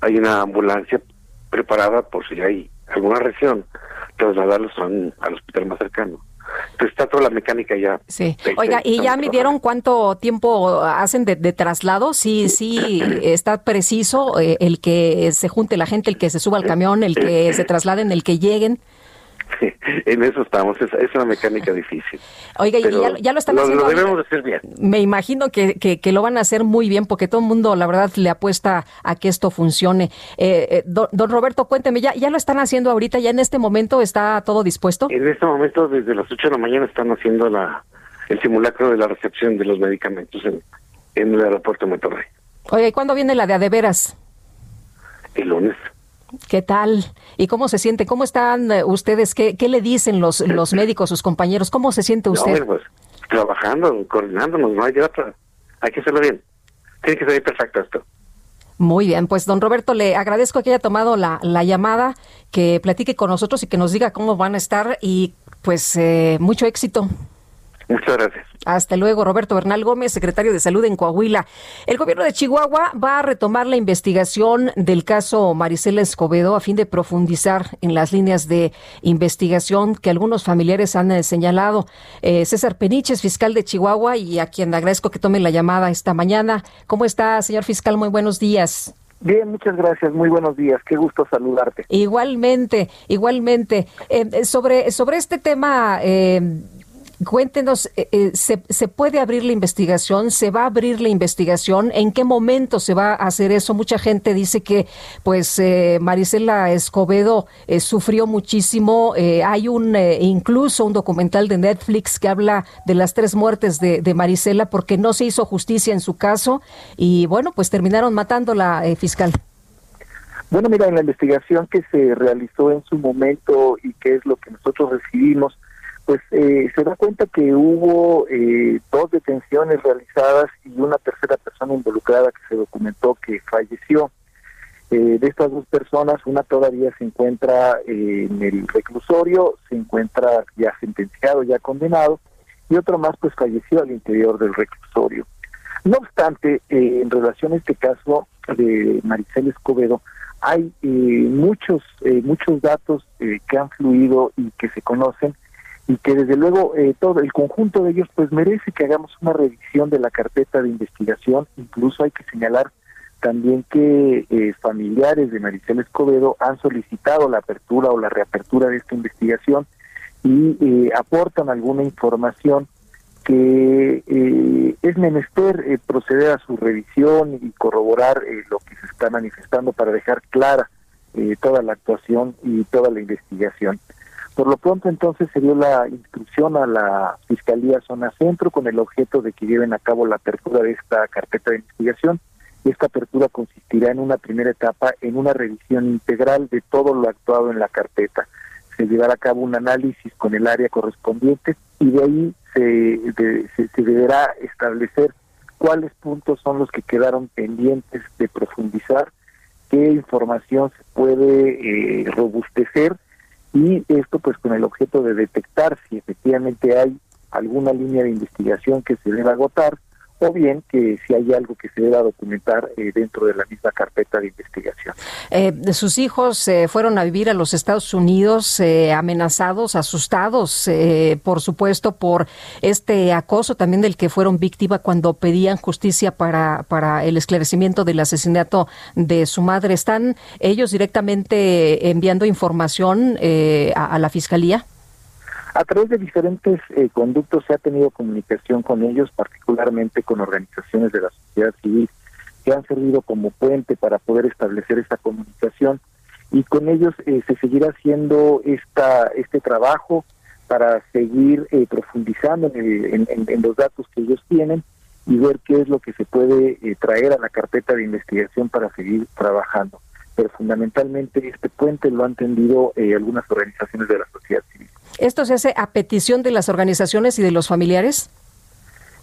hay una ambulancia preparada por si hay alguna reacción, trasladarlos a un- al hospital más cercano. Entonces está toda la mecánica ya. Sí. Oiga, ¿y ya midieron cuánto tiempo hacen de, de traslado? Sí, sí, está preciso eh, el que se junte la gente, el que se suba al camión, el que se trasladen, el que lleguen. en eso estamos, es, una mecánica difícil. Oiga, y ya, lo están haciendo. Lo debemos hacer bien. Me imagino que, que, lo van a hacer muy bien porque todo el mundo, la verdad, le apuesta a que esto funcione. Eh, eh don, Roberto, cuénteme, ¿ya, ¿ya lo están haciendo ahorita? ¿Ya en este momento está todo dispuesto? En este momento, desde las 8 de la mañana, están haciendo la el simulacro de la recepción de los medicamentos en, en el aeropuerto de Monterrey. Oiga, ¿y cuándo viene la de Adeveras? El lunes. ¿Qué tal? ¿Y cómo se siente? ¿Cómo están eh, ustedes? ¿Qué, qué le dicen los, los médicos, sus compañeros? ¿Cómo se siente usted? pues, trabajando, coordinándonos, no hay otra. Hay que hacerlo bien. Tiene que salir perfecto esto. Muy bien, pues don Roberto, le agradezco que haya tomado la, la llamada, que platique con nosotros y que nos diga cómo van a estar y pues eh, mucho éxito. Muchas gracias. Hasta luego, Roberto Bernal Gómez, secretario de Salud en Coahuila. El gobierno de Chihuahua va a retomar la investigación del caso Marisela Escobedo a fin de profundizar en las líneas de investigación que algunos familiares han eh, señalado. Eh, César Peniches, fiscal de Chihuahua, y a quien agradezco que tome la llamada esta mañana. ¿Cómo está, señor fiscal? Muy buenos días. Bien, muchas gracias. Muy buenos días. Qué gusto saludarte. Igualmente, igualmente. Eh, sobre, sobre este tema Cuéntenos, eh, eh, ¿se, ¿se, puede abrir la investigación? ¿Se va a abrir la investigación? ¿En qué momento se va a hacer eso? Mucha gente dice que, pues, eh, Marisela Escobedo sufrió muchísimo. hay un, incluso un documental de Netflix que habla de las tres muertes de, de, Marisela porque no se hizo justicia en su caso y, bueno, pues terminaron matándola, fiscal. Bueno, mira, en la investigación que se realizó en su momento y que es lo que nosotros recibimos, pues eh, se da cuenta que hubo eh, dos detenciones realizadas y una tercera persona involucrada que se documentó que falleció. Eh, de estas dos personas, una todavía se encuentra en el reclusorio, se encuentra ya sentenciado, ya condenado, y otro más pues falleció al interior del reclusorio. No obstante, en relación a este caso de Maricel Escobedo, hay muchos, muchos datos que han fluido y que se conocen y que desde luego eh, todo el conjunto de ellos pues merece que hagamos una revisión de la carpeta de investigación. Incluso hay que señalar también que eh, familiares de Maricel Escobedo han solicitado la apertura o la reapertura de esta investigación y eh, aportan alguna información que es menester proceder a su revisión y corroborar lo que se está manifestando para dejar clara toda la actuación y toda la investigación. Por lo pronto entonces se dio la instrucción a la Fiscalía Zona Centro con el objeto de que lleven a cabo la apertura de esta carpeta de investigación. Esta apertura consistirá en una primera etapa en una revisión integral de todo lo actuado en la carpeta. Se llevará a cabo un análisis con el área correspondiente y de ahí se, se, deberá establecer cuáles puntos son los que quedaron pendientes de profundizar, qué información se puede eh, robustecer y esto pues con el objeto de detectar si efectivamente hay alguna línea de investigación que se deba agotar o bien que si hay algo que se deba documentar eh, dentro de la misma carpeta de investigación. Eh, sus hijos eh, fueron a vivir a los Estados Unidos eh, amenazados, asustados, por supuesto, por este acoso también del que fueron víctima cuando pedían justicia para, para el esclarecimiento del asesinato de su madre. ¿Están ellos directamente enviando información a la Fiscalía? A través de diferentes eh, conductos se ha tenido comunicación con ellos, particularmente con organizaciones de la sociedad civil que han servido como puente para poder establecer esta comunicación y con ellos eh, se seguirá haciendo esta este trabajo para seguir eh, profundizando en, en, los datos que ellos tienen y ver qué es lo que se puede traer a la carpeta de investigación para seguir trabajando. Pero fundamentalmente este puente lo han tendido algunas organizaciones de la sociedad civil. ¿Esto se hace a petición de las organizaciones y de los familiares?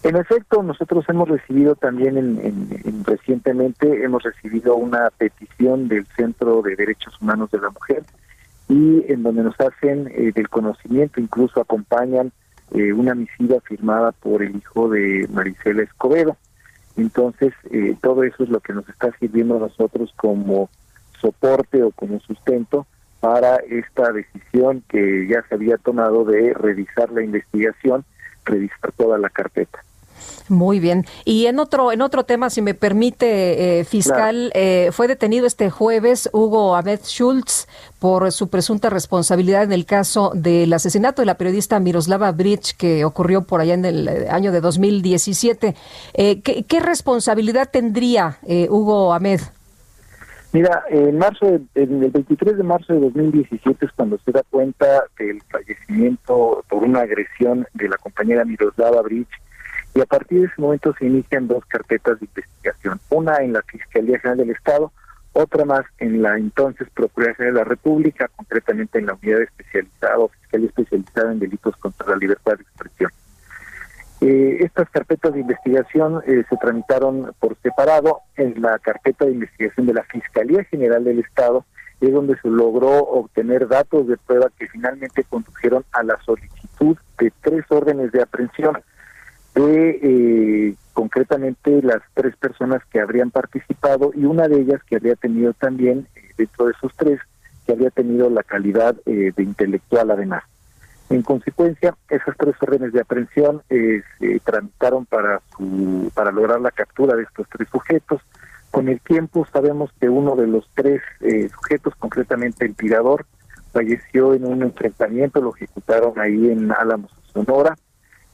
En efecto, nosotros hemos recibido también en, recientemente hemos recibido una petición del Centro de Derechos Humanos de la Mujer y en donde nos hacen eh, del conocimiento, incluso acompañan eh, una misiva firmada por el hijo de Maricela Escobedo. Entonces, eh, todo eso es lo que nos está sirviendo a nosotros como soporte o como sustento para esta decisión que ya se había tomado de revisar la investigación, revisar toda la carpeta. Muy bien. Y en otro, en otro tema, si me permite, eh, fiscal, eh, fue detenido este jueves Hugo Ahmed Schultz por su presunta responsabilidad en el caso del asesinato de la periodista Miroslava Bridge que ocurrió por allá en el eh, año de 2017. ¿qué, ¿qué, responsabilidad tendría Hugo Ahmed? Mira, en marzo, en el 23 de marzo de 2017 es cuando se da cuenta del fallecimiento por una agresión de la compañera Miroslava Bridge y a partir de ese momento se inician dos carpetas de investigación, una en la Fiscalía General del Estado, otra más en la entonces Procuración de la República, concretamente en la unidad especializada o Fiscalía especializada en delitos contra la libertad de expresión. Eh, estas carpetas de investigación eh, se tramitaron por separado en la carpeta de investigación de la Fiscalía General del Estado, es donde se logró obtener datos de prueba que finalmente condujeron a la solicitud de tres órdenes de aprehensión de eh, concretamente las tres personas que habrían participado y una de ellas que había tenido también, eh, dentro de esos tres, que había tenido la calidad eh, de intelectual además. En consecuencia, esas tres órdenes de aprehensión se tramitaron para, su, para lograr la captura de estos tres sujetos. Con el tiempo sabemos que uno de los tres sujetos, concretamente el tirador, falleció en un enfrentamiento, lo ejecutaron ahí en Álamos, Sonora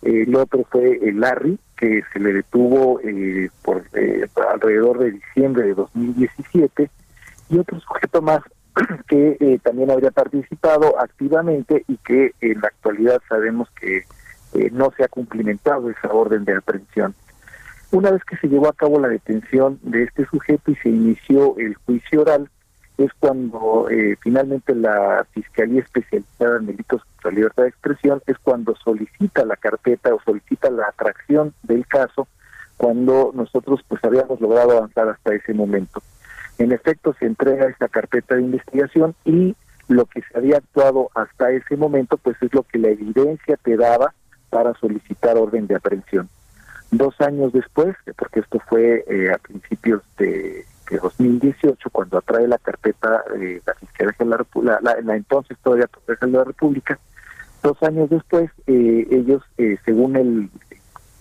el otro fue el Larry, que se le detuvo eh, por eh, alrededor de diciembre de 2017, y otro sujeto más que eh, también habría participado activamente y que en la actualidad sabemos que no se ha cumplimentado esa orden de aprehensión. Una vez que se llevó a cabo la detención de este sujeto y se inició el juicio oral, es cuando eh, finalmente la Fiscalía Especializada en Delitos contra la Libertad de Expresión es cuando solicita la carpeta o solicita la atracción del caso cuando nosotros pues habíamos logrado avanzar hasta ese momento. En efecto, se entrega esta carpeta de investigación y lo que se había actuado hasta ese momento pues es lo que la evidencia te daba para solicitar orden de aprehensión. Dos años después, porque esto fue eh, a principios de de 2018, cuando atrae la carpeta de la Fiscalía de la, la, la, entonces todavía de la República, dos años después, eh, ellos, eh, según el,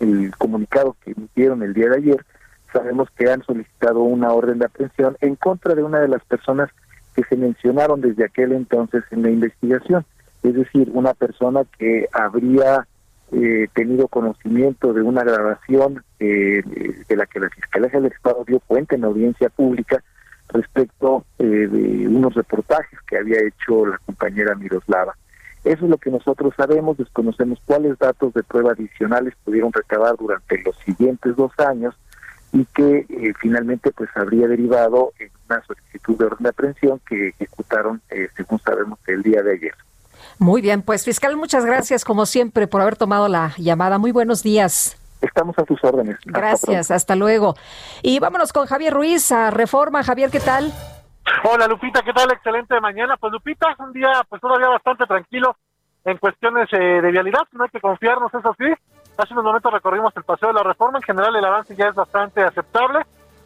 el comunicado que emitieron el día de ayer, sabemos que han solicitado una orden de aprehensión en contra de una de las personas que se mencionaron desde aquel entonces en la investigación, es decir, una persona que habría eh, tenido conocimiento de una grabación eh, de la que la Fiscalía del Estado dio cuenta en audiencia pública respecto eh, de unos reportajes que había hecho la compañera Miroslava. Eso es lo que nosotros sabemos, desconocemos cuáles datos de prueba adicionales pudieron recabar durante los siguientes dos años y que eh, finalmente pues habría derivado en una solicitud de orden de aprehensión que ejecutaron, según sabemos, el día de ayer. Muy bien, pues fiscal, muchas gracias como siempre por haber tomado la llamada. Muy buenos días. Estamos a tus órdenes. Gracias, hasta, luego. Y vámonos con Javier Ruiz a Reforma. Javier, ¿qué tal? Hola Lupita, ¿qué tal? Excelente mañana. Pues Lupita, un día pues todavía bastante tranquilo en cuestiones eh, de vialidad, no hay que confiarnos, eso sí. Hace unos momentos recorrimos el paseo de la reforma, en general el avance ya es bastante aceptable,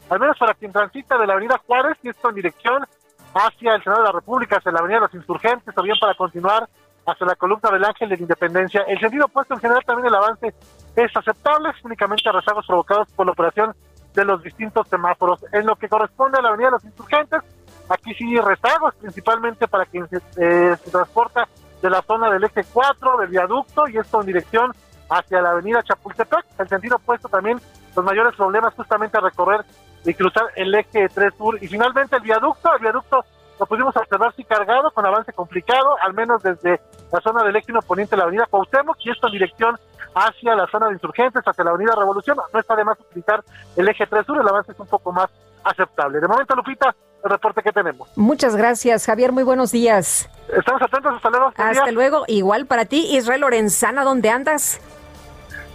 al menos para quien transita de la avenida Juárez, y esto en dirección hacia el Senado de la República, hacia la Avenida de los Insurgentes, también para continuar hacia la columna del Ángel de la Independencia. El sentido opuesto en general también el avance es aceptable, únicamente rezagos provocados por la operación de los distintos semáforos. En lo que corresponde a la Avenida de los Insurgentes, aquí sí rezagos, principalmente para quien se, eh, se transporta de la zona del eje 4, del viaducto, y esto en dirección hacia la avenida Chapultepec. El sentido opuesto también, los mayores problemas justamente a recorrer y cruzar el eje 3 sur. Y finalmente el viaducto, el viaducto lo pudimos observar sí cargado, con avance complicado, al menos desde la zona del eje poniente de la avenida Cuauhtémoc y esto en dirección hacia la zona de insurgentes, hacia la avenida Revolución. No está de más utilizar el eje 3 sur, el avance es un poco más aceptable. De momento, Lupita, el reporte que tenemos. Muchas gracias, Javier. Muy buenos días. Estamos atentos. Hasta luego. Hasta luego. Igual para ti, Israel Lorenzana, ¿dónde andas?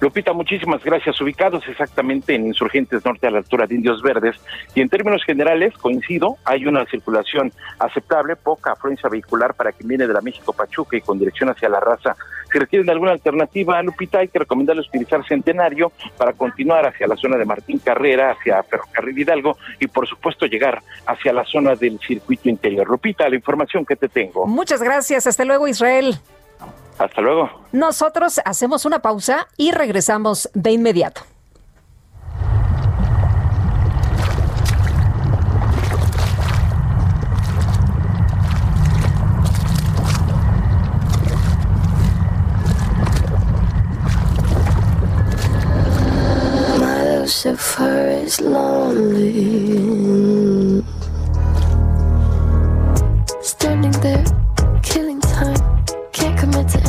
Lupita, muchísimas gracias. Ubicados exactamente en Insurgentes Norte a la altura de Indios Verdes y en términos generales, coincido, hay una circulación aceptable, poca afluencia vehicular para quien viene de la México Pachuca y con dirección hacia la raza. Si requieren alguna alternativa, Lupita, hay que recomendarles utilizar Centenario para continuar hacia la zona de Martín Carrera, hacia Ferrocarril Hidalgo y por supuesto llegar hacia la zona del circuito interior. Lupita, la información que te tengo. Muchas gracias. Hasta luego, Israel. Hasta luego. Nosotros hacemos una pausa y regresamos de inmediato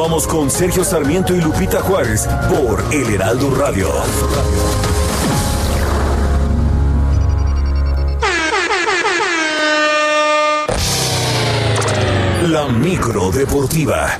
Continuamos con Sergio Sarmiento y Lupita Juárez por El Heraldo Radio. La micro deportiva.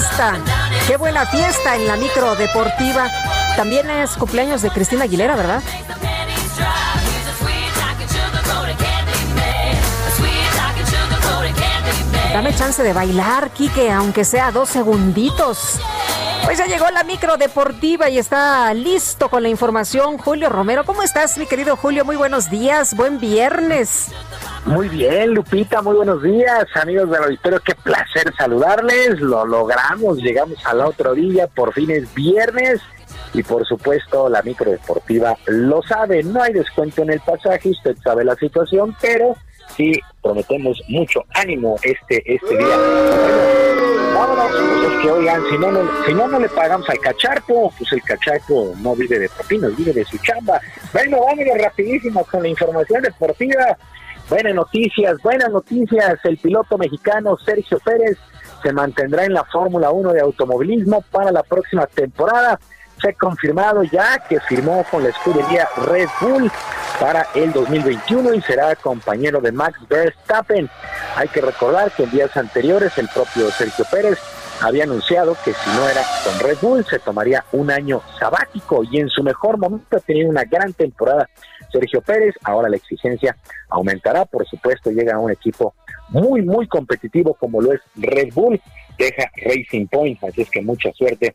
Fiesta. Qué buena fiesta en la micro deportiva. También es cumpleaños de Cristina Aguilera, ¿verdad? Dame chance de bailar, Quique, aunque sea dos segunditos. Pues ya llegó la micro deportiva y está listo con la información Julio Romero. ¿Cómo estás, mi querido Julio? Muy buenos días, buen viernes. Muy bien, Lupita, muy buenos días, amigos del auditorio, qué placer saludarles, lo logramos, llegamos a la otra orilla, por fin es viernes y por supuesto la micro deportiva lo sabe, no hay descuento en el pasaje, usted sabe la situación, pero sí prometemos mucho ánimo este este día. Vámonos, pues es que oigan, si no, no, si no, no le pagamos al cacharpo, pues el cacharpo no vive de propinas, vive de su chamba. Bueno, vámonos rapidísimo con la información deportiva. Buenas noticias, buenas noticias. El piloto mexicano Sergio Pérez se mantendrá en la Fórmula 1 de automovilismo para la próxima temporada. Se ha confirmado ya que firmó con la escudería Red Bull para el 2021 y será compañero de Max Verstappen. Hay que recordar que en días anteriores el propio Sergio Pérez había anunciado que si no era con Red Bull se tomaría un año sabático y en su mejor momento ha tenido una gran temporada Sergio Pérez. Ahora la exigencia aumentará, por supuesto, llega a un equipo muy, muy competitivo como lo es Red Bull, deja Racing Point, así es que mucha suerte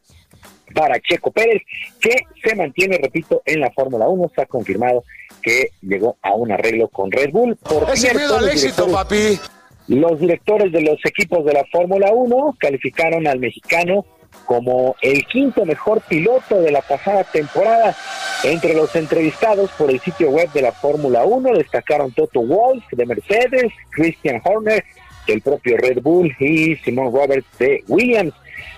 para Checo Pérez, que se mantiene, repito, en la Fórmula 1. Está confirmado que llegó a un arreglo con Red Bull. Por Ese cierto, miedo al los éxito, directores- papi. Los directores de los equipos de la Fórmula 1 calificaron al mexicano como el quinto mejor piloto de la pasada temporada. Entre los entrevistados por el sitio web de la Fórmula 1 destacaron Toto Wolff de Mercedes, Christian Horner del propio Red Bull y Simon Roberts de Williams.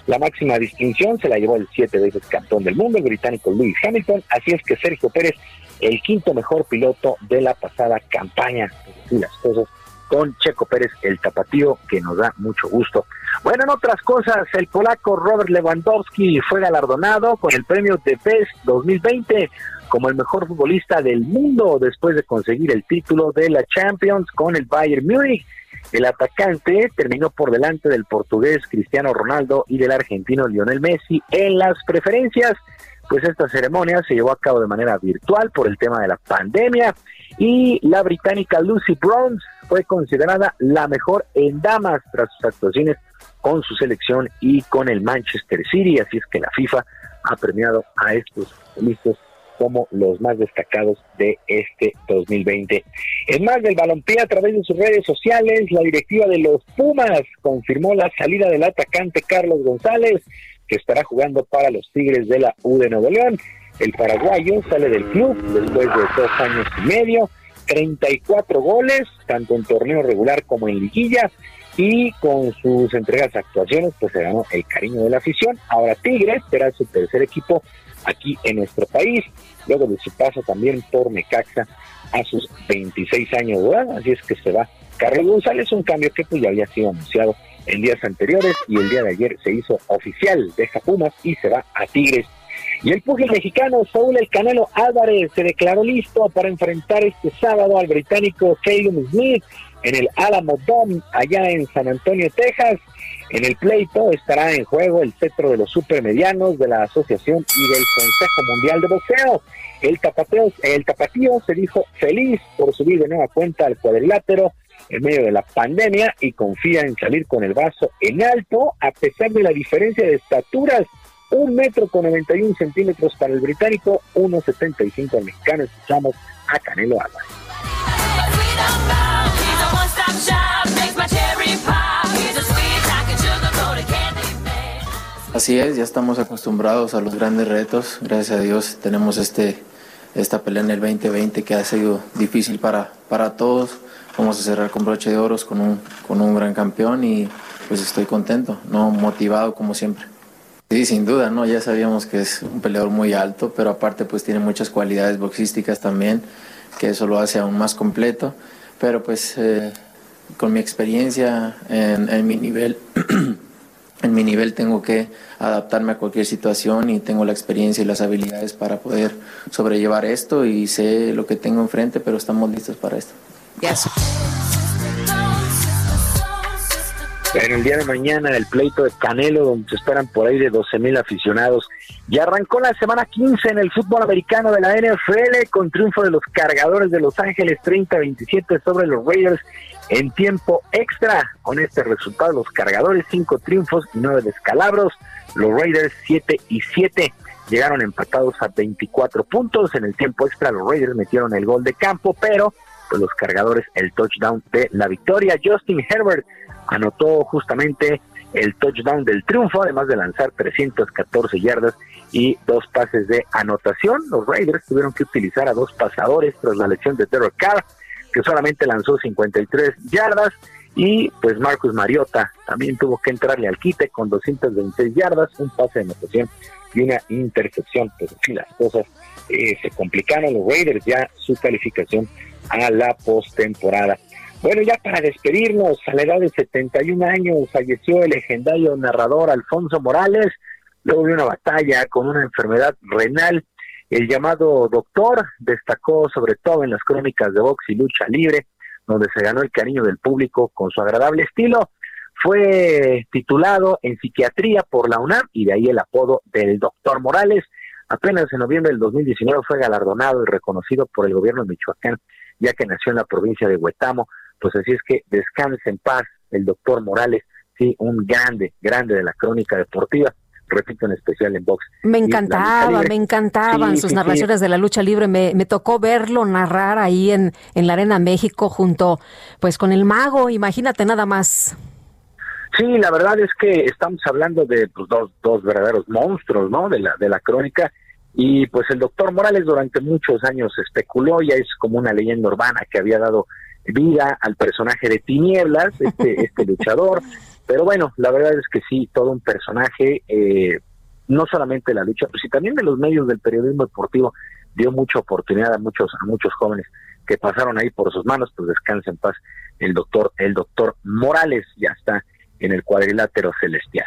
La máxima distinción se la llevó el siete veces campeón del mundo, el británico Lewis Hamilton. Así es que Sergio Pérez, el quinto mejor piloto de la pasada campaña. Y las cosas con Checo Pérez, el tapatío, que nos da mucho gusto. Bueno, en otras cosas, el polaco Robert Lewandowski fue galardonado con el premio de Best 2020 como el mejor futbolista del mundo después de conseguir el título de la Champions con el Bayern Múnich. El atacante terminó por delante del portugués Cristiano Ronaldo y del argentino Lionel Messi en las preferencias. Pues esta ceremonia se llevó a cabo de manera virtual por el tema de la pandemia y la británica Lucy Bronze fue considerada la mejor en damas tras sus actuaciones con su selección y con el Manchester City, así es que la FIFA ha premiado a estos futbolistas como los más destacados de este 2020. En más del balompié, a través de sus redes sociales, la directiva de los Pumas confirmó la salida del atacante Carlos González, que estará jugando para los Tigres de la U de Nuevo León. El paraguayo sale del club después de dos años y medio, 34 goles, tanto en torneo regular como en liguilla, y con sus entregas actuaciones, pues se ganó el cariño de la afición. Ahora Tigres será su tercer equipo aquí en nuestro país, luego de su paso también por Necaxa a sus 26 años de edad, así es que se va Carlos González, un cambio que pues ya había sido anunciado en días anteriores y el día de ayer se hizo oficial, deja Pumas y se va a Tigres. Y el pugil mexicano Saúl El Canelo Álvarez se declaró listo para enfrentar este sábado al británico Caleb Smith en el Alamo Dome, allá en San Antonio, Texas. En el pleito estará en juego el cetro de los supermedianos de la asociación y del Consejo Mundial de Boxeo. El tapatío se dijo feliz por subir de nueva cuenta al cuadrilátero en medio de la pandemia y confía en salir con el vaso en alto a pesar de la diferencia de estaturas. Un metro con 91 centímetros para el británico, 1,75 al mexicano. Escuchamos a Canelo Álvarez. Así es, ya estamos acostumbrados a los grandes retos. Gracias a Dios tenemos este, esta pelea en el 2020 que ha sido difícil para, para todos. Vamos a cerrar con broche de oros con un, con un gran campeón y pues estoy contento, no motivado como siempre. Sí, sin duda, ¿no? Ya sabíamos que es un peleador muy alto, pero aparte pues tiene muchas cualidades boxísticas también, que eso lo hace aún más completo. Pero pues eh, con mi experiencia en, en mi nivel, en mi nivel tengo que adaptarme a cualquier situación y tengo la experiencia y las habilidades para poder sobrellevar esto y sé lo que tengo enfrente, pero estamos listos para esto. En el día de mañana el pleito de Canelo, donde se esperan por ahí de 12 mil aficionados. Ya arrancó la semana 15 en el fútbol americano de la NFL con triunfo de los cargadores de Los Ángeles 30-27 sobre los Raiders en tiempo extra. Con este resultado, los cargadores 5 triunfos y 9 descalabros. Los Raiders 7 y 7 llegaron empatados a 24 puntos. En el tiempo extra, los Raiders metieron el gol de campo, pero pues los cargadores el touchdown de la victoria. Justin Herbert anotó justamente el touchdown del triunfo, además de lanzar 314 yardas y dos pases de anotación. Los Raiders tuvieron que utilizar a dos pasadores tras la lesión de Derek Carr, que solamente lanzó 53 yardas. Y pues Marcus Mariota también tuvo que entrarle al quite con 226 yardas, un pase de anotación y una intercepción. Pero sí, las cosas eh, se complicaron. Los Raiders ya su calificación a la postemporada. Bueno, ya para despedirnos, a la edad de 71 años falleció el legendario narrador Alfonso Morales, luego de una batalla con una enfermedad renal. El llamado doctor destacó sobre todo en las crónicas de box y lucha libre, donde se ganó el cariño del público con su agradable estilo. Fue titulado en psiquiatría por la UNAM y de ahí el apodo del doctor Morales. Apenas en noviembre del 2019 fue galardonado y reconocido por el gobierno de Michoacán, ya que nació en la provincia de Huetamo pues así es que descanse en paz el doctor Morales, sí, un grande, grande de la crónica deportiva, repito, en especial en box. Me encantaba, me encantaban sus narraciones de la lucha libre. Me, me, tocó verlo narrar ahí en, en la Arena México junto pues con el mago, imagínate nada más. Sí, la verdad es que estamos hablando de pues, dos, dos verdaderos monstruos, ¿no? De la, de la crónica. Y pues el doctor Morales durante muchos años especuló, ya es como una leyenda urbana que había dado vida al personaje de Tinieblas, este, este luchador. Pero bueno, la verdad es que sí, todo un personaje, eh, no solamente de la lucha, pues sí también de los medios del periodismo deportivo, dio mucha oportunidad a muchos, a muchos jóvenes que pasaron ahí por sus manos, pues descansa en paz el doctor, el doctor Morales, ya está en el cuadrilátero celestial.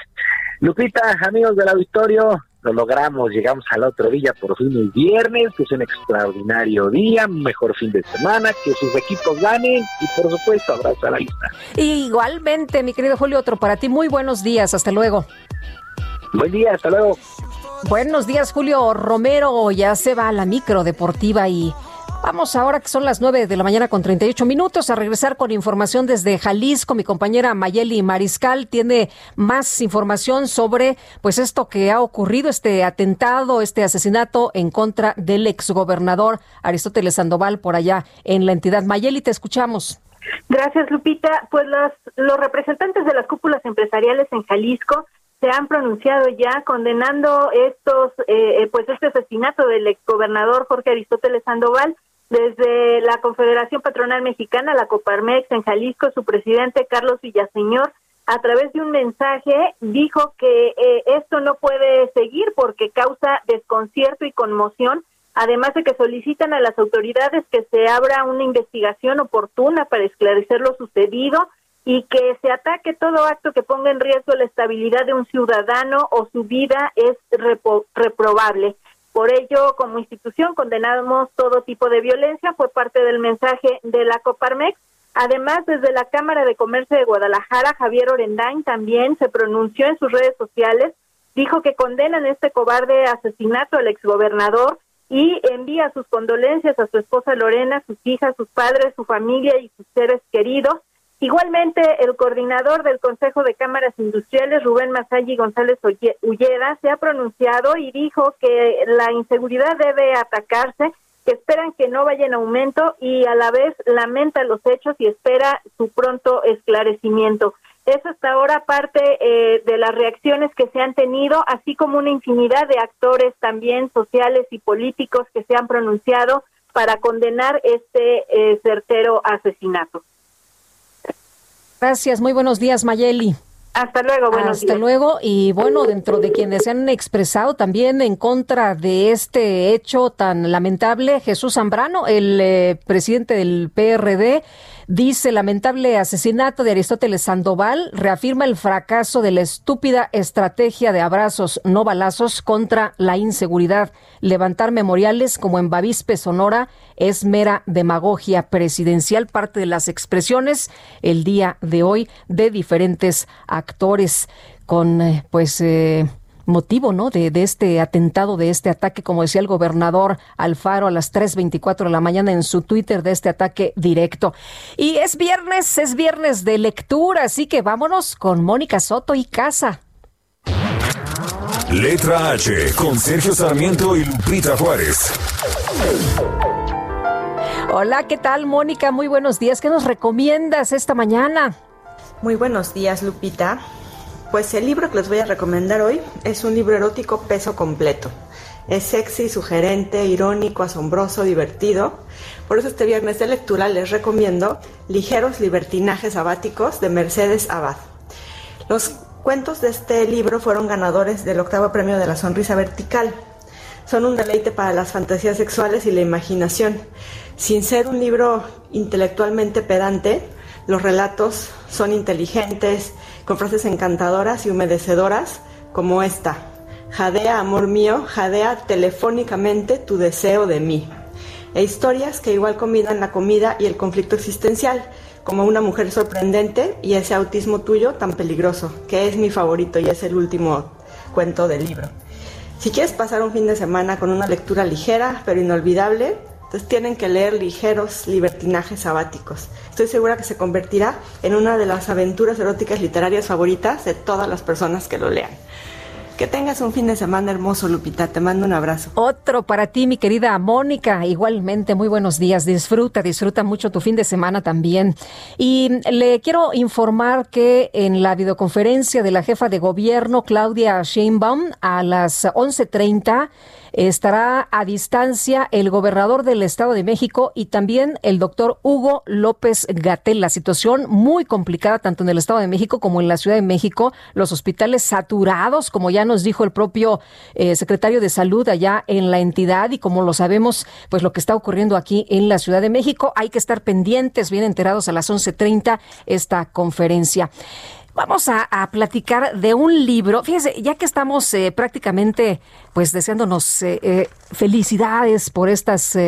Lupita, amigos del auditorio, lo logramos, llegamos a la otra villa por fin el viernes, que es un extraordinario día, mejor fin de semana, que sus equipos ganen y por supuesto abrazo a la lista. Igualmente, mi querido Julio, otro para ti, muy buenos días, hasta luego. Buen día, hasta luego. Buenos días, Julio Romero, ya se va a la micro deportiva y Vamos ahora que son las 9 de la mañana con 38 minutos a regresar con información desde Jalisco. Mi compañera Mayeli Mariscal tiene más información sobre pues esto que ha ocurrido, este atentado, este asesinato en contra del exgobernador Aristóteles Sandoval por allá en la entidad. Mayeli, te escuchamos. Gracias, Lupita. Pues los, los representantes de las cúpulas empresariales en Jalisco se han pronunciado ya condenando estos, eh, pues este asesinato del exgobernador Jorge Aristóteles Sandoval desde la Confederación Patronal Mexicana, la Coparmex en Jalisco, su presidente Carlos Villaseñor, a través de un mensaje, dijo que eh, esto no puede seguir porque causa desconcierto y conmoción, además de que solicitan a las autoridades que se abra una investigación oportuna para esclarecer lo sucedido y que se ataque todo acto que ponga en riesgo la estabilidad de un ciudadano o su vida es reprobable. Por ello, como institución, condenamos todo tipo de violencia por parte del mensaje de la Coparmex. Además, desde la Cámara de Comercio de Guadalajara, Javier Orendain también se pronunció en sus redes sociales, dijo que condenan este cobarde asesinato al exgobernador y envía sus condolencias a su esposa Lorena, sus hijas, sus padres, su familia y sus seres queridos. Igualmente, el coordinador del Consejo de Cámaras Industriales, Rubén Masalli González Ulleda, se ha pronunciado y dijo que la inseguridad debe atacarse, que esperan que no vaya en aumento y a la vez lamenta los hechos y espera su pronto esclarecimiento. Es hasta ahora parte eh, de las reacciones que se han tenido, así como una infinidad de actores también sociales y políticos que se han pronunciado para condenar este eh, certero asesinato. Gracias, muy buenos días, Mayeli. Hasta luego, buenos Hasta luego. Y bueno, dentro de quienes se han expresado también en contra de este hecho tan lamentable, Jesús Zambrano, el eh, presidente del PRD, Dice, lamentable asesinato de Aristóteles Sandoval reafirma el fracaso de la estúpida estrategia de abrazos, no balazos, contra la inseguridad. Levantar memoriales como en Bavispe, Sonora, es mera demagogia presidencial, parte de las expresiones el día de hoy de diferentes actores con, eh, pues, eh, motivo, ¿no? De, de, este atentado, de este ataque, como decía el gobernador Alfaro a las 3.24 de la mañana en su Twitter, de este ataque directo. Y es viernes, es viernes de lectura, así que vámonos con Mónica Soto y Casa. Letra H, con Sergio Sarmiento y Lupita Juárez. Hola, ¿qué tal, Mónica? Muy buenos días. ¿Qué nos recomiendas esta mañana? Muy buenos días, Lupita. Pues el libro que les voy a recomendar hoy es un libro erótico peso completo. Es sexy, sugerente, irónico, asombroso, divertido. Por eso este viernes de lectura les recomiendo Ligeros Libertinajes Sabáticos de Mercedes Abad. Los cuentos de este libro fueron ganadores del octavo premio de la sonrisa vertical. Son un deleite para las fantasías sexuales y la imaginación. Sin ser un libro intelectualmente pedante, los relatos son inteligentes, con frases encantadoras y humedecedoras como esta. Jadea, amor mío, jadea telefónicamente tu deseo de mí. E historias que igual combinan la comida y el conflicto existencial, como una mujer sorprendente y ese autismo tuyo tan peligroso, que es mi favorito y es el último cuento del libro. Si quieres pasar un fin de semana con una lectura ligera pero inolvidable, entonces tienen que leer ligeros libertinajes sabáticos. Estoy segura que se convertirá en una de las aventuras eróticas literarias favoritas de todas las personas que lo lean. Que tengas un fin de semana hermoso, Lupita. Te mando un abrazo. Otro para ti, mi querida Mónica. Igualmente, muy buenos días. Disfruta, disfruta mucho tu fin de semana también. Y le quiero informar que en la videoconferencia de la jefa de gobierno, Claudia Sheinbaum, a las 11.30, Estará a distancia el gobernador del Estado de México y también el doctor Hugo López Gatel. La situación muy complicada tanto en el Estado de México como en la Ciudad de México. Los hospitales saturados, como ya nos dijo el propio eh, secretario de Salud allá en la entidad y como lo sabemos, pues lo que está ocurriendo aquí en la Ciudad de México. Hay que estar pendientes, bien enterados a las 11.30 esta conferencia. Vamos a, platicar de un libro. Fíjese, ya que estamos eh, prácticamente pues deseándonos eh, eh, felicidades por estas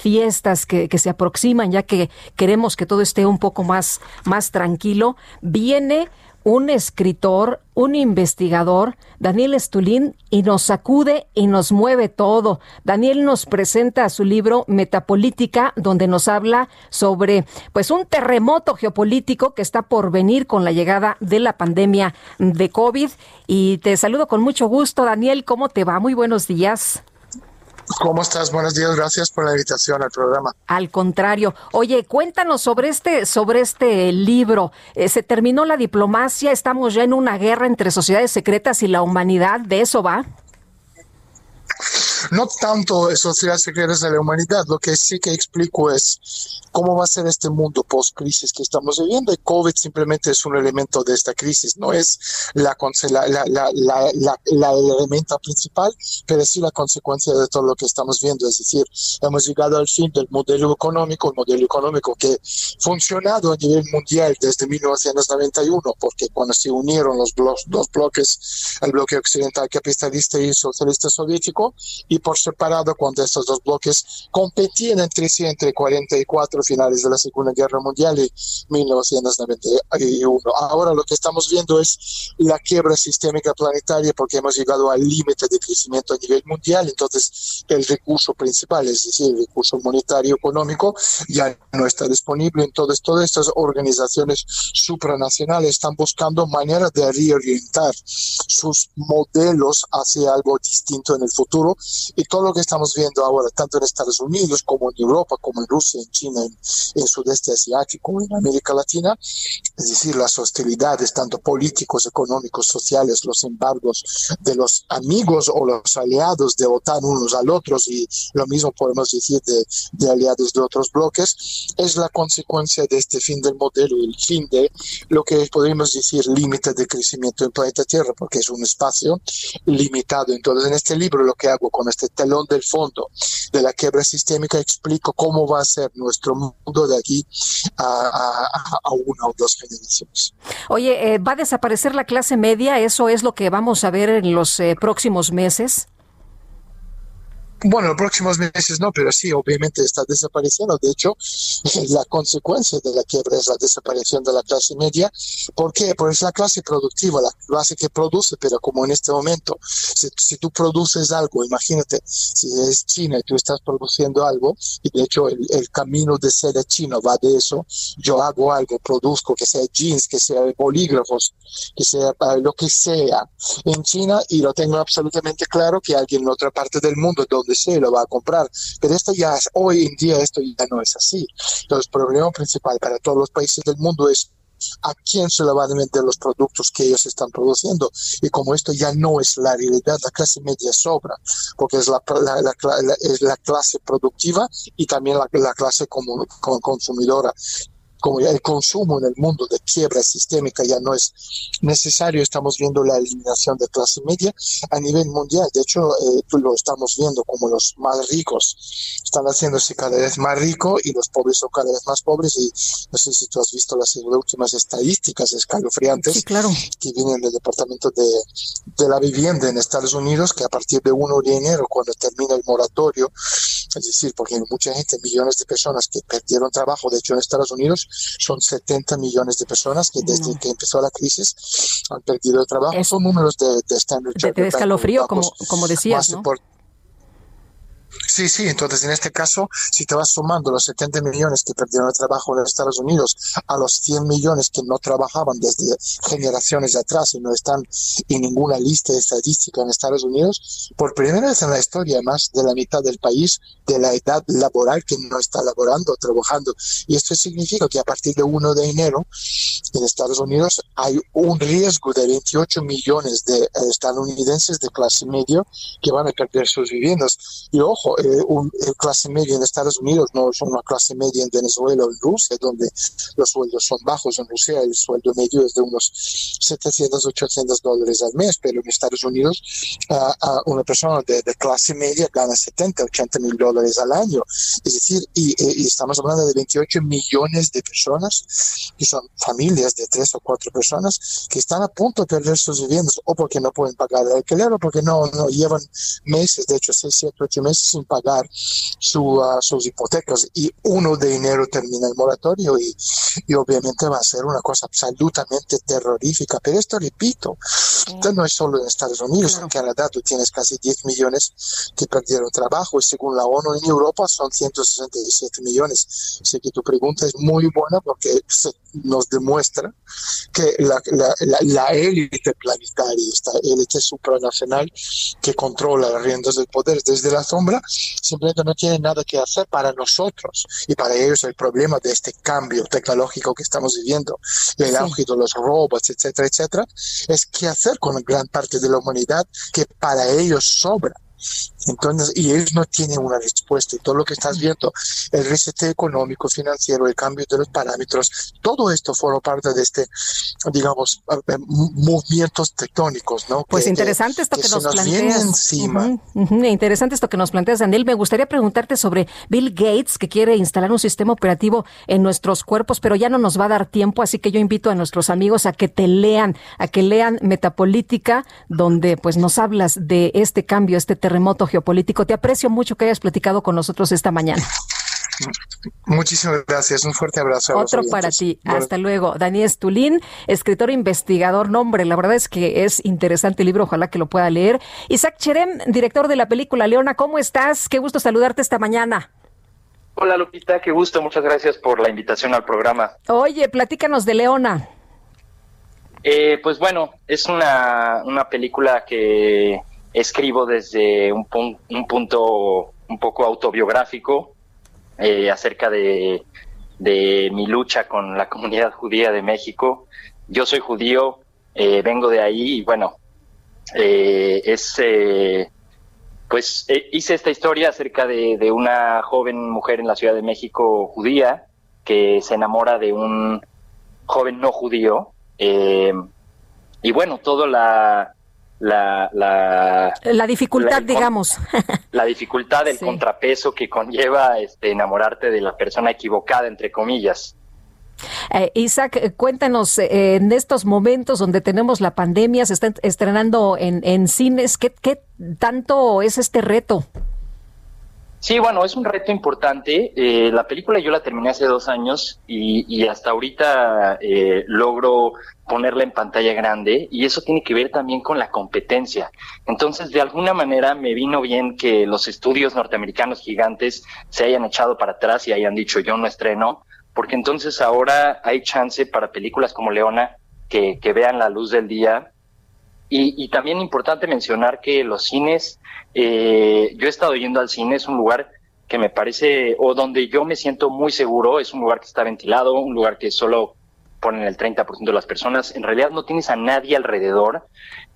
fiestas que, que, se aproximan, ya que queremos que todo esté un poco más, más tranquilo, viene un escritor, un investigador, Daniel Estulín, y nos sacude y nos mueve todo. Daniel nos presenta su libro Metapolítica, donde nos habla sobre pues un terremoto geopolítico que está por venir con la llegada de la pandemia de COVID. Y te saludo con mucho gusto, Daniel. ¿Cómo te va? Muy buenos días. ¿Cómo estás? Buenos días, gracias por la invitación al programa. Al contrario, oye, cuéntanos sobre este, sobre este libro. Eh, se terminó la diplomacia, estamos ya en una guerra entre sociedades secretas y la humanidad, ¿de eso va? No tanto sociedades secretas de la humanidad, lo que sí que explico es cómo va a ser este mundo post-crisis que estamos viviendo. Y COVID simplemente es un elemento de esta crisis, no es la, la, la, la, la elemento principal, pero sí la consecuencia de todo lo que estamos viendo. Es decir, hemos llegado al fin del modelo económico, un modelo económico que ha funcionado a nivel mundial desde 1991, porque cuando se unieron los dos bloques, el bloque occidental capitalista y socialista soviético, y por separado cuando estos dos bloques competían entre sí entre 44 finales de la Segunda Guerra Mundial y 1991. Ahora lo que estamos viendo es la quiebra sistémica planetaria porque hemos llegado al límite de crecimiento a nivel mundial, entonces el recurso principal, es decir, el recurso monetario económico, ya no está disponible. Entonces todas estas organizaciones supranacionales están buscando maneras de reorientar sus modelos hacia algo distinto en el futuro y todo lo que estamos viendo ahora, tanto en Estados Unidos como en Europa, como en Rusia, en China, en, en Sudeste Asiático, en América Latina, es decir, las hostilidades, tanto políticos, económicos, sociales, los embargos de los amigos o los aliados de OTAN unos al otros y lo mismo podemos decir de, de aliados de otros bloques, es la consecuencia de este fin del modelo, el fin de lo que podríamos decir límite de crecimiento en planeta Tierra, porque es un espacio limitado. Entonces, en este libro lo que hago con este telón del fondo de la quiebra sistémica, explico cómo va a ser nuestro mundo de aquí a, a, una o dos generaciones. Oye, eh, ¿va a desaparecer la clase media? ¿Eso es lo que vamos a ver en los eh, próximos meses? Bueno, los próximos meses no, pero sí, obviamente está desapareciendo. De hecho, la consecuencia de la quiebra es la desaparición de la clase media. ¿Por qué? Porque es la clase productiva, la clase que produce, pero como en este momento, si, si tú produces algo, imagínate, si es China y tú estás produciendo algo, y de hecho el, el camino de ser chino va de eso, yo hago algo, produzco, que sea jeans, que sea bolígrafos, que sea uh, lo que sea en China, y lo tengo absolutamente claro que alguien en otra parte del mundo, donde sea, lo va a comprar. Pero esto ya es, hoy en día esto ya no es así. Entonces, el problema principal para todos los países del mundo es a quién se le van a vender los productos que ellos están produciendo. Y como esto ya no es la realidad, la clase media sobra, porque es la, la, la, es la clase productiva y también la, clase como, como consumidora como ya el consumo en el mundo de quiebra sistémica ya no es necesario, estamos viendo la eliminación de clase media a nivel mundial. De hecho, eh, lo estamos viendo como los más ricos están haciéndose cada vez más ricos y los pobres son cada vez más pobres. Y no sé si tú has visto las últimas estadísticas escalofriantes sí, claro. que vienen del Departamento de, de la Vivienda en Estados Unidos, que a partir de 1 de enero, cuando termina el moratorio, es decir, porque hay mucha gente, millones de personas que perdieron trabajo, de hecho en Estados Unidos son 70 millones de personas que desde no. que empezó la crisis han perdido el trabajo. Es, son números de, de Standard De, de escalofrío, como, como decías, ¿no? Sí, sí, entonces en este caso, si te vas sumando los 70 millones que perdieron el trabajo en Estados Unidos a los 100 millones que no trabajaban desde generaciones atrás y no están en ninguna lista estadística en Estados Unidos, por primera vez en la historia, más de la mitad del país de la edad laboral que no está laborando, trabajando. Y esto significa que a partir de 1 de enero en Estados Unidos hay un riesgo de 28 millones de estadounidenses de clase media que van a perder sus viviendas. Y ojo, eh, un, el clase media en Estados Unidos no es una clase media en Venezuela o en Rusia, donde los sueldos son bajos. En Rusia el sueldo medio es de unos 700, 800 dólares al mes, pero en Estados Unidos uh, uh, una persona de, de, clase media gana 70, 80 mil dólares al año. Es decir, y, y, estamos hablando de 28 millones de personas que son familias de tres o cuatro personas que están a punto de perder sus viviendas o porque no pueden pagar el alquiler o porque no, no llevan meses, de hecho 6, 7, 8 meses sin pagar su, uh, sus hipotecas y 1 de enero termina el moratorio y, y, obviamente va a ser una cosa absolutamente terrorífica. Pero esto, repito, esto no es solo en Estados Unidos, claro. en Canadá tú tienes casi 10 millones que perdieron trabajo y según la ONU en Europa son 167 millones. Así que tu pregunta es muy buena porque se nos demuestra que la, la, la, la élite planetaria, esta élite supranacional que controla las riendas del poder desde la sombra, simplemente no tiene nada que hacer para nosotros. Y para ellos el problema de este cambio tecnológico que estamos viviendo, el sí. auge de los robots, etcétera, etcétera, es qué hacer con gran parte de la humanidad que para ellos sobra. Entonces, y ellos no tienen una respuesta. Y todo lo que estás viendo, el reset económico, financiero, el cambio de los parámetros, todo esto forma parte de este, digamos, movimientos tectónicos, ¿no? Pues que, interesante esto que, nos, nos planteas. encima. Uh -huh, uh -huh. Interesante esto que nos planteas, Daniel. Me gustaría preguntarte sobre Bill Gates, que quiere instalar un sistema operativo en nuestros cuerpos, pero ya no nos va a dar tiempo, así que yo invito a nuestros amigos a que te lean, a que lean Metapolítica, donde pues nos hablas de este cambio, este terremoto geopolítico geopolítico. Te aprecio mucho que hayas platicado con nosotros esta mañana. Muchísimas gracias, un fuerte abrazo. Otro para ti, hasta luego. Daniel Stulín, escritor e investigador, nombre, la verdad es que es interesante el libro, ojalá que lo pueda leer. Isaac Cherem, director de la película Leona, ¿cómo estás? Qué gusto saludarte esta mañana. Hola Lupita, qué gusto, muchas gracias por la invitación al programa. Oye, platícanos de Leona. Eh, pues bueno, es una, una película que escribo desde un, un punto un poco autobiográfico eh, acerca de, mi lucha con la comunidad judía de México. Yo soy judío, eh, vengo de ahí y bueno, eh, es, pues hice esta historia acerca de, de, una joven mujer en la Ciudad de México judía que se enamora de un joven no judío. y bueno, todo la, la, la, dificultad, digamos. La dificultad, del contrapeso que conlleva este, enamorarte de la persona equivocada, entre comillas. Eh, Isaac, eh, cuéntanos, eh, en estos momentos donde tenemos la pandemia, se está estrenando en, en cines, ¿qué, ¿qué tanto es este reto? Sí, bueno, es un reto importante. Eh, la película yo la terminé hace dos años y, hasta ahorita eh, logro ponerla en pantalla grande y eso tiene que ver también con la competencia. Entonces, de alguna manera me vino bien que los estudios norteamericanos gigantes se hayan echado para atrás y hayan dicho yo no estreno, porque entonces ahora hay chance para películas como Leona que, que vean la luz del día y, también importante mencionar que los cines, eh, yo he estado yendo al cine, es un lugar que me parece, o donde yo me siento muy seguro, es un lugar que está ventilado, un lugar que solo ponen el 30% de las personas, en realidad no tienes a nadie alrededor,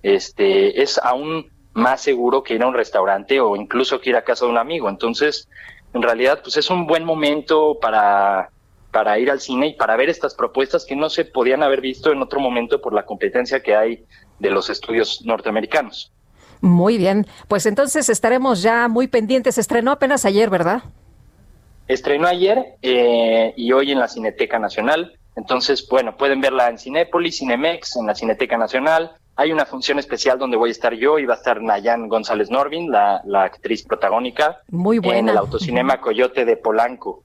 este, es aún más seguro que ir a un restaurante o incluso que ir a casa de un amigo, entonces, en realidad, pues es un buen momento para, para ir al cine y para ver estas propuestas que no se podían haber visto en otro momento por la competencia que hay de los estudios norteamericanos. Muy bien, pues entonces estaremos ya muy pendientes. Estrenó apenas ayer, ¿verdad? Estrenó ayer eh, y hoy en la Cineteca Nacional. Entonces, bueno, pueden verla en Cinépolis, Cinemex, en la Cineteca Nacional. Hay una función especial donde voy a estar yo y va a estar Nayan González Norvin, la, actriz protagónica. Muy buena. En el autocinema Coyote de Polanco.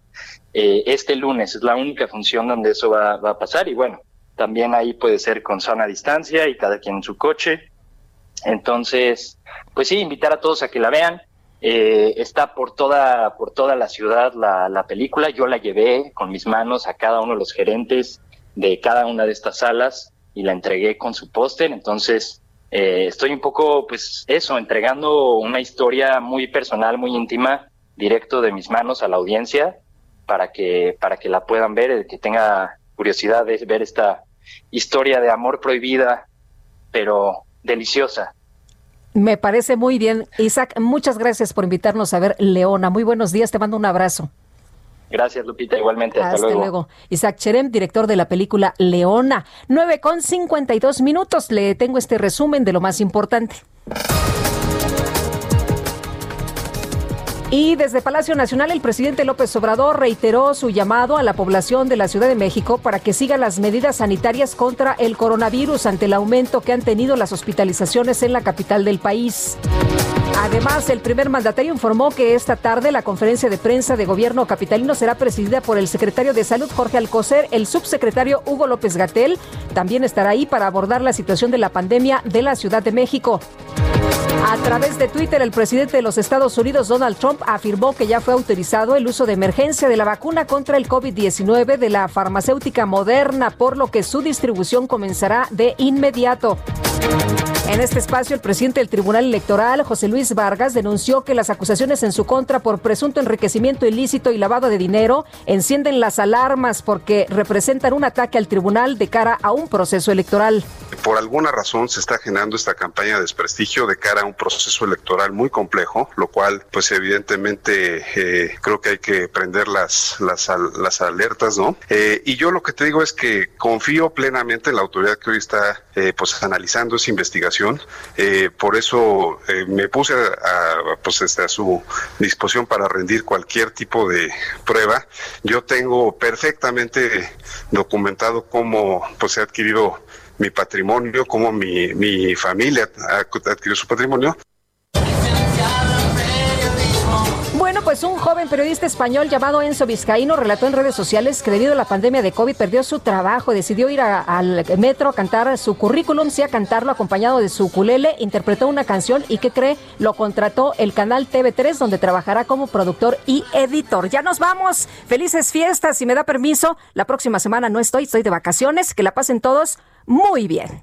Eh, este lunes es la única función donde eso va, a pasar y bueno, también ahí puede ser con sana distancia y cada quien en su coche. Entonces, pues sí, invitar a todos a que la vean. Eh, está por toda, por toda la ciudad la, la, película. Yo la llevé con mis manos a cada uno de los gerentes de cada una de estas salas y la entregué con su póster. Entonces, eh, estoy un poco, pues eso, entregando una historia muy personal, muy íntima, directo de mis manos a la audiencia para que, para que la puedan ver, el que tenga curiosidad de ver esta historia de amor prohibida, pero deliciosa. Me parece muy bien. Isaac, muchas gracias por invitarnos a ver Leona. Muy buenos días, te mando un abrazo. Gracias, Lupita, igualmente. Hasta, hasta luego. Isaac Cherem, director de la película Leona. 9 con 52 minutos. Le tengo este resumen de lo más importante. Y desde Palacio Nacional, el presidente López Obrador reiteró su llamado a la población de la Ciudad de México para que siga las medidas sanitarias contra el coronavirus ante el aumento que han tenido las hospitalizaciones en la capital del país. Además, el primer mandatario informó que esta tarde la conferencia de prensa de gobierno capitalino será presidida por el secretario de Salud Jorge Alcocer, el subsecretario Hugo López Gatel. También estará ahí para abordar la situación de la pandemia de la Ciudad de México. A través de Twitter, el presidente de los Estados Unidos, Donald Trump, afirmó que ya fue autorizado el uso de emergencia de la vacuna contra el COVID-19 de la farmacéutica moderna, por lo que su distribución comenzará de inmediato. En este espacio, el presidente del Tribunal Electoral, José Luis Vargas, denunció que las acusaciones en su contra por presunto enriquecimiento ilícito y lavado de dinero encienden las alarmas porque representan un ataque al tribunal de cara a un proceso electoral. Por alguna razón se está generando esta campaña de desprestigio de cara a un proceso electoral muy complejo, lo cual, pues evidentemente, eh, creo que hay que prender las, las, alertas, ¿no? Eh, y yo lo que te digo es que confío plenamente en la autoridad que hoy está, eh, pues, analizando esa investigación eh, por eso eh, me puse a, pues, este, a su disposición para rendir cualquier tipo de prueba. Yo tengo perfectamente documentado cómo pues, ha adquirido mi patrimonio, cómo mi, mi familia ha adquirido su patrimonio pues un joven periodista español llamado Enzo Vizcaíno relató en redes sociales que debido a la pandemia de COVID perdió su trabajo, decidió ir al metro a cantar su currículum, sí a cantarlo acompañado de su ukulele, interpretó una canción y que cree lo contrató el canal TV3 donde trabajará como productor y editor. Ya nos vamos. Felices fiestas, si me da permiso. La próxima semana no estoy, estoy de vacaciones. Que la pasen todos muy bien.